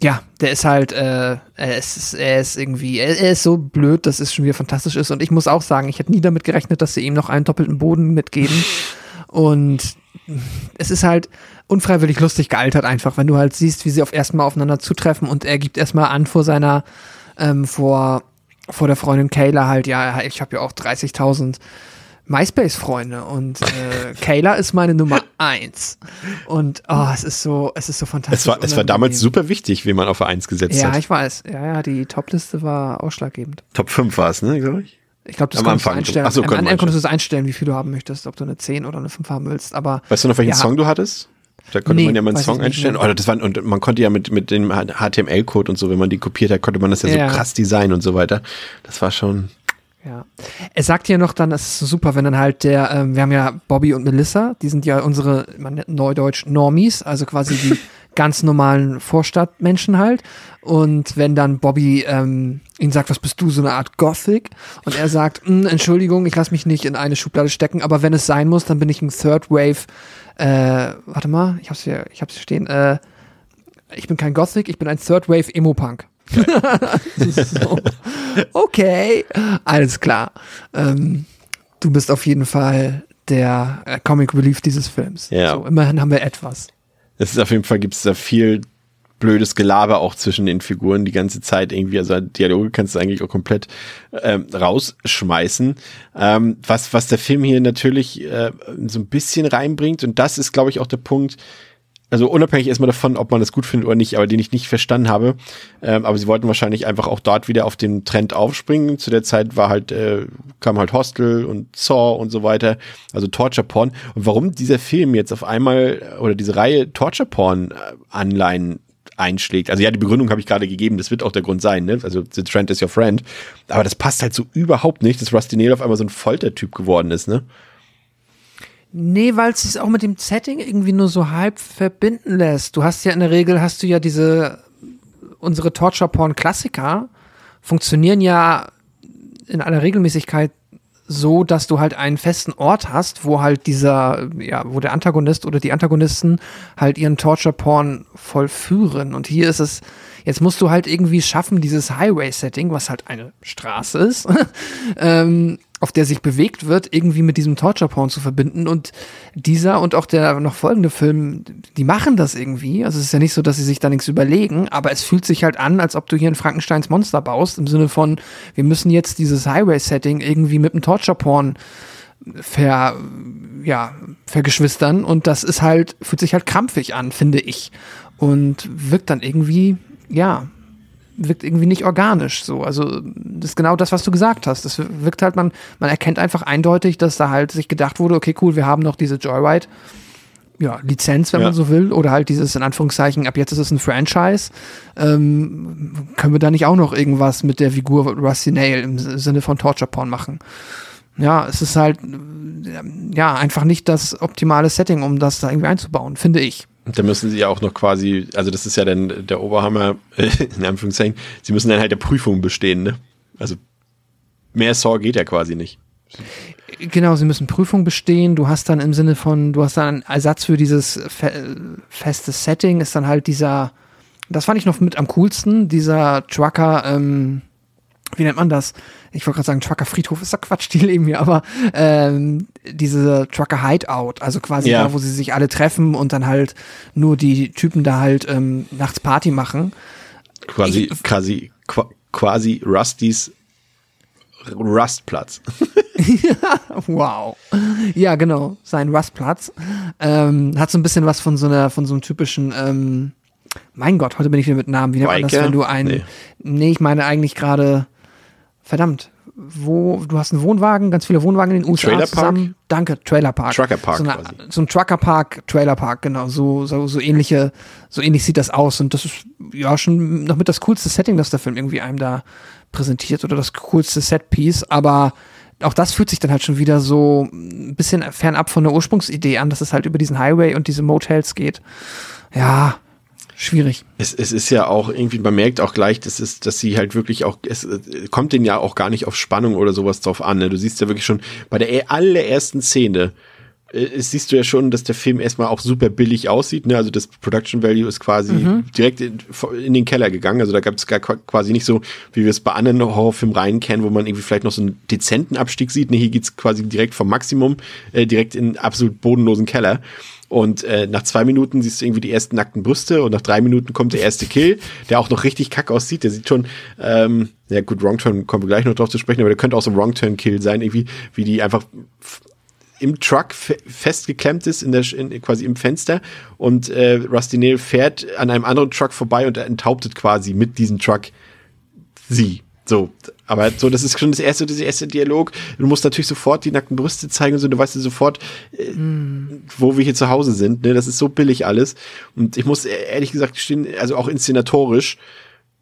B: ja, der ist halt, äh, er ist, er ist irgendwie, er, er ist so blöd, dass es schon wieder fantastisch ist. Und ich muss auch sagen, ich hätte nie damit gerechnet, dass sie ihm noch einen doppelten Boden mitgeben. Und es ist halt unfreiwillig lustig gealtert einfach, wenn du halt siehst, wie sie auf erstmal aufeinander zutreffen und er gibt erstmal an vor seiner, ähm, vor, vor der Freundin Kayla halt, ja, ich habe ja auch 30.000 MySpace-Freunde und äh, Kayla ist meine Nummer eins. Und oh, es ist so, es ist so fantastisch.
A: Es war, es war damals super wichtig, wie man auf A1 gesetzt
B: Ja,
A: hat.
B: ich weiß. Ja, ja, die Topliste war ausschlaggebend.
A: Top 5 war es, ne, glaube ich?
B: Ich glaube, das
A: Am
B: konntest du
A: Anfang.
B: einstellen.
A: Ach so,
B: Am Ende konntest du es einstellen, wie viel du haben möchtest, ob du eine 10 oder eine 5 haben willst. Aber
A: Weißt du noch, welchen
B: Ja.
A: Song du hattest? Da konnte
B: Nee,
A: man ja mal einen Song einstellen. Oder das war, und man konnte ja mit, mit dem HTML-Code und so, wenn man die kopiert hat, konnte man das ja,
B: Ja.
A: so krass designen und so weiter. Das war schon.
B: Ja. Er sagt ja noch dann, das ist super, wenn dann halt der, ähm, wir haben ja Bobby und Melissa, die sind ja unsere, man nennt neudeutsch Normies, also quasi die ganz normalen Vorstadtmenschen halt. Und wenn dann Bobby ähm, ihn sagt, was bist du, so eine Art Gothic? Und er sagt, "Mm, Entschuldigung, ich lasse mich nicht in eine Schublade stecken, aber wenn es sein muss, dann bin ich ein Third Wave, äh, warte mal, ich hab's hier, ich hab's hier stehen, äh, ich bin kein Gothic, ich bin ein Third Wave Emo-Punk. so. Okay, alles klar. Ähm, du bist auf jeden Fall der äh, Comic Relief dieses Films.
A: Ja.
B: So, immerhin haben wir etwas.
A: Es ist auf jeden Fall, gibt es da viel blödes Gelaber auch zwischen den Figuren die ganze Zeit irgendwie. Also Dialoge kannst du eigentlich auch komplett ähm, rausschmeißen. Ähm, was, was der Film hier natürlich äh, so ein bisschen reinbringt, und das ist, glaube ich, auch der Punkt, also unabhängig erstmal davon, ob man das gut findet oder nicht, aber den ich nicht verstanden habe. Ähm, aber sie wollten wahrscheinlich einfach auch dort wieder auf den Trend aufspringen. Zu der Zeit war halt, äh, kam halt Hostel und Saw und so weiter, also Torture Porn. Und warum dieser Film jetzt auf einmal oder diese Reihe Torture Porn äh, Anleihen einschlägt. Also ja, die Begründung habe ich gerade gegeben, das wird auch der Grund sein, ne? Also the trend is your friend. Aber das passt halt so überhaupt nicht, dass Rusty Nail auf einmal so ein Foltertyp geworden ist, ne?
B: Nee, weil es sich auch mit dem Setting irgendwie nur so halb verbinden lässt. Du hast ja in der Regel, hast du ja diese, unsere Torture-Porn-Klassiker funktionieren ja in aller Regelmäßigkeit so, dass du halt einen festen Ort hast, wo halt dieser, ja, wo der Antagonist oder die Antagonisten halt ihren Torture-Porn vollführen. Und hier ist es, jetzt musst du halt irgendwie schaffen, dieses Highway-Setting, was halt eine Straße ist, ähm, auf der sich bewegt wird, irgendwie mit diesem Torture-Porn zu verbinden. Und dieser und auch der noch folgende Film, die machen das irgendwie. Also es ist ja nicht so, dass sie sich da nichts überlegen, aber es fühlt sich halt an, als ob du hier ein Frankensteins Monster baust, im Sinne von, wir müssen jetzt dieses Highway-Setting irgendwie mit dem Torture-Porn ver, ja, vergeschwistern. Und das ist halt, fühlt sich halt krampfig an, finde ich. Und wirkt dann irgendwie, ja, wirkt irgendwie nicht organisch so. Also das ist genau das, was du gesagt hast. Das wirkt halt, man, man erkennt einfach eindeutig, dass da halt sich gedacht wurde, okay, cool, wir haben noch diese Joyride. Ja, Lizenz, wenn
A: Ja.
B: man so will, oder halt dieses in Anführungszeichen, ab jetzt ist es ein Franchise. Ähm, können wir da nicht auch noch irgendwas mit der Figur Rusty Nail im Sinne von Torture Porn machen? Ja, es ist halt, ja, einfach nicht das optimale Setting, um das da irgendwie einzubauen, finde ich.
A: Da müssen sie ja auch noch quasi, also das ist ja dann der Oberhammer, in Anführungszeichen, sie müssen dann halt der Prüfung bestehen, ne? Also mehr Saw geht ja quasi nicht.
B: Genau, sie müssen Prüfung bestehen. Du hast dann im Sinne von, du hast dann einen Ersatz für dieses fe feste Setting, ist dann halt dieser, das fand ich noch mit am coolsten, dieser Trucker, ähm, wie nennt man das? Ich wollte gerade sagen, Trucker Friedhof ist da Quatsch, die leben hier, aber ähm, diese Trucker Hideout, also quasi
A: Ja.
B: da, wo sie sich alle treffen und dann halt nur die Typen da halt ähm, nachts Party machen.
A: Quasi,
B: Ich-
A: quasi, qua- quasi Rustys Rustplatz.
B: Wow. Ja, genau. Sein Rustplatz. Ähm, hat so ein bisschen was von so einer, von so einem typischen, ähm, mein Gott, heute bin ich wieder mit Namen. Wie nennt man das, wenn du ein,
A: Nee.
B: nee. ich meine eigentlich gerade, verdammt, wo, du hast einen Wohnwagen, ganz viele Wohnwagen in den USA
A: Trailerpark?
B: zusammen. Danke, Trailerpark.
A: Truckerpark
B: so, eine, so ein Truckerpark, Trailerpark, genau. So, so, so ähnliche, so ähnlich sieht das aus. Und das ist ja schon noch mit das coolste Setting, das der Film irgendwie einem da präsentiert oder das coolste Setpiece. Aber auch das fühlt sich dann halt schon wieder so ein bisschen fernab von der Ursprungsidee an, dass es halt über diesen Highway und diese Motels geht. Ja, schwierig.
A: Es, es ist ja auch irgendwie, man merkt auch gleich, dass, es, dass sie halt wirklich auch, es äh, kommt denen ja auch gar nicht auf Spannung oder sowas drauf an. Ne? Du siehst ja wirklich schon bei der e- allerersten Szene, äh, es siehst du ja schon, dass der Film erstmal auch super billig aussieht. Ne? Also das Production Value ist quasi direkt in, in den Keller gegangen. Also da gab es quasi nicht so, wie wir es bei anderen Horrorfilmen rein kennen, wo man irgendwie vielleicht noch so einen dezenten Abstieg sieht. Ne? Hier geht's quasi direkt vom Maximum, äh, direkt in absolut bodenlosen Keller. Und äh, nach zwei Minuten siehst du irgendwie die ersten nackten Brüste und nach drei Minuten kommt der erste Kill, der auch noch richtig kack aussieht. Der sieht schon, ähm, ja gut, Wrong Turn kommen wir gleich noch drauf zu sprechen, aber der könnte auch so ein Wrong Turn Kill sein, irgendwie, wie die einfach im Truck fe festgeklemmt ist, in der, in, quasi im Fenster und äh, Rusty Nail fährt an einem anderen Truck vorbei und enthauptet quasi mit diesem Truck sie. So, Aber so, das ist schon das erste, das erste Dialog. Du musst natürlich sofort die nackten Brüste zeigen und so, du weißt ja sofort, mm. wo wir hier zu Hause sind. Ne? Das ist so billig alles. Und ich muss ehrlich gesagt stehen, also auch inszenatorisch,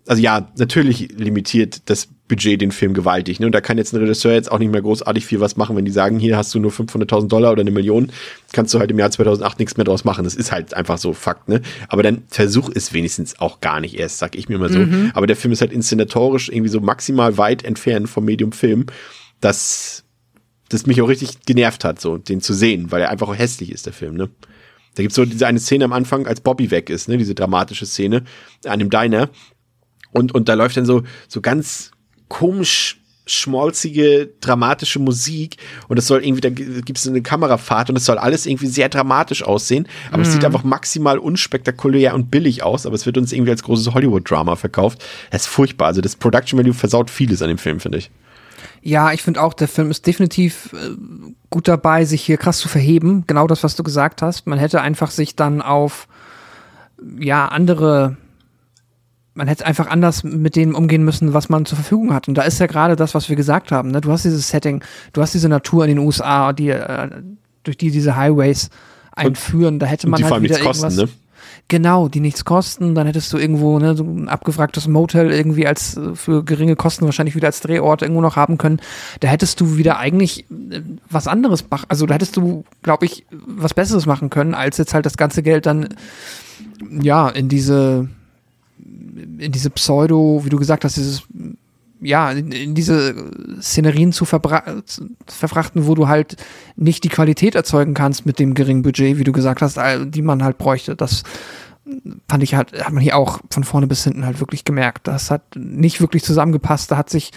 A: also ja, natürlich limitiert das Budget den Film gewaltig. Ne? Und da kann jetzt ein Regisseur jetzt auch nicht mehr großartig viel was machen, wenn die sagen, hier hast du nur 500.000 Dollar oder eine Million, kannst du halt im Jahr 2008 nichts mehr draus machen. Das ist halt einfach so Fakt. Ne? Aber dann versuch es wenigstens auch gar nicht erst, sag ich mir mal so. Mhm. Aber der Film ist halt inszenatorisch irgendwie so maximal weit entfernt vom Medium Film, dass das mich auch richtig genervt hat, so den zu sehen, weil er einfach auch hässlich ist, der Film. Ne? Da gibt's so diese eine Szene am Anfang, als Bobby weg ist, ne, diese dramatische Szene an dem Diner, und, und da läuft dann so, so ganz komisch schmolzige, dramatische Musik und es soll irgendwie, da gibt es eine Kamerafahrt und es soll alles irgendwie sehr dramatisch aussehen, aber es sieht mhm. einfach maximal unspektakulär und billig aus, aber es wird uns irgendwie als großes Hollywood-Drama verkauft. Das ist furchtbar. Also das Production Value versaut vieles an dem Film, finde ich.
B: Ja, ich finde auch, der Film ist definitiv äh, gut dabei, sich hier krass zu verheben. Genau das, was du gesagt hast. Man hätte einfach sich dann auf ja andere man hätte einfach anders mit dem umgehen müssen, was man zur Verfügung hat. Und da ist ja gerade das, was wir gesagt haben. Ne? Du hast dieses Setting, du hast diese Natur in den USA, die, äh, durch die diese Highways einführen. Da hätte man halt wieder kosten, irgendwas. Ne? Genau, die nichts kosten. Dann hättest du irgendwo ne, so ein abgefragtes Motel irgendwie als äh, für geringe Kosten wahrscheinlich wieder als Drehort irgendwo noch haben können. Da hättest du wieder eigentlich äh, was anderes machen. Also da hättest du, glaube ich, was Besseres machen können, als jetzt halt das ganze Geld dann ja in diese in diese Pseudo, wie du gesagt hast, dieses ja, in, diese Szenerien zu, zu verfrachten, wo du halt nicht die Qualität erzeugen kannst mit dem geringen Budget, wie du gesagt hast, die man halt bräuchte. Das fand ich halt, hat man hier auch von vorne bis hinten halt wirklich gemerkt. Das hat nicht wirklich zusammengepasst. Da hat sich,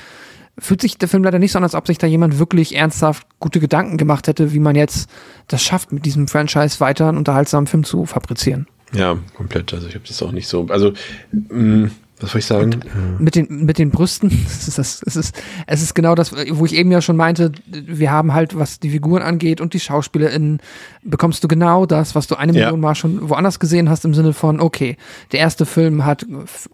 B: fühlt sich der Film leider nicht so an, als ob sich da jemand wirklich ernsthaft gute Gedanken gemacht hätte, wie man jetzt das schafft, mit diesem Franchise weiter einen unterhaltsamen Film zu fabrizieren.
A: Ja, komplett. Also ich habe das auch nicht so. Also mh, mm, was soll ich sagen?
B: Und mit den mit den Brüsten, es ist, das, es ist es ist genau das, wo ich eben ja schon meinte. Wir haben halt, was die Figuren angeht und die SchauspielerInnen, bekommst du genau das, was du eine ja. Million Mal schon woanders gesehen hast im Sinne von, okay, der erste Film hat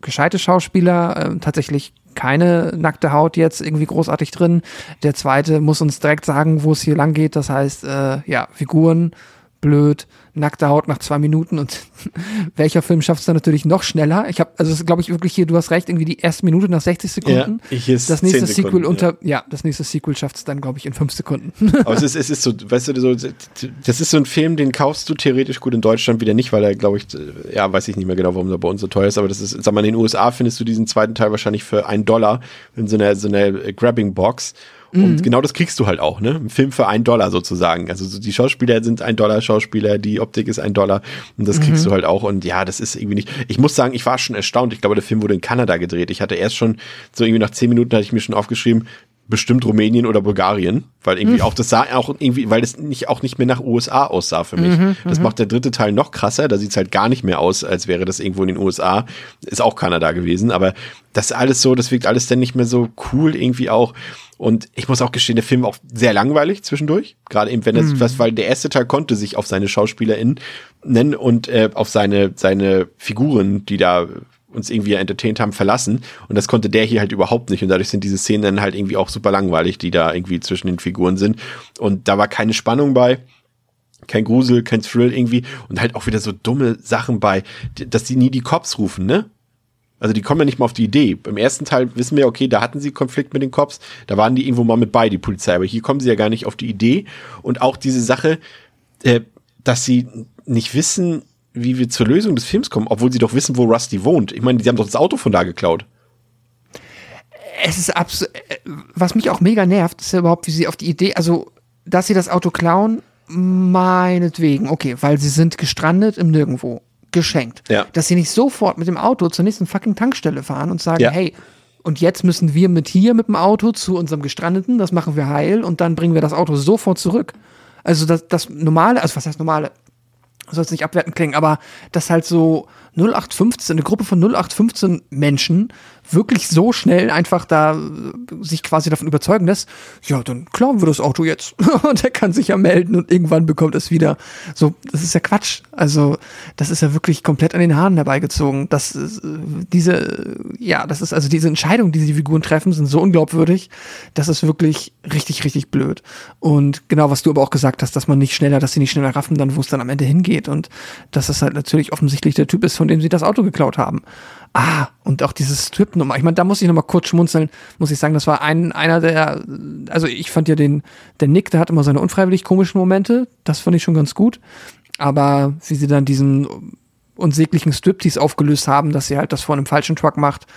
B: gescheite Schauspieler, äh, tatsächlich keine nackte Haut jetzt irgendwie großartig drin. Der zweite muss uns direkt sagen, wo es hier lang geht. Das heißt, äh, ja, Figuren blöd, nackte Haut nach zwei Minuten und welcher Film schafft es dann natürlich noch schneller? Ich habe, also das glaube ich wirklich hier, du hast recht, irgendwie die erste Minute nach 60 Sekunden. Ja,
A: ich ist
B: das nächste
A: Sekunden,
B: Sequel unter, ja. ja. das nächste Sequel schafft es dann glaube ich in fünf Sekunden.
A: Aber es ist, es ist so, weißt du, so, das ist so ein Film, den kaufst du theoretisch gut in Deutschland wieder nicht, weil er, glaube ich, ja, weiß ich nicht mehr genau, warum er bei uns so teuer ist, aber das ist, sag mal, in den USA findest du diesen zweiten Teil wahrscheinlich für einen Dollar in so einer, so einer Grabbing Box und mhm. genau das kriegst du halt auch, ne? Ein Film für einen Dollar sozusagen. Also die Schauspieler sind ein Dollar Schauspieler, die Optik ist ein Dollar und das kriegst mhm. du halt auch. Und ja, das ist irgendwie nicht. Ich muss sagen, ich war schon erstaunt. Ich glaube, der Film wurde in Kanada gedreht. Ich hatte erst schon, so irgendwie nach zehn Minuten hatte ich mir schon aufgeschrieben, bestimmt Rumänien oder Bulgarien, weil irgendwie mhm. auch das sah auch irgendwie, weil es nicht auch nicht mehr nach USA aussah für mich. Mhm, das mhm. macht der dritte Teil noch krasser. Da sieht's halt gar nicht mehr aus, als wäre das irgendwo in den USA. Ist auch Kanada gewesen, aber das alles so, das wirkt alles dann nicht mehr so cool irgendwie auch. Und ich muss auch gestehen, der Film auch sehr langweilig zwischendurch. Gerade eben, wenn es mhm. was, weil der erste Teil konnte sich auf seine SchauspielerInnen nennen und äh, auf seine, seine Figuren, die da uns irgendwie entertained haben, verlassen. Und das konnte der hier halt überhaupt nicht. Und dadurch sind diese Szenen dann halt irgendwie auch super langweilig, die da irgendwie zwischen den Figuren sind. Und da war keine Spannung bei kein Grusel, kein Thrill irgendwie und halt auch wieder so dumme Sachen bei, dass die nie die Cops rufen, ne? Also die kommen ja nicht mal auf die Idee. Im ersten Teil wissen wir, okay, da hatten sie Konflikt mit den Cops, da waren die irgendwo mal mit bei, die Polizei, aber hier kommen sie ja gar nicht auf die Idee. Und auch diese Sache, äh, dass sie nicht wissen, wie wir zur Lösung des Films kommen, obwohl sie doch wissen, wo Rusty wohnt. Ich meine, die haben doch das Auto von da geklaut.
B: Es ist absolut, äh, was mich auch mega nervt, ist ja überhaupt, wie sie auf die Idee, also, dass sie das Auto klauen, meinetwegen, okay, weil sie sind gestrandet im Nirgendwo geschenkt.
A: Ja.
B: Dass sie nicht sofort mit dem Auto zur nächsten fucking Tankstelle fahren und sagen, ja. hey, und jetzt müssen wir mit hier mit dem Auto zu unserem Gestrandeten, das machen wir heil und dann bringen wir das Auto sofort zurück. Also das, das normale, also was heißt normale? Soll es nicht abwertend klingen, aber das halt so 0815, eine Gruppe von 0815 Menschen wirklich so schnell einfach da äh, sich quasi davon überzeugen lässt, ja, dann klauen wir das Auto jetzt. und er kann sich ja melden und irgendwann bekommt es wieder. So, das ist ja Quatsch. Also, das ist ja wirklich komplett an den Haaren herbeigezogen. Das ist, äh, diese, ja, das ist also diese Entscheidungen, die die Figuren treffen, sind so unglaubwürdig. Das ist wirklich richtig, richtig blöd. Und genau, was du aber auch gesagt hast, dass man nicht schneller, dass sie nicht schneller raffen, dann wo es dann am Ende hingeht. Und dass das halt natürlich offensichtlich der Typ ist, von dem sie das Auto geklaut haben. Ah, und auch dieses Strip-Nummer. Ich meine, da muss ich noch mal kurz schmunzeln, muss ich sagen, das war ein, einer der, also ich fand ja den, der Nick, der hat immer seine unfreiwillig komischen Momente, das fand ich schon ganz gut. Aber wie sie dann diesen unsäglichen Striptease aufgelöst haben, dass sie halt das vor einem falschen Truck macht,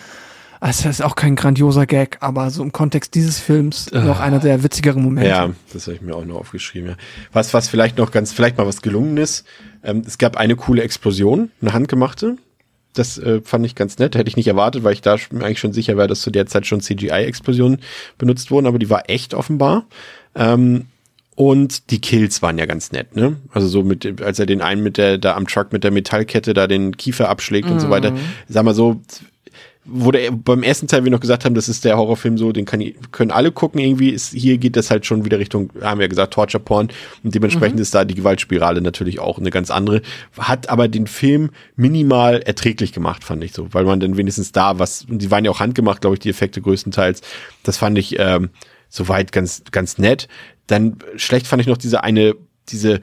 B: also das ist auch kein grandioser Gag, aber so im Kontext dieses Films noch einer der witzigeren Momente.
A: Ja, das habe ich mir auch noch aufgeschrieben. Ja. Was, was vielleicht noch ganz, vielleicht mal was gelungen ist. Ähm, es gab eine coole Explosion, eine handgemachte. Das äh, fand ich ganz nett. Hätte ich nicht erwartet, weil ich da eigentlich schon sicher war, dass zu der Zeit schon CGI-Explosionen benutzt wurden, aber die war echt offenbar. Ähm, und die Kills waren ja ganz nett, ne? Also so mit, als er den einen mit der, da am Truck mit der Metallkette da den Kiefer abschlägt mm. und so weiter. Mhm. Sag mal so, wurde beim ersten Teil wir noch gesagt haben, das ist der Horrorfilm so, den kann, können alle gucken irgendwie. Ist, hier geht das halt schon wieder Richtung, haben wir ja gesagt, Torture Porn und dementsprechend mhm. ist da die Gewaltspirale natürlich auch eine ganz andere. Hat aber den Film minimal erträglich gemacht, fand ich so, weil man dann wenigstens da was, die waren ja auch handgemacht, glaube ich, die Effekte größtenteils. Das fand ich ähm, soweit ganz, ganz nett. Dann schlecht fand ich noch diese eine, diese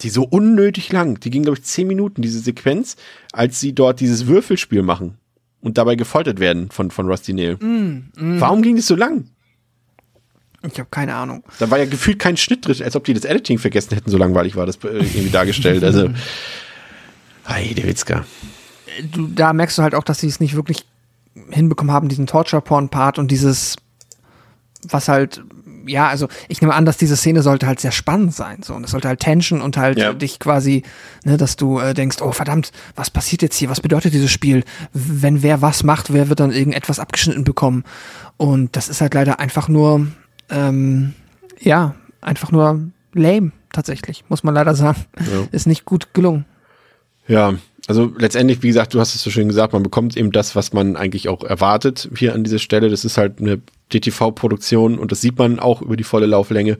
A: die so unnötig lang, die ging, glaube ich, zehn Minuten, diese Sequenz, als sie dort dieses Würfelspiel machen und dabei gefoltert werden von, von Rusty Nail. Mm, mm. Warum ging das so lang?
B: Ich habe keine Ahnung.
A: Da war ja gefühlt kein Schnitt drin, als ob die das Editing vergessen hätten, so langweilig war das äh, irgendwie dargestellt. Also, hey, der Witzka.
B: Du, da merkst du halt auch, dass sie es nicht wirklich hinbekommen haben, diesen Torture-Porn-Part und dieses, was halt ja, also ich nehme an, dass diese Szene sollte halt sehr spannend sein. So, und es sollte halt Tension und halt ja. dich quasi, ne, dass du äh, denkst, oh verdammt, was passiert jetzt hier? Was bedeutet dieses Spiel? Wenn wer was macht, wer wird dann irgendetwas abgeschnitten bekommen? Und das ist halt leider einfach nur, ähm, ja, einfach nur lame, tatsächlich, muss man leider sagen. Ja. Ist nicht gut gelungen.
A: Ja, also letztendlich, wie gesagt, du hast es so schön gesagt, man bekommt eben das, was man eigentlich auch erwartet hier an dieser Stelle. Das ist halt eine DTV-Produktion und das sieht man auch über die volle Lauflänge.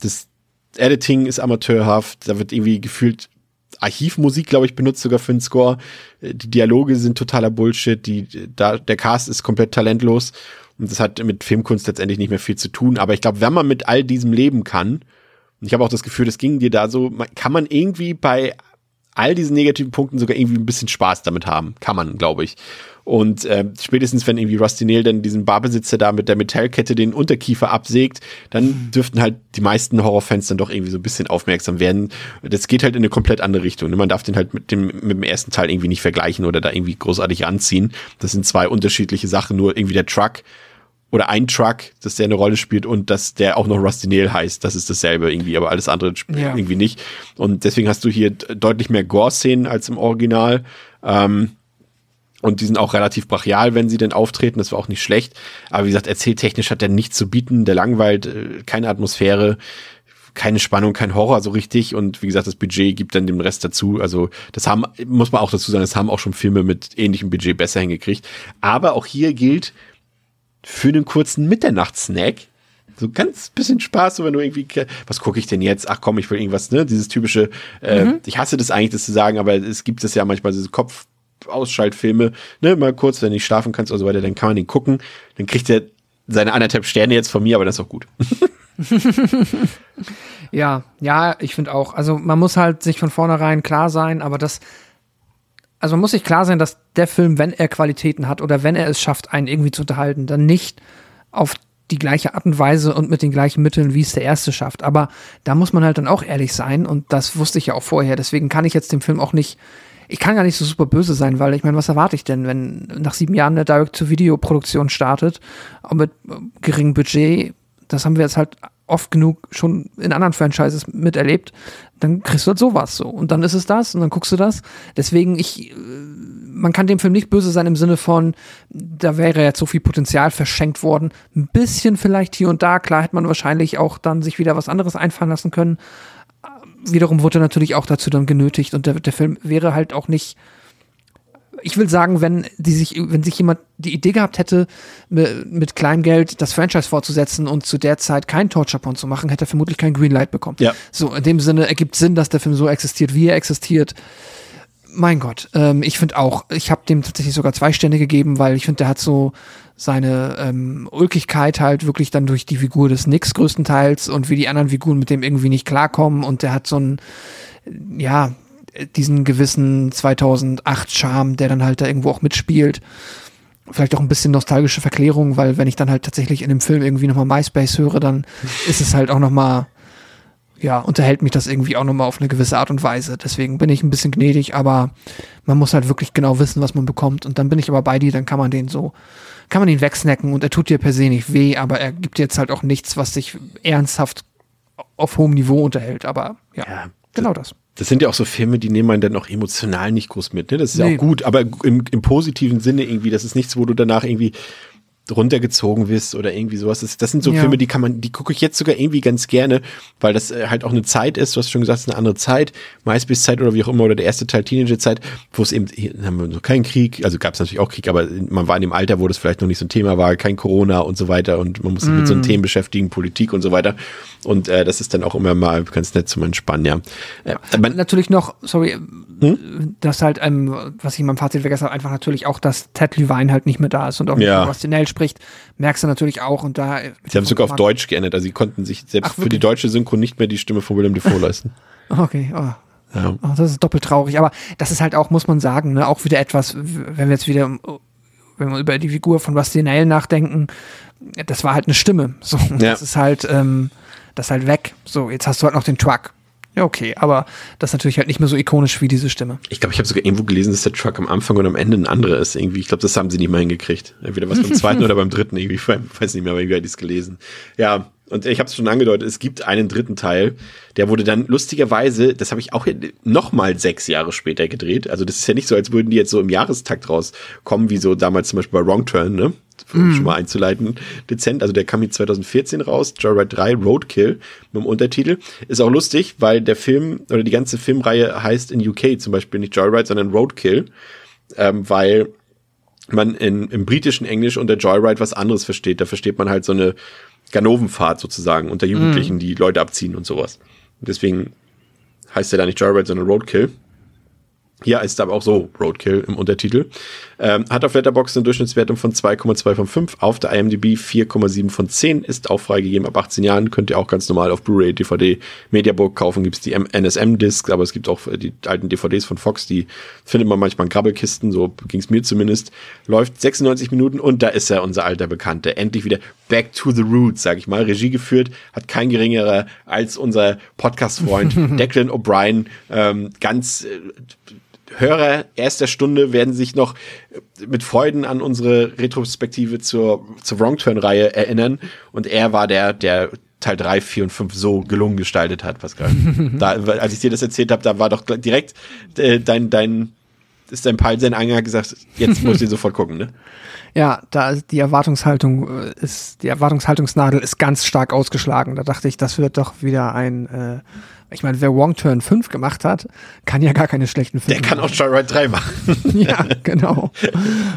A: Das Editing ist amateurhaft, da wird irgendwie gefühlt Archivmusik, glaube ich, benutzt sogar für den Score. Die Dialoge sind totaler Bullshit, die, da, der Cast ist komplett talentlos und das hat mit Filmkunst letztendlich nicht mehr viel zu tun. Aber ich glaube, wenn man mit all diesem leben kann, und ich habe auch das Gefühl, das ging dir da so, kann man irgendwie bei all diesen negativen Punkten sogar irgendwie ein bisschen Spaß damit haben. Kann man, glaube ich. Und äh, spätestens, wenn irgendwie Rusty Nail dann diesen Barbesitzer da mit der Metallkette den Unterkiefer absägt, dann mhm. dürften halt die meisten Horrorfans dann doch irgendwie so ein bisschen aufmerksam werden. Das geht halt in eine komplett andere Richtung. Man darf den halt mit dem, mit dem ersten Teil irgendwie nicht vergleichen oder da irgendwie großartig anziehen. Das sind zwei unterschiedliche Sachen. Nur irgendwie der Truck oder ein Truck, dass der eine Rolle spielt und dass der auch noch Rusty Nail heißt, das ist dasselbe irgendwie, aber alles andere ja. irgendwie nicht. Und deswegen hast du hier deutlich mehr Gore-Szenen als im Original. Ähm, und die sind auch relativ brachial, wenn sie denn auftreten. Das war auch nicht schlecht. Aber wie gesagt, erzähltechnisch hat er nichts zu bieten. Der langweilt, äh, keine Atmosphäre, keine Spannung, kein Horror so richtig. Und wie gesagt, das Budget gibt dann den Rest dazu. Also das haben, muss man auch dazu sagen, das haben auch schon Filme mit ähnlichem Budget besser hingekriegt. Aber auch hier gilt, für den kurzen Mitternachtssnack, so ganz bisschen Spaß, so wenn du irgendwie, was gucke ich denn jetzt? Ach komm, ich will irgendwas, ne? Dieses typische, äh, mhm. ich hasse das eigentlich, das zu sagen, aber es gibt es ja manchmal, diese Kopf, Ausschaltfilme, ne, mal kurz, wenn du nicht schlafen kannst oder so weiter, dann kann man den gucken. Dann kriegt er seine anderthalb Sterne jetzt von mir, aber das ist auch gut.
B: ja, ja, ich finde auch. Also man muss halt sich von vornherein klar sein, aber das, also man muss sich klar sein, dass der Film, wenn er Qualitäten hat oder wenn er es schafft, einen irgendwie zu unterhalten, dann nicht auf die gleiche Art und Weise und mit den gleichen Mitteln, wie es der erste schafft. Aber da muss man halt dann auch ehrlich sein und das wusste ich ja auch vorher. Deswegen kann ich jetzt dem Film auch nicht ich kann gar nicht so super böse sein, weil ich meine, was erwarte ich denn, wenn nach sieben Jahren eine Direct-to-Video-Produktion startet, auch mit äh, geringem Budget, das haben wir jetzt halt oft genug schon in anderen Franchises miterlebt, dann kriegst du halt sowas so. Und dann ist es das und dann guckst du das. Deswegen, ich, äh, man kann dem Film nicht böse sein im Sinne von, da wäre jetzt so viel Potenzial verschenkt worden. Ein bisschen vielleicht hier und da, klar hätte man wahrscheinlich auch dann sich wieder was anderes einfallen lassen können wiederum wurde natürlich auch dazu dann genötigt und der, der Film wäre halt auch nicht ich will sagen, wenn die sich, wenn sich jemand die Idee gehabt hätte, mit, mit Kleingeld das Franchise fortzusetzen und zu der Zeit kein Torture Porn zu machen, hätte er vermutlich kein Greenlight bekommen.
A: Ja.
B: So, in dem Sinne ergibt Sinn, dass der Film so existiert, wie er existiert. Mein Gott, ähm, ich finde auch, ich habe dem tatsächlich sogar zwei Stände gegeben, weil ich finde, der hat so seine ähm, Ulkigkeit halt wirklich dann durch die Figur des Nix größtenteils und wie die anderen Figuren mit dem irgendwie nicht klarkommen und der hat so ein, ja, diesen gewissen 2008 Charme, der dann halt da irgendwo auch mitspielt. Vielleicht auch ein bisschen nostalgische Verklärung, weil wenn ich dann halt tatsächlich in dem Film irgendwie nochmal MySpace höre, dann ist es halt auch nochmal, ja, unterhält mich das irgendwie auch nochmal auf eine gewisse Art und Weise. Deswegen bin ich ein bisschen gnädig, aber man muss halt wirklich genau wissen, was man bekommt. Und dann bin ich aber bei dir, dann kann man den so, kann man ihn wegsnacken und er tut dir per se nicht weh, aber er gibt jetzt halt auch nichts, was sich ernsthaft auf hohem Niveau unterhält. Aber ja,
A: Ja,
B: genau das.
A: Das sind ja auch so Filme, die nehmen einen dann auch emotional nicht groß mit. Ne? Das ist ja
B: Nee.
A: auch gut, aber im, im positiven Sinne irgendwie, das ist nichts, wo du danach irgendwie runtergezogen wirst oder irgendwie sowas. Das, das sind so
B: Ja.
A: Filme, die kann man, die gucke ich jetzt sogar irgendwie ganz gerne, weil das äh, halt auch eine Zeit ist, du hast schon gesagt, es ist eine andere Zeit, MySpace-Zeit oder wie auch immer, oder der erste Teil Teenager-Zeit, wo es eben, haben wir so keinen Krieg, also gab es natürlich auch Krieg, aber man war in dem Alter, wo das vielleicht noch nicht so ein Thema war, kein Corona und so weiter und man muss sich mit so
B: Mm.
A: einem Themen beschäftigen, Politik und so weiter. Und äh, das ist dann auch immer mal ganz nett zum Entspannen, ja. Äh, aber,
B: natürlich noch, sorry,
A: Hm?
B: dass halt, ähm, was ich in meinem Fazit vergessen habe, einfach natürlich auch, dass Ted Levine halt nicht mehr da ist und auch nicht
A: Ja.
B: Rusty Nail spricht, merkst du natürlich auch und da.
A: Sie haben es sogar auf Deutsch geändert, also sie konnten sich selbst
B: Ach,
A: für die deutsche Synchro nicht mehr die Stimme von Willem Dafoe leisten.
B: Okay, oh.
A: Ja.
B: Oh, das ist doppelt traurig, aber das ist halt auch, muss man sagen, ne, auch wieder etwas, wenn wir jetzt wieder, wenn wir über die Figur von Rusty Nail nachdenken, das war halt eine Stimme. So,
A: Ja.
B: das ist halt, ähm, das ist halt weg. So, jetzt hast du halt noch den Truck. Ja, okay, aber das ist natürlich halt nicht mehr so ikonisch wie diese Stimme.
A: Ich glaube, ich habe sogar irgendwo gelesen, dass der Truck am Anfang und am Ende ein anderer ist. Irgendwie, ich glaube, das haben sie nicht mal hingekriegt. Entweder was beim zweiten oder beim dritten. Irgendwie, ich weiß nicht mehr, aber irgendwie hatte ich es gelesen. Ja, und ich habe es schon angedeutet, es gibt einen dritten Teil. Der wurde dann lustigerweise, das habe ich auch noch mal sechs Jahre später gedreht. Also das ist ja nicht so, als würden die jetzt so im Jahrestakt rauskommen, wie so damals zum Beispiel bei Wrong Turn, ne? Um schon mal einzuleiten, dezent. Also der kam hier 2014 raus, Joyride 3, Roadkill, mit dem Untertitel. Ist auch lustig, weil der Film oder die ganze Filmreihe heißt in UK zum Beispiel nicht Joyride, sondern Roadkill, ähm, weil man in, im britischen Englisch unter Joyride was anderes versteht. Da versteht man halt so eine Ganovenfahrt sozusagen unter Jugendlichen, die Leute abziehen und sowas. Und deswegen heißt er da nicht Joyride, sondern Roadkill. Hier ist aber auch so Roadkill im Untertitel. Ähm, hat auf Letterboxd eine Durchschnittswertung von 2,2 von 5, auf der IMDb 4,7 von 10, ist auch freigegeben ab 18 Jahren, könnt ihr auch ganz normal auf Blu-ray, DVD, Mediabook kaufen, gibt's die NSM-Discs, aber es gibt auch äh, die alten DVDs von Fox, die findet man manchmal in Grabbelkisten, so ging's mir zumindest. Läuft 96 Minuten und da ist er, unser alter Bekannte, endlich wieder back to the roots, sag ich mal. Regie geführt hat kein geringerer als unser Podcast-Freund Declan O'Brien, ähm, ganz äh, Hörer erster Stunde werden sich noch mit Freuden an unsere Retrospektive zur, zur Wrong Turn-Reihe erinnern. Und er war der, der Teil 3, 4 und 5 so gelungen gestaltet hat, Pascal. da, als ich dir das erzählt habe, da war doch direkt äh, dein, dein, ist dein Anhang gesagt, jetzt muss ich sofort gucken, ne?
B: Ja, da ist die Erwartungshaltung äh, ist, die Erwartungshaltungsnadel ist ganz stark ausgeschlagen. Da dachte ich, das wird doch wieder ein, äh, ich meine, wer Wrong Turn 5 gemacht hat, kann ja gar keine schlechten Filme
A: Der kann auch Joyride 3 machen.
B: machen. Ja, genau.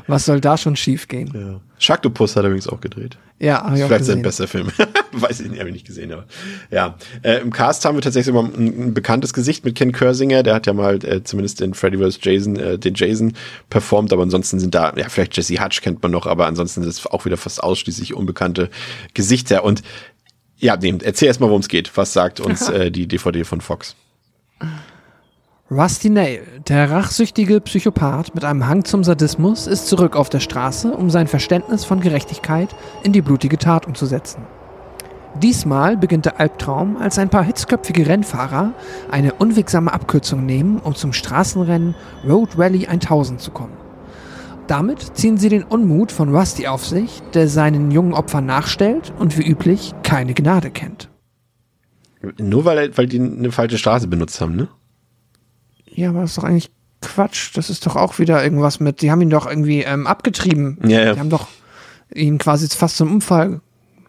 B: Was soll da schon schief gehen?
A: Ja. Sharktopus hat er übrigens auch gedreht.
B: Ja, hab ich auch
A: Vielleicht sein
B: gesehen.
A: bester Film. Weiß ich nicht, habe ich nicht gesehen, aber ja. Äh, Im Cast haben wir tatsächlich immer ein, ein bekanntes Gesicht mit Ken Kersinger, der hat ja mal äh, zumindest in Freddy vs. Jason äh, den Jason performt, aber ansonsten sind da, ja, vielleicht Jesse Hutch kennt man noch, aber ansonsten ist es auch wieder fast ausschließlich unbekannte Gesichter. Und ja, nee, erzähl erstmal, worum es geht. Was sagt uns äh, die DVD von Fox?
B: Rusty Nail, der rachsüchtige Psychopath mit einem Hang zum Sadismus, ist zurück auf der Straße, um sein Verständnis von Gerechtigkeit in die blutige Tat umzusetzen. Diesmal beginnt der Albtraum, als ein paar hitzköpfige Rennfahrer eine unwegsame Abkürzung nehmen, um zum Straßenrennen Road Rally 1000 zu kommen. Damit ziehen sie den Unmut von Rusty auf sich, der seinen jungen Opfern nachstellt und wie üblich keine Gnade kennt.
A: Nur weil, weil die eine falsche Straße benutzt haben, ne?
B: Ja, aber das ist doch eigentlich Quatsch. Das ist doch auch wieder irgendwas mit. Die haben ihn doch irgendwie ähm, abgetrieben.
A: Ja, ja.
B: Die haben doch ihn quasi fast zum Unfall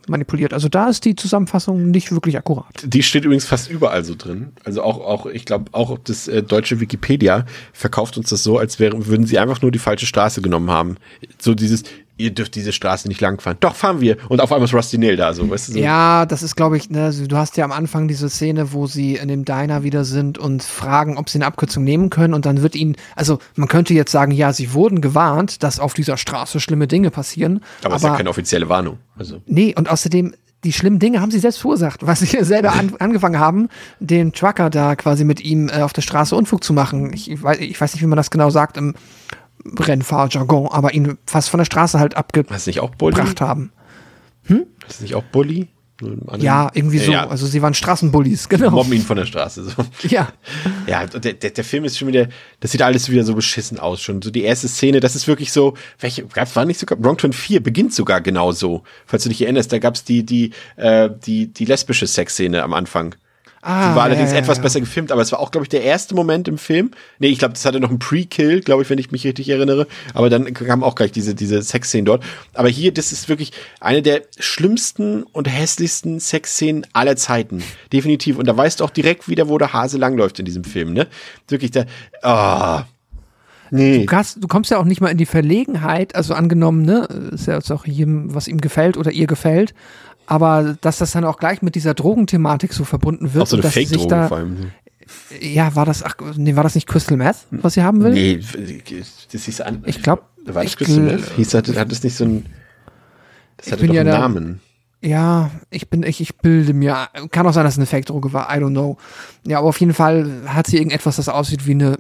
B: manipuliert. Also da ist die Zusammenfassung nicht wirklich akkurat.
A: Die steht übrigens fast überall so drin. Also auch, auch ich glaube, auch das äh, deutsche Wikipedia verkauft uns das so, als wären, würden sie einfach nur die falsche Straße genommen haben. So dieses, ihr dürft diese Straße nicht langfahren. Doch, fahren wir. Und auf einmal ist Rusty Nail da, so, weißt du? So.
B: Ja, das ist, glaube ich, ne, du hast ja am Anfang diese Szene, wo sie in dem Diner wieder sind und fragen, ob sie eine Abkürzung nehmen können und dann wird ihnen, also man könnte jetzt sagen, ja, sie wurden gewarnt, dass auf dieser Straße schlimme Dinge passieren.
A: Aber es ist ja keine offizielle Warnung. Also.
B: Nee, und außerdem, die schlimmen Dinge haben sie selbst verursacht, was sie selber an, angefangen haben, den Trucker da quasi mit ihm äh, auf der Straße Unfug zu machen. Ich, ich, weiß, ich weiß nicht, wie man das genau sagt im Rennfahrjargon, aber ihn fast von der Straße halt abgebracht haben.
A: Hast du nicht auch Bulli?
B: Ja, irgendwie so.
A: Ja,
B: Also sie waren Straßenbullies, genau.
A: mobben ihn von der Straße. So.
B: Ja.
A: Ja, der, der, der Film ist schon wieder, das sieht alles wieder so beschissen aus schon. So die erste Szene, das ist wirklich so, welche, gab's, war nicht sogar, Wrong Turn 4 beginnt sogar genau so. Falls du dich erinnerst, da gab's die, die, äh, die, die lesbische Sexszene am Anfang.
B: Ah,
A: Die war allerdings
B: ja, ja,
A: etwas
B: ja.
A: besser gefilmt, aber es war auch, glaube ich, der erste Moment im Film. Nee, ich glaube, das hatte noch einen Pre-Kill, glaube ich, wenn ich mich richtig erinnere. Aber dann kam auch gleich diese, diese Sexszene dort. Aber hier, das ist wirklich eine der schlimmsten und hässlichsten Sexszenen aller Zeiten. Definitiv. Und da weißt du auch direkt wieder, wo der Hase langläuft in diesem Film, ne? Wirklich, da, ah. Nee.
B: Du, hast, du kommst ja auch nicht mal in die Verlegenheit, also angenommen, ne, ist ja jetzt auch jedem, was ihm gefällt oder ihr gefällt, aber dass das dann auch gleich mit dieser Drogenthematik so verbunden wird.
A: Auch so eine
B: dass sie sich
A: Fake-Droge
B: da,
A: vor allem.
B: Ja, war das, ach, nee, war das nicht Crystal Meth, was sie haben will?
A: Nee, das hieß an.
B: Ich glaub,
A: war das Crystal Meth? Hieß, hat, hat das nicht so ein, das hatte doch
B: ja
A: einen Namen.
B: Ja, ich bin, ich, ich bilde mir, kann auch sein, dass es eine Fake-Droge war, I don't know. Ja, aber auf jeden Fall hat sie irgendetwas, das aussieht wie eine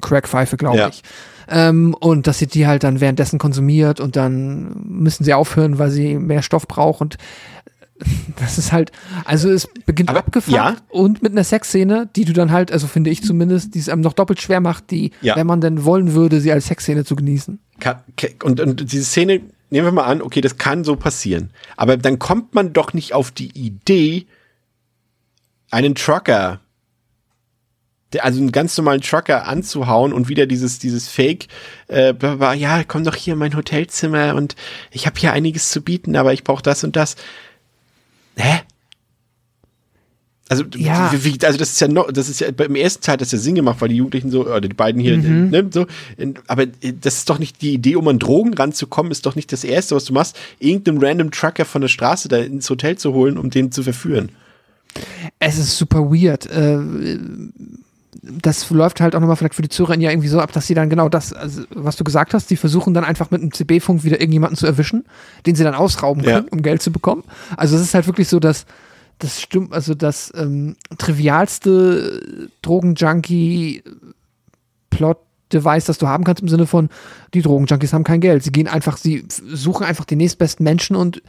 B: Crackpfeife, glaube
A: Ja.
B: ich. Ähm, und dass sie die halt dann währenddessen konsumiert und dann müssen sie aufhören, weil sie mehr Stoff braucht und das ist halt, also es beginnt
A: Aber,
B: abgefuckt
A: ja.
B: und mit einer Sexszene, die du dann halt, also finde ich zumindest, die es einem noch doppelt schwer macht, die,
A: Ja.
B: wenn man denn wollen würde, sie als Sexszene zu genießen.
A: Und, und diese Szene, nehmen wir mal an, okay, das kann so passieren. Aber dann kommt man doch nicht auf die Idee, einen Trucker, also einen ganz normalen Trucker anzuhauen und wieder dieses, dieses Fake, äh, bla, ja, komm doch hier in mein Hotelzimmer und ich habe hier einiges zu bieten, aber ich brauche das und das. Hä? Also,
B: Ja.
A: wie, also das ist ja noch, das ist ja beim ersten Teil, das ist ja Sinn gemacht, weil die Jugendlichen so, oder die beiden hier, ne, so, aber äh, das ist doch nicht die Idee, um an Drogen ranzukommen, ist doch nicht das erste, was du machst, irgendeinem random Trucker von der Straße da ins Hotel zu holen, um den zu verführen.
B: Es ist super weird. Äh, das läuft halt auch nochmal vielleicht für die Zuhörer ja irgendwie so ab, dass sie dann genau das, also, was du gesagt hast, die versuchen dann einfach mit einem CB-Funk wieder irgendjemanden zu erwischen, den sie dann ausrauben
A: Ja.
B: können, um Geld zu bekommen. Also es ist halt wirklich so, dass das stimmt, also das ähm, trivialste Drogenjunkie-Plot-Device, das du haben kannst, im Sinne von, die Drogenjunkies haben kein Geld. Sie gehen einfach, sie suchen einfach den nächstbesten Menschen und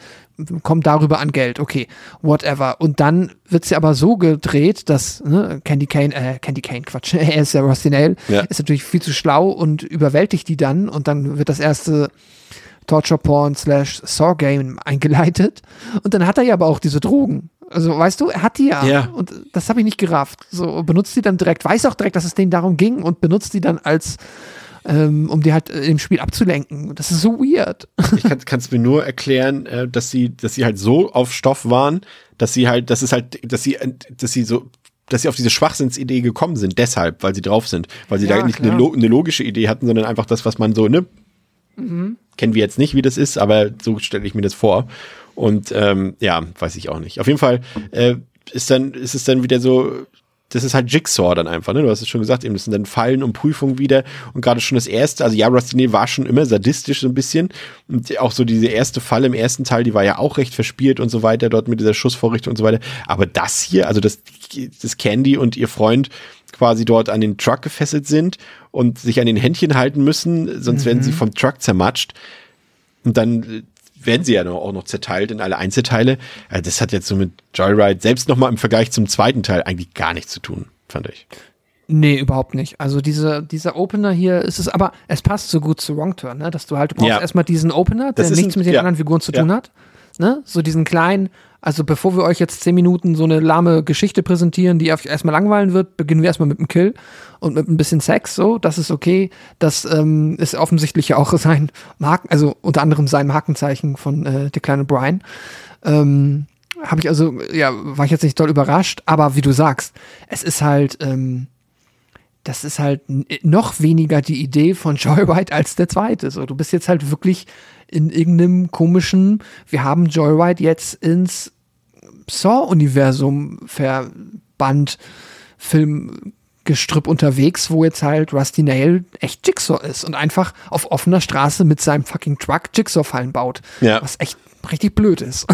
B: kommen darüber an Geld. Okay, whatever. Und dann wird sie aber so gedreht, dass ne, Candy Kane, äh, Candy Kane, Quatsch, er ist ja Rusty Nail,
A: Ja.
B: ist natürlich viel zu schlau und überwältigt die dann und dann wird das erste Torture Porn slash Saw Game eingeleitet und dann hat er ja aber auch diese Drogen. Also weißt du, er hat die ja.
A: Ja.
B: Und das habe ich nicht gerafft. So benutzt die dann direkt, weiß auch direkt, dass es denen darum ging und benutzt die dann als, ähm, um die halt äh, im Spiel abzulenken. Das ist so weird.
A: Ich kann es mir nur erklären, äh, dass sie, dass sie halt so auf Stoff waren, dass sie halt, dass es halt, dass sie, dass sie so dass sie auf diese Schwachsinnsidee gekommen sind, deshalb, weil sie drauf sind, weil sie
B: Ja,
A: da nicht eine, lo eine logische Idee hatten, sondern einfach das, was man so, ne, kennen wir jetzt nicht, wie das ist, aber so stelle ich mir das vor. Und ähm, ja, weiß ich auch nicht. Auf jeden Fall äh, ist dann, ist es dann wieder so, das ist halt Jigsaw dann einfach, ne? Du hast es schon gesagt, eben, das sind dann Fallen und Prüfungen wieder. Und gerade schon das erste, also ja, Nail war schon immer sadistisch so ein bisschen. Und auch so diese erste Falle im ersten Teil, die war ja auch recht verspielt und so weiter, dort mit dieser Schussvorrichtung und so weiter. Aber das hier, also das, das Candy und ihr Freund quasi dort an den Truck gefesselt sind und sich an den Händchen halten müssen, sonst werden sie vom Truck zermatscht. Und dann werden sie ja noch, auch noch zerteilt in alle Einzelteile. Also das hat jetzt so mit Joyride selbst nochmal im Vergleich zum zweiten Teil eigentlich gar nichts zu tun, fand ich.
B: Nee, überhaupt nicht. Also diese, dieser Opener hier ist es, aber es passt so gut zu Wrong Turn, ne? dass du halt, du brauchst
A: Ja.
B: erstmal diesen Opener, der nichts
A: ein-
B: mit den
A: ja.
B: anderen Figuren zu
A: Ja.
B: tun hat. Ne? So diesen kleinen, also bevor wir euch jetzt zehn Minuten so eine lahme Geschichte präsentieren, die euch erstmal langweilen wird, beginnen wir erstmal mit einem Kill und mit ein bisschen Sex, so, das ist okay. Das ähm, ist offensichtlich ja auch sein Marken, also unter anderem sein Markenzeichen von äh, der kleine Brian. Ähm, habe ich also, ja, war ich jetzt nicht doll überrascht, aber wie du sagst, es ist halt, ähm, das ist halt noch weniger die Idee von Joyride als der zweite. So, du bist jetzt halt wirklich in irgendeinem komischen, wir haben Joyride jetzt ins Saw-Universum verbannt, Filmgestrüpp unterwegs, wo jetzt halt Rusty Nail echt Jigsaw ist und einfach auf offener Straße mit seinem fucking Truck Jigsaw-Fallen baut.
A: Ja.
B: Was echt richtig blöd ist.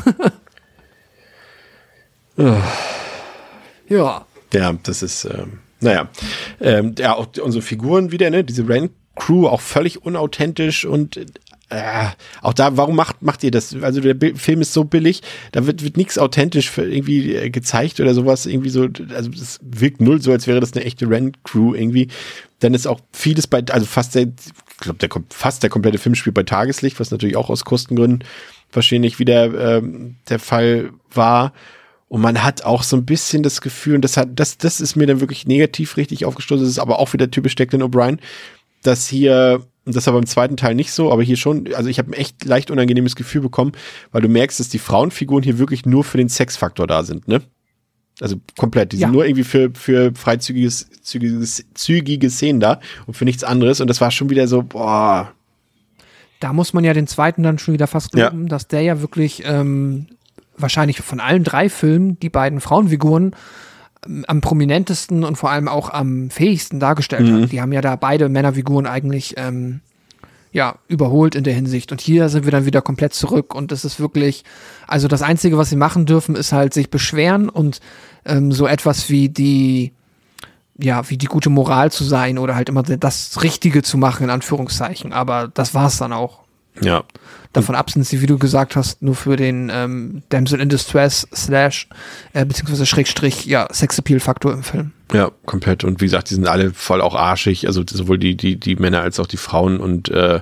B: ja.
A: Ja, das ist, ähm, naja. Ähm, ja, auch unsere Figuren wieder, ne? Diese Rand-Crew auch völlig unauthentisch und äh, auch da, warum macht, macht ihr das? Also der Bi- Film ist so billig, da wird, wird nichts authentisch für irgendwie äh, gezeigt oder sowas, irgendwie so, also es wirkt null so, als wäre das eine echte Rand-Crew irgendwie. Dann ist auch vieles bei, also fast der, ich glaube, der, fast der komplette Film spielt bei Tageslicht, was natürlich auch aus Kostengründen wahrscheinlich wieder ähm, der Fall war. Und man hat auch so ein bisschen das Gefühl, und das hat, das, das ist mir dann wirklich negativ richtig aufgestoßen, das ist aber auch wieder typisch Declan O'Brien, dass hier, und das war beim zweiten Teil nicht so, aber hier schon, also ich habe ein echt leicht unangenehmes Gefühl bekommen, weil du merkst, dass die Frauenfiguren hier wirklich nur für den Sexfaktor da sind, ne? Also komplett, die
B: Ja.
A: sind nur irgendwie für, für freizügiges, zügiges, zügige Szenen da und für nichts anderes. Und das war schon wieder so, boah,
B: Da muss man ja den zweiten dann schon wieder fast
A: Ja.
B: glauben, dass der ja wirklich ähm, wahrscheinlich von allen drei Filmen die beiden Frauenfiguren am prominentesten und vor allem auch am fähigsten dargestellt
A: Mhm.
B: hat. Die haben ja da beide Männerfiguren eigentlich ähm, ja, überholt in der Hinsicht. Und hier sind wir dann wieder komplett zurück und das ist wirklich, also das Einzige, was sie machen dürfen, ist halt sich beschweren und ähm, so etwas wie die, ja, wie die gute Moral zu sein oder halt immer das Richtige zu machen, in Anführungszeichen. Aber das war's dann auch.
A: Ja.
B: Davon ab sind sie, wie du gesagt hast, nur für den ähm, Damsel in Distress slash äh, beziehungsweise Schrägstrich, ja, Sexappeal-Faktor im Film.
A: Ja, komplett. Und wie gesagt, die sind alle voll auch arschig, also sowohl die, die, die Männer als auch die Frauen. Und äh,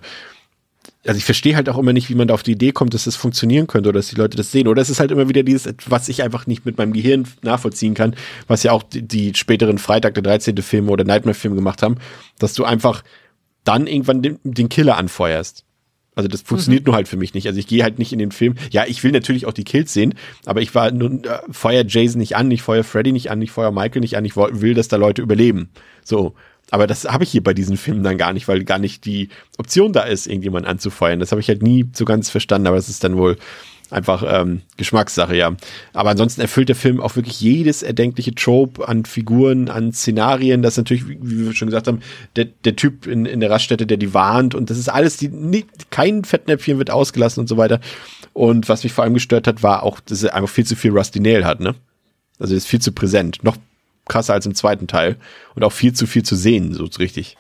A: also ich verstehe halt auch immer nicht, wie man da auf die Idee kommt, dass das funktionieren könnte oder dass die Leute das sehen. Oder es ist halt immer wieder dieses, was ich einfach nicht mit meinem Gehirn nachvollziehen kann, was ja auch die, die späteren Freitag der 13. Filme oder Nightmare-Filme gemacht haben, dass du einfach dann irgendwann den, den Killer anfeuerst. Also das funktioniert nur halt für mich nicht. Also ich gehe halt nicht in den Film. Ja, ich will natürlich auch die Kills sehen, aber ich war nun äh, feuer Jason nicht an, ich feuer Freddy nicht an, ich feuer Michael nicht an, ich will, dass da Leute überleben. So. Aber das habe ich hier bei diesen Filmen dann gar nicht, weil gar nicht die Option da ist, irgendjemanden anzufeuern. Das habe ich halt nie so ganz verstanden, aber das ist dann wohl einfach ähm, Geschmackssache, ja. Aber ansonsten erfüllt der Film auch wirklich jedes erdenkliche Trope an Figuren, an Szenarien. Das ist natürlich, wie wie wir schon gesagt haben, der, der Typ in, in der Raststätte, der die warnt und das ist alles, die, nie, kein Fettnäpfchen wird ausgelassen und so weiter. Und was mich vor allem gestört hat, war auch, dass er einfach viel zu viel Rusty Nail hat, ne? Also er ist viel zu präsent. Noch krasser als im zweiten Teil. Und auch viel zu viel zu sehen, so richtig.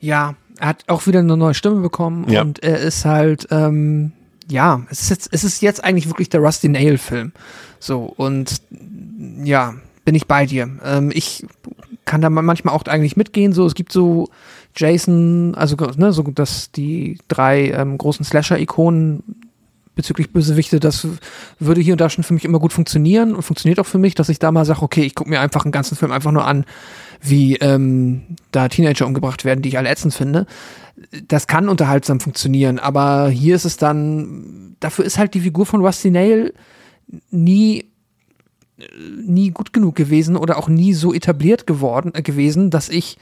B: Ja, er hat auch wieder eine neue Stimme bekommen
A: Ja.
B: und er ist halt, ähm, ja, es ist jetzt, es ist jetzt eigentlich wirklich der Rusty Nail Film. So, und ja, bin ich bei dir. Ähm, ich kann da manchmal auch eigentlich mitgehen. So, es gibt so Jason, also ne, so dass die drei ähm, großen Slasher-Ikonen bezüglich Bösewichte, das würde hier und da schon für mich immer gut funktionieren und funktioniert auch für mich, dass ich da mal sage, okay, ich gucke mir einfach einen ganzen Film einfach nur an, wie ähm, da Teenager umgebracht werden, die ich alle ätzend finde. Das kann unterhaltsam funktionieren, aber hier ist es dann, dafür ist halt die Figur von Rusty Nail nie äh, nie gut genug gewesen oder auch nie so etabliert geworden äh, gewesen, dass ich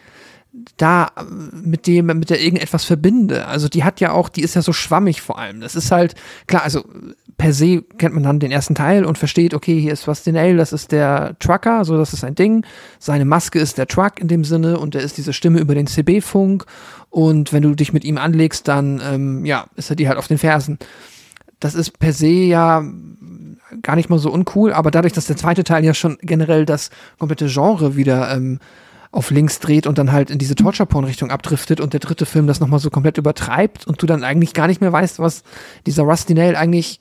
B: da mit dem, mit der irgendetwas verbinde. Also die hat ja auch, die ist ja so schwammig vor allem. Das ist halt, klar, also per se kennt man dann den ersten Teil und versteht, okay, hier ist Rusty Nail, das ist der Trucker, so das ist ein Ding. Seine Maske ist der Truck in dem Sinne und er ist diese Stimme über den CB-Funk und wenn du dich mit ihm anlegst, dann, ähm, ja, ist er dir halt auf den Fersen. Das ist per se ja gar nicht mal so uncool, aber dadurch, dass der zweite Teil ja schon generell das komplette Genre wieder ähm, auf links dreht und dann halt in diese Torture-Porn-Richtung abdriftet und der dritte Film das nochmal so komplett übertreibt und du dann eigentlich gar nicht mehr weißt, was dieser Rusty Nail eigentlich,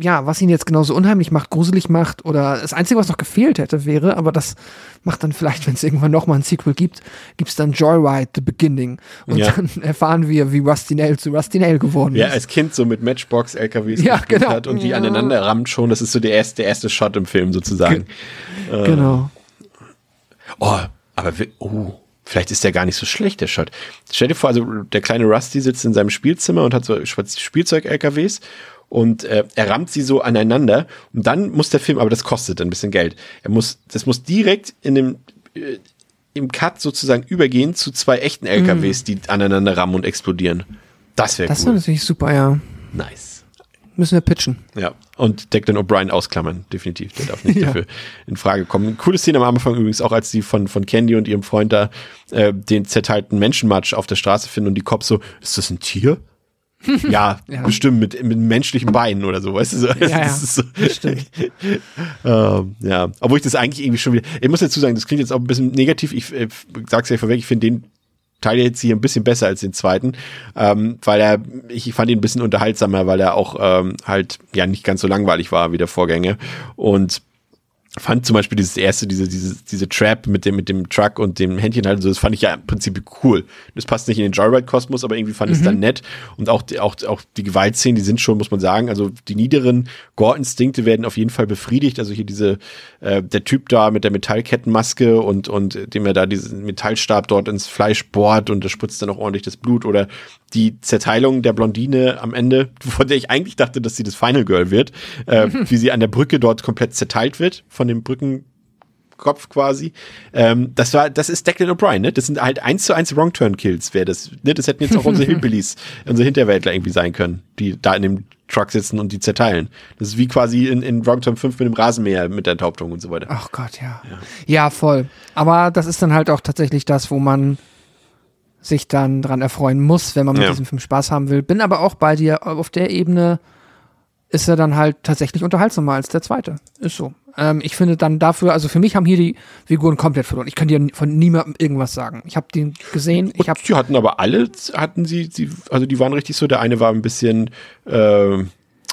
B: ja, was ihn jetzt genauso unheimlich macht, gruselig macht oder das Einzige, was noch gefehlt hätte, wäre, aber das macht dann vielleicht, wenn es irgendwann nochmal ein Sequel gibt, gibt's dann Joyride, The Beginning und
A: Ja.
B: dann erfahren wir, wie Rusty Nail zu Rusty Nail geworden
A: Ja,
B: ist.
A: als Kind so mit Matchbox-LKWs
B: Ja,
A: gespielt
B: genau.
A: hat und die
B: Ja.
A: aneinander rammt schon. Das ist so der erste, der erste Shot im Film sozusagen.
B: genau.
A: Oh, aber wir, oh, vielleicht ist der gar nicht so schlecht, der Shot. Stell dir vor, also der kleine Rusty sitzt in seinem Spielzimmer und hat so Spielzeug-LKWs und äh, er rammt sie so aneinander und dann muss der Film, aber das kostet ein bisschen Geld. Er muss, das muss direkt in dem äh, im Cut sozusagen übergehen zu zwei echten LKWs, die aneinander rammen und explodieren. Das wäre
B: Das wäre
A: cool.
B: natürlich super, ja.
A: Nice.
B: Müssen wir pitchen.
A: Ja, und Declan O'Brien ausklammern, definitiv. Der darf nicht
B: Ja.
A: dafür in Frage kommen. Coole Szene am Anfang übrigens auch, als die von, von Candy und ihrem Freund da äh, den zerteilten Menschenmatsch auf der Straße finden und die Cops so, ist das ein Tier? ja,
B: Ja.
A: bestimmt mit, mit menschlichen Beinen oder so, weißt du? So,
B: ja,
A: das ist so,
B: stimmt.
A: ähm, ja, obwohl ich das eigentlich irgendwie schon wieder, ich muss dazu sagen, das klingt jetzt auch ein bisschen negativ, ich äh, sag's ja vorweg, ich finde den Teil jetzt hier ein bisschen besser als den zweiten, ähm, weil er, ich fand ihn ein bisschen unterhaltsamer, weil er auch ähm, halt ja nicht ganz so langweilig war wie der Vorgänger. Und fand zum Beispiel dieses erste, diese, diese, diese Trap mit dem, mit dem Truck und dem Händchen halt, so, das fand ich ja im Prinzip cool. Das passt nicht in den Joyride-Kosmos, aber irgendwie fand ich es dann nett. Und auch, die- auch, auch die Gewaltszenen, die sind schon, muss man sagen, also die niederen Gore-Instinkte werden auf jeden Fall befriedigt. Also hier diese, äh, der Typ da mit der Metallkettenmaske und, und dem er da diesen Metallstab dort ins Fleisch bohrt und da spritzt dann auch ordentlich das Blut oder die Zerteilung der Blondine am Ende, von der ich eigentlich dachte, dass sie das Final Girl wird, äh, wie sie an der Brücke dort komplett zerteilt wird von dem Brückenkopf quasi. Ähm, das war, das ist Declan O'Brien, ne? Das sind halt eins zu eins Wrong Turn Kills, wäre das. Ne? Das hätten jetzt auch unsere Hillbillies, unsere Hinterwäldler irgendwie sein können, die da in dem Truck sitzen und die zerteilen. Das ist wie quasi in, in Wrong Turn 5 mit dem Rasenmäher mit der Enthauptung und so weiter.
B: Ach Gott, ja. ja. voll. Aber das ist dann halt auch tatsächlich das, wo man sich dann dran erfreuen muss, wenn man mit
A: Ja.
B: diesem Film Spaß haben will. Bin aber auch bei dir, auf der Ebene ist er dann halt tatsächlich unterhaltsamer als der zweite. Ist so. Ähm, ich finde dann dafür, also für mich haben hier die Figuren komplett verloren. Ich kann dir von niemandem irgendwas sagen. Ich habe den gesehen, ich habe
A: die hatten aber alle, hatten sie, sie, also die waren richtig so. Der eine war ein bisschen, äh,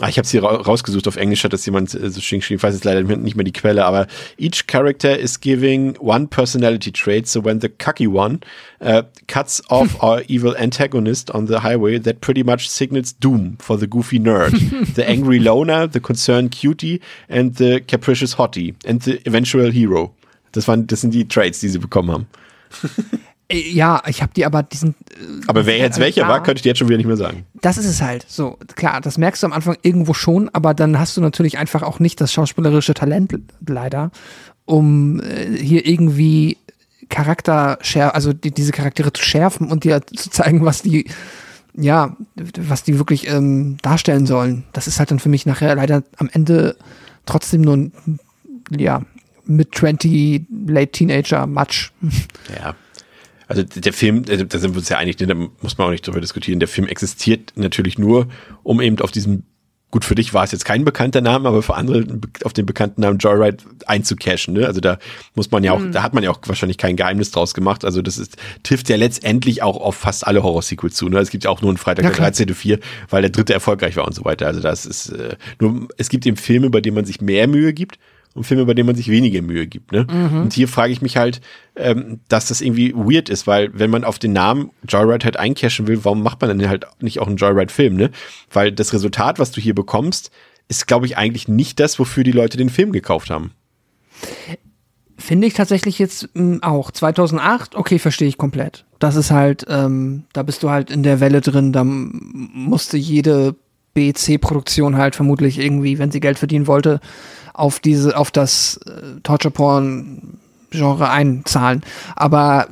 A: ah, ich habe sie ra rausgesucht auf Englisch, hat das jemand äh, so schön geschrieben, ich weiß jetzt leider nicht mehr die Quelle, aber each character is giving one personality trait, so when the cocky one uh, cuts off our evil antagonist on the highway, that pretty much signals doom for the goofy nerd, the angry loner, the concerned cutie and the capricious hottie and the eventual hero. Das waren, das sind die Traits, die sie bekommen haben.
B: äh, ja, ich habe die aber diesen
A: Aber wer jetzt
B: Äh,
A: welcher war, könnte ich dir jetzt schon wieder nicht mehr sagen.
B: Das ist es halt. So, klar, das merkst du am Anfang irgendwo schon, aber dann hast du natürlich einfach auch nicht das schauspielerische Talent leider, um äh, hier irgendwie Charakter also die, diese Charaktere zu schärfen und dir zu zeigen, was die ja, was die wirklich ähm, darstellen sollen. Das ist halt dann für mich nachher leider am Ende trotzdem nur ein, ja, mit 20 Late Teenager Matsch.
A: Ja. Also der Film, äh, da sind wir uns ja einig, ne, da muss man auch nicht drüber diskutieren. Der Film existiert natürlich nur, um eben auf diesem, gut für dich war es jetzt kein bekannter Name, aber für andere auf den bekannten Namen Joyride einzucashen. Ne? Also da muss man ja auch, da hat man ja auch wahrscheinlich kein Geheimnis draus gemacht. Also das ist, trifft ja letztendlich auch auf fast alle Horror-Sequels zu. Ne? Es gibt ja auch nur einen Freitag
B: Ja,
A: der
B: klar.
A: 13.4, weil der dritte erfolgreich war und so weiter. Also das ist äh, nur, es gibt eben Filme, bei denen man sich mehr Mühe gibt und Filme, bei denen man sich weniger Mühe gibt. Ne? Und hier frage ich mich halt, ähm, dass das irgendwie weird ist, weil wenn man auf den Namen Joyride halt eincashen will, warum macht man dann halt nicht auch einen Joyride-Film? Ne? Weil das Resultat, was du hier bekommst, ist, glaube ich, eigentlich nicht das, wofür die Leute den Film gekauft haben.
B: Finde ich tatsächlich jetzt mh, auch. 2008, okay, verstehe ich komplett. Das ist halt, ähm, da bist du halt in der Welle drin, da musste jede B-C-Produktion halt vermutlich irgendwie, wenn sie Geld verdienen wollte, auf diese, auf das äh, Torture-Porn-Genre einzahlen. Aber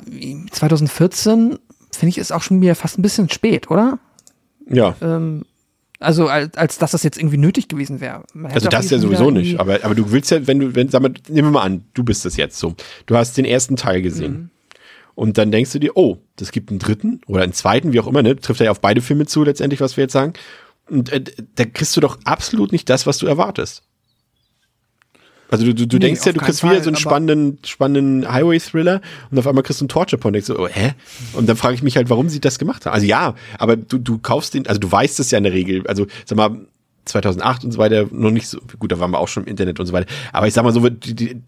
B: 2014 finde ich ist auch schon wieder fast ein bisschen spät, oder?
A: Ja.
B: Ähm, also als, als dass das jetzt irgendwie nötig gewesen wäre.
A: Also das ja sowieso nicht. Aber, aber du willst ja, wenn du, wenn, sag mal, nehmen wir mal an, du bist das jetzt so. Du hast den ersten Teil gesehen. Und dann denkst du dir, oh, das gibt einen dritten oder einen zweiten, wie auch immer, ne? Trifft ja auf beide Filme zu, letztendlich, was wir jetzt sagen. Und äh, da kriegst du doch absolut nicht das, was du erwartest. Also du, du, du
B: Nee,
A: denkst ja, du kriegst wieder
B: Fall,
A: so einen spannenden, spannenden Highway-Thriller und auf einmal kriegst du einen Torture-Porn. Denkst du, oh, hä? Und dann frage ich mich halt, warum sie das gemacht haben. Also ja, aber du, du kaufst den, also du weißt es ja in der Regel. Also sag mal, 2008 und so weiter noch nicht so, gut, da waren wir auch schon im Internet und so weiter. Aber ich sag mal so, die, die,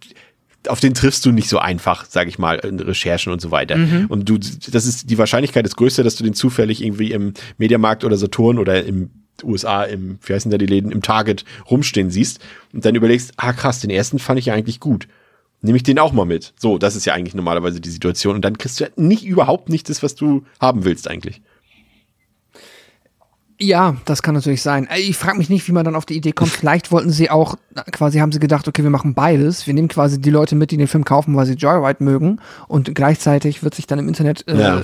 A: auf den triffst du nicht so einfach, sag ich mal, in Recherchen und so weiter. Und du, das ist, die Wahrscheinlichkeit ist größer, dass du den zufällig irgendwie im Mediamarkt oder Saturn oder im USA, im, wie heißen da die Läden, im Target rumstehen siehst und dann überlegst, ah krass, den ersten fand ich ja eigentlich gut. Nehme ich den auch mal mit. So, das ist ja eigentlich normalerweise die Situation. Und dann kriegst du ja nicht überhaupt nicht das, was du haben willst eigentlich.
B: Ja, das kann natürlich sein. Äh, Ich frage mich nicht, wie man dann auf die Idee kommt. Vielleicht wollten sie auch, quasi haben sie gedacht, okay, wir machen beides. Wir nehmen quasi die Leute mit, die den Film kaufen, weil sie Joyride mögen. Und gleichzeitig wird sich dann im Internet äh,
A: Ja.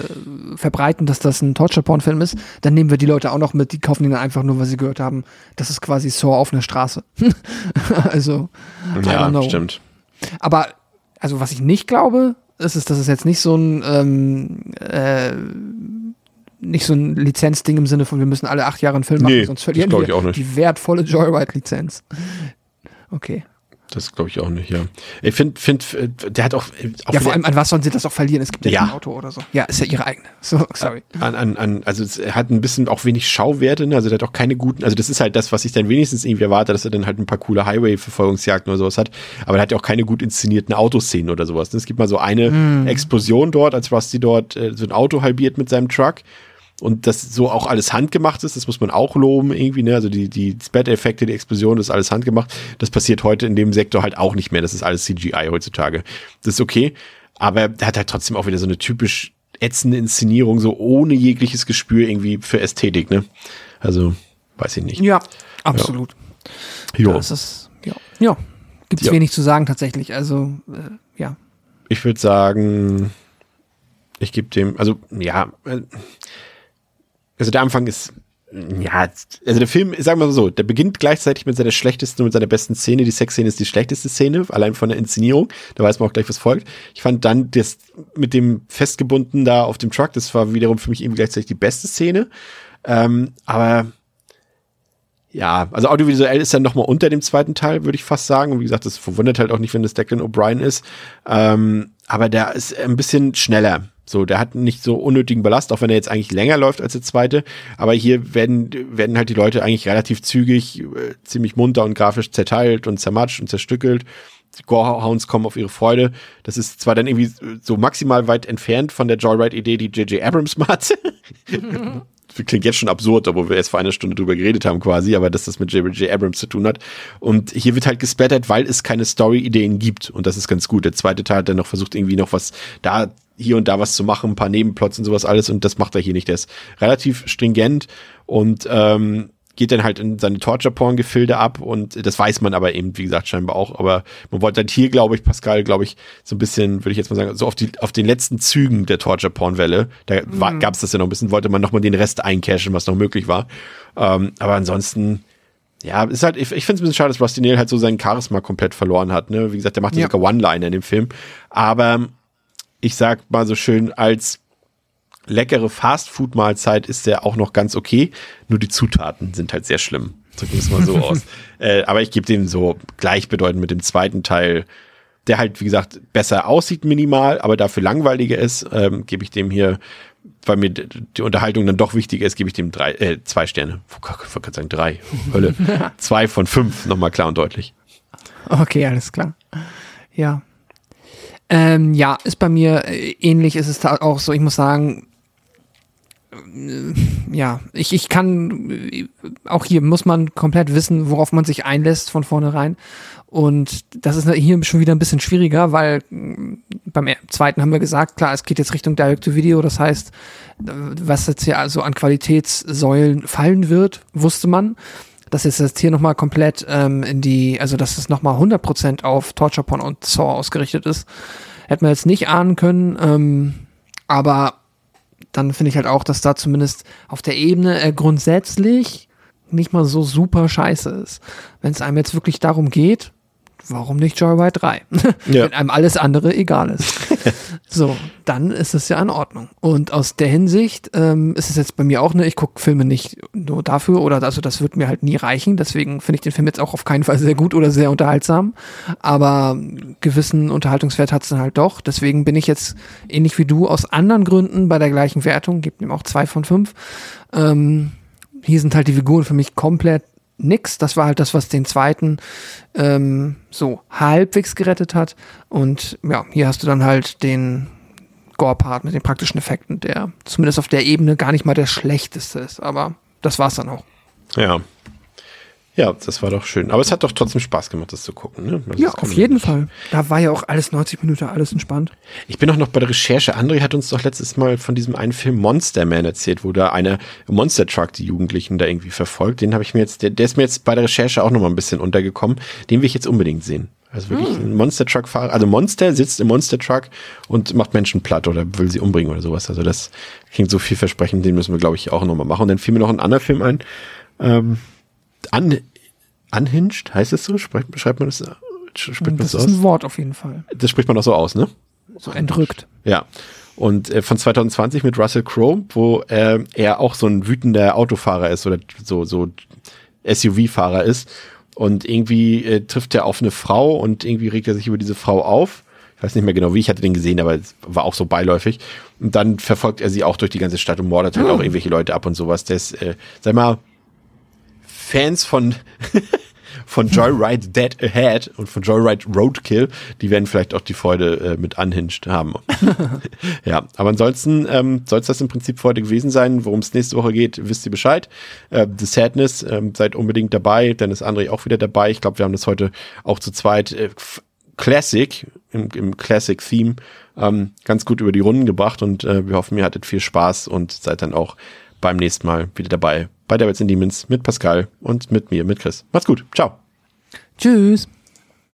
B: verbreiten, dass das ein Torture-Porn-Film ist. Dann nehmen wir die Leute auch noch mit, die kaufen ihn dann einfach nur, weil sie gehört haben, das ist quasi Saw auf einer Straße. also,
A: Ja, stimmt.
B: Aber, also was ich nicht glaube, ist, ist, dass es jetzt nicht so ein, ähm, äh, nicht so ein Lizenzding im Sinne von, wir müssen alle acht Jahre einen Film machen,
A: Nee,
B: sonst verlieren wir
A: ich auch nicht.
B: die wertvolle Joyride-Lizenz. Okay.
A: Das glaube ich auch nicht, ja. Ich finde, find, äh, der hat auch, äh, auch
B: Ja, vor allem, an was sollen sie das auch verlieren? Es gibt ja,
A: Ja.
B: kein Auto oder so. Ja, ist ja ihre eigene. So, sorry.
A: an, an, an, also es hat ein bisschen auch wenig Schauwerte, ne? also der hat auch keine guten, also das ist halt das, was ich dann wenigstens irgendwie erwarte, dass er dann halt ein paar coole Highway-Verfolgungsjagden oder sowas hat, aber der hat ja auch keine gut inszenierten Autoszenen oder sowas. ne? Es gibt mal so eine Explosion dort, als Rusty dort äh, so ein Auto halbiert mit seinem Truck und das so auch alles handgemacht ist, das muss man auch loben irgendwie, ne? Also die, die Spat-Effekte, die Explosion, das ist alles handgemacht. Das passiert heute in dem Sektor halt auch nicht mehr. Das ist alles CGI heutzutage. Das ist okay. Aber der hat halt trotzdem auch wieder so eine typisch ätzende Inszenierung, so ohne jegliches Gespür irgendwie für Ästhetik, ne? Also, weiß ich nicht.
B: Ja, absolut.
A: Jo.
B: Das ist, ja. Ja. Gibt's
A: Ja.
B: wenig zu sagen tatsächlich. Also, äh, ja.
A: Ich würde sagen, ich gebe dem, also ja, äh, also der Anfang ist, ja, also der Film, sagen wir mal so, der beginnt gleichzeitig mit seiner schlechtesten und seiner besten Szene. Die Sexszene ist die schlechteste Szene, allein von der Inszenierung. Da weiß man auch gleich, was folgt. Ich fand dann das mit dem festgebunden da auf dem Truck, das war wiederum für mich irgendwie gleichzeitig die beste Szene. Ähm, aber ja, also audiovisuell ist er noch mal unter dem zweiten Teil, würde ich fast sagen. Und wie gesagt, das verwundert halt auch nicht, wenn das Declan O'Brien ist. Ähm, aber der ist ein bisschen schneller. So, der hat nicht so unnötigen Ballast, auch wenn er jetzt eigentlich länger läuft als der zweite. Aber hier werden, werden halt die Leute eigentlich relativ zügig, äh, ziemlich munter und grafisch zerteilt und zermatscht und zerstückelt. Die Gorehounds kommen auf ihre Freude. Das ist zwar dann irgendwie so maximal weit entfernt von der Joyride-Idee, die J.J. Abrams mal hatte. klingt jetzt schon absurd, obwohl wir erst vor einer Stunde drüber geredet haben quasi, aber dass das mit J.J. Abrams zu tun hat. Und hier wird halt gesplattert, weil es keine Story-Ideen gibt. Und das ist ganz gut. Der zweite Teil hat dann noch versucht, irgendwie noch was da, hier und da was zu machen, ein paar Nebenplots und sowas alles. Und das macht er hier nicht. Der ist relativ stringent und ähm, geht dann halt in seine Torture-Porn-Gefilde ab und das weiß man aber eben, wie gesagt, scheinbar auch. Aber man wollte halt hier, glaube ich, Pascal, glaube ich, so ein bisschen, würde ich jetzt mal sagen, so auf, die, auf den letzten Zügen der Torture-Porn-Welle, da
B: Mhm.
A: gab es das ja noch ein bisschen, wollte man nochmal den Rest eincashen, was noch möglich war. Ähm, aber ansonsten, ja, ist halt, ich, ich finde es ein bisschen schade, dass Rusty Nail halt so sein Charisma komplett verloren hat. Ne? Wie gesagt, der macht Ja. sogar One-Liner in dem Film. Aber ich sag mal so schön, als leckere Fastfood-Mahlzeit ist der auch noch ganz okay. Nur die Zutaten sind halt sehr schlimm. Drücken wir es mal so aus. Äh, aber ich gebe dem so gleichbedeutend mit dem zweiten Teil, der halt, wie gesagt, besser aussieht minimal, aber dafür langweiliger ist, ähm, gebe ich dem hier, weil mir die Unterhaltung dann doch wichtiger ist, gebe ich dem drei, äh, zwei Sterne. Ich wollte gerade sagen drei. Hölle. zwei von fünf, nochmal klar und deutlich.
B: Okay, alles klar. Ja. Ähm, ja, ist bei mir äh, ähnlich, ist es da auch so, ich muss sagen, äh, ja, ich, ich kann, äh, auch hier muss man komplett wissen, worauf man sich einlässt von vornherein. Und das ist hier schon wieder ein bisschen schwieriger, weil beim zweiten haben wir gesagt, klar, es geht jetzt Richtung Direct-to-Video, das heißt, was jetzt hier also an Qualitätssäulen fallen wird, wusste man. Dass es jetzt hier nochmal komplett ähm, in die, also dass es nochmal 100% auf Torture Porn und Saw ausgerichtet ist, hätte man jetzt nicht ahnen können. Ähm, aber dann finde ich halt auch, dass da zumindest auf der Ebene äh, grundsätzlich nicht mal so super scheiße ist. Wenn es einem jetzt wirklich darum geht, warum nicht Joyride 3?
A: Ja.
B: Wenn einem alles andere egal ist. so, dann ist es ja in Ordnung. Und aus der Hinsicht ähm, ist es jetzt bei mir auch eine, ich gucke Filme nicht nur dafür oder also das wird mir halt nie reichen. Deswegen finde ich den Film jetzt auch auf keinen Fall sehr gut oder sehr unterhaltsam. Aber gewissen Unterhaltungswert hat es dann halt doch. Deswegen bin ich jetzt ähnlich wie du aus anderen Gründen bei der gleichen Wertung, gibt ihm auch zwei von fünf. Ähm, hier sind halt die Figuren für mich komplett nix. Das war halt das, was den zweiten ähm, so halbwegs gerettet hat. Und ja, hier hast du dann halt den Gore-Part mit den praktischen Effekten, der zumindest auf der Ebene gar nicht mal der schlechteste ist. Aber das war's dann auch.
A: Ja. Ja, das war doch schön. Aber es hat doch trotzdem Spaß gemacht, das zu gucken. Ne? Also
B: Ja, auf jeden
A: nicht-
B: Fall. Da war ja auch alles 90 Minuten, alles entspannt.
A: Ich bin auch noch bei der Recherche. André hat uns doch letztes Mal von diesem einen Film Monster Man erzählt, wo da eine Monster Truck die Jugendlichen da irgendwie verfolgt. Den habe ich mir jetzt, der, der ist mir jetzt bei der Recherche auch noch mal ein bisschen untergekommen. Den will ich jetzt unbedingt sehen. Also wirklich ein Monster Truck Fahrer. Also Monster sitzt im Monster Truck und macht Menschen platt oder will sie umbringen oder sowas. Also das klingt so vielversprechend. Den müssen wir, glaube ich, auch noch mal machen. Und dann fiel mir noch ein anderer Film ein. Ähm, un, unhinged, heißt es so? Schreibt, schreibt man das? Spricht man das,
B: Das
A: so
B: ist
A: aus?
B: ein Wort auf jeden Fall.
A: Das spricht man auch so aus, ne?
B: So entrückt.
A: Ja. Und äh, von 2020 mit Russell Crowe, wo äh, er auch so ein wütender Autofahrer ist oder so, so SUV-Fahrer ist. Und irgendwie äh, trifft er auf eine Frau und irgendwie regt er sich über diese Frau auf. Ich weiß nicht mehr genau wie, ich hatte den gesehen, aber es war auch so beiläufig. Und dann verfolgt er sie auch durch die ganze Stadt und mordet halt auch irgendwelche Leute ab und sowas. Ist, äh, sag mal, Fans von, von Joyride Dead Ahead und von Joyride Roadkill, die werden vielleicht auch die Freude äh, mit Unhinged haben. ja, aber ansonsten ähm, soll es das im Prinzip für heute gewesen sein. Worum es nächste Woche geht, wisst ihr Bescheid. Äh, The Sadness, ähm, seid unbedingt dabei. Dann ist André auch wieder dabei. Ich glaube, wir haben das heute auch zu zweit äh, Classic, im, im Classic-Theme, ähm, ganz gut über die Runden gebracht und äh, wir hoffen, ihr hattet viel Spaß und seid dann auch beim nächsten Mal wieder dabei bei Devils and Demons mit Pascal und mit mir, mit Chris. Macht's gut. Ciao.
B: Tschüss.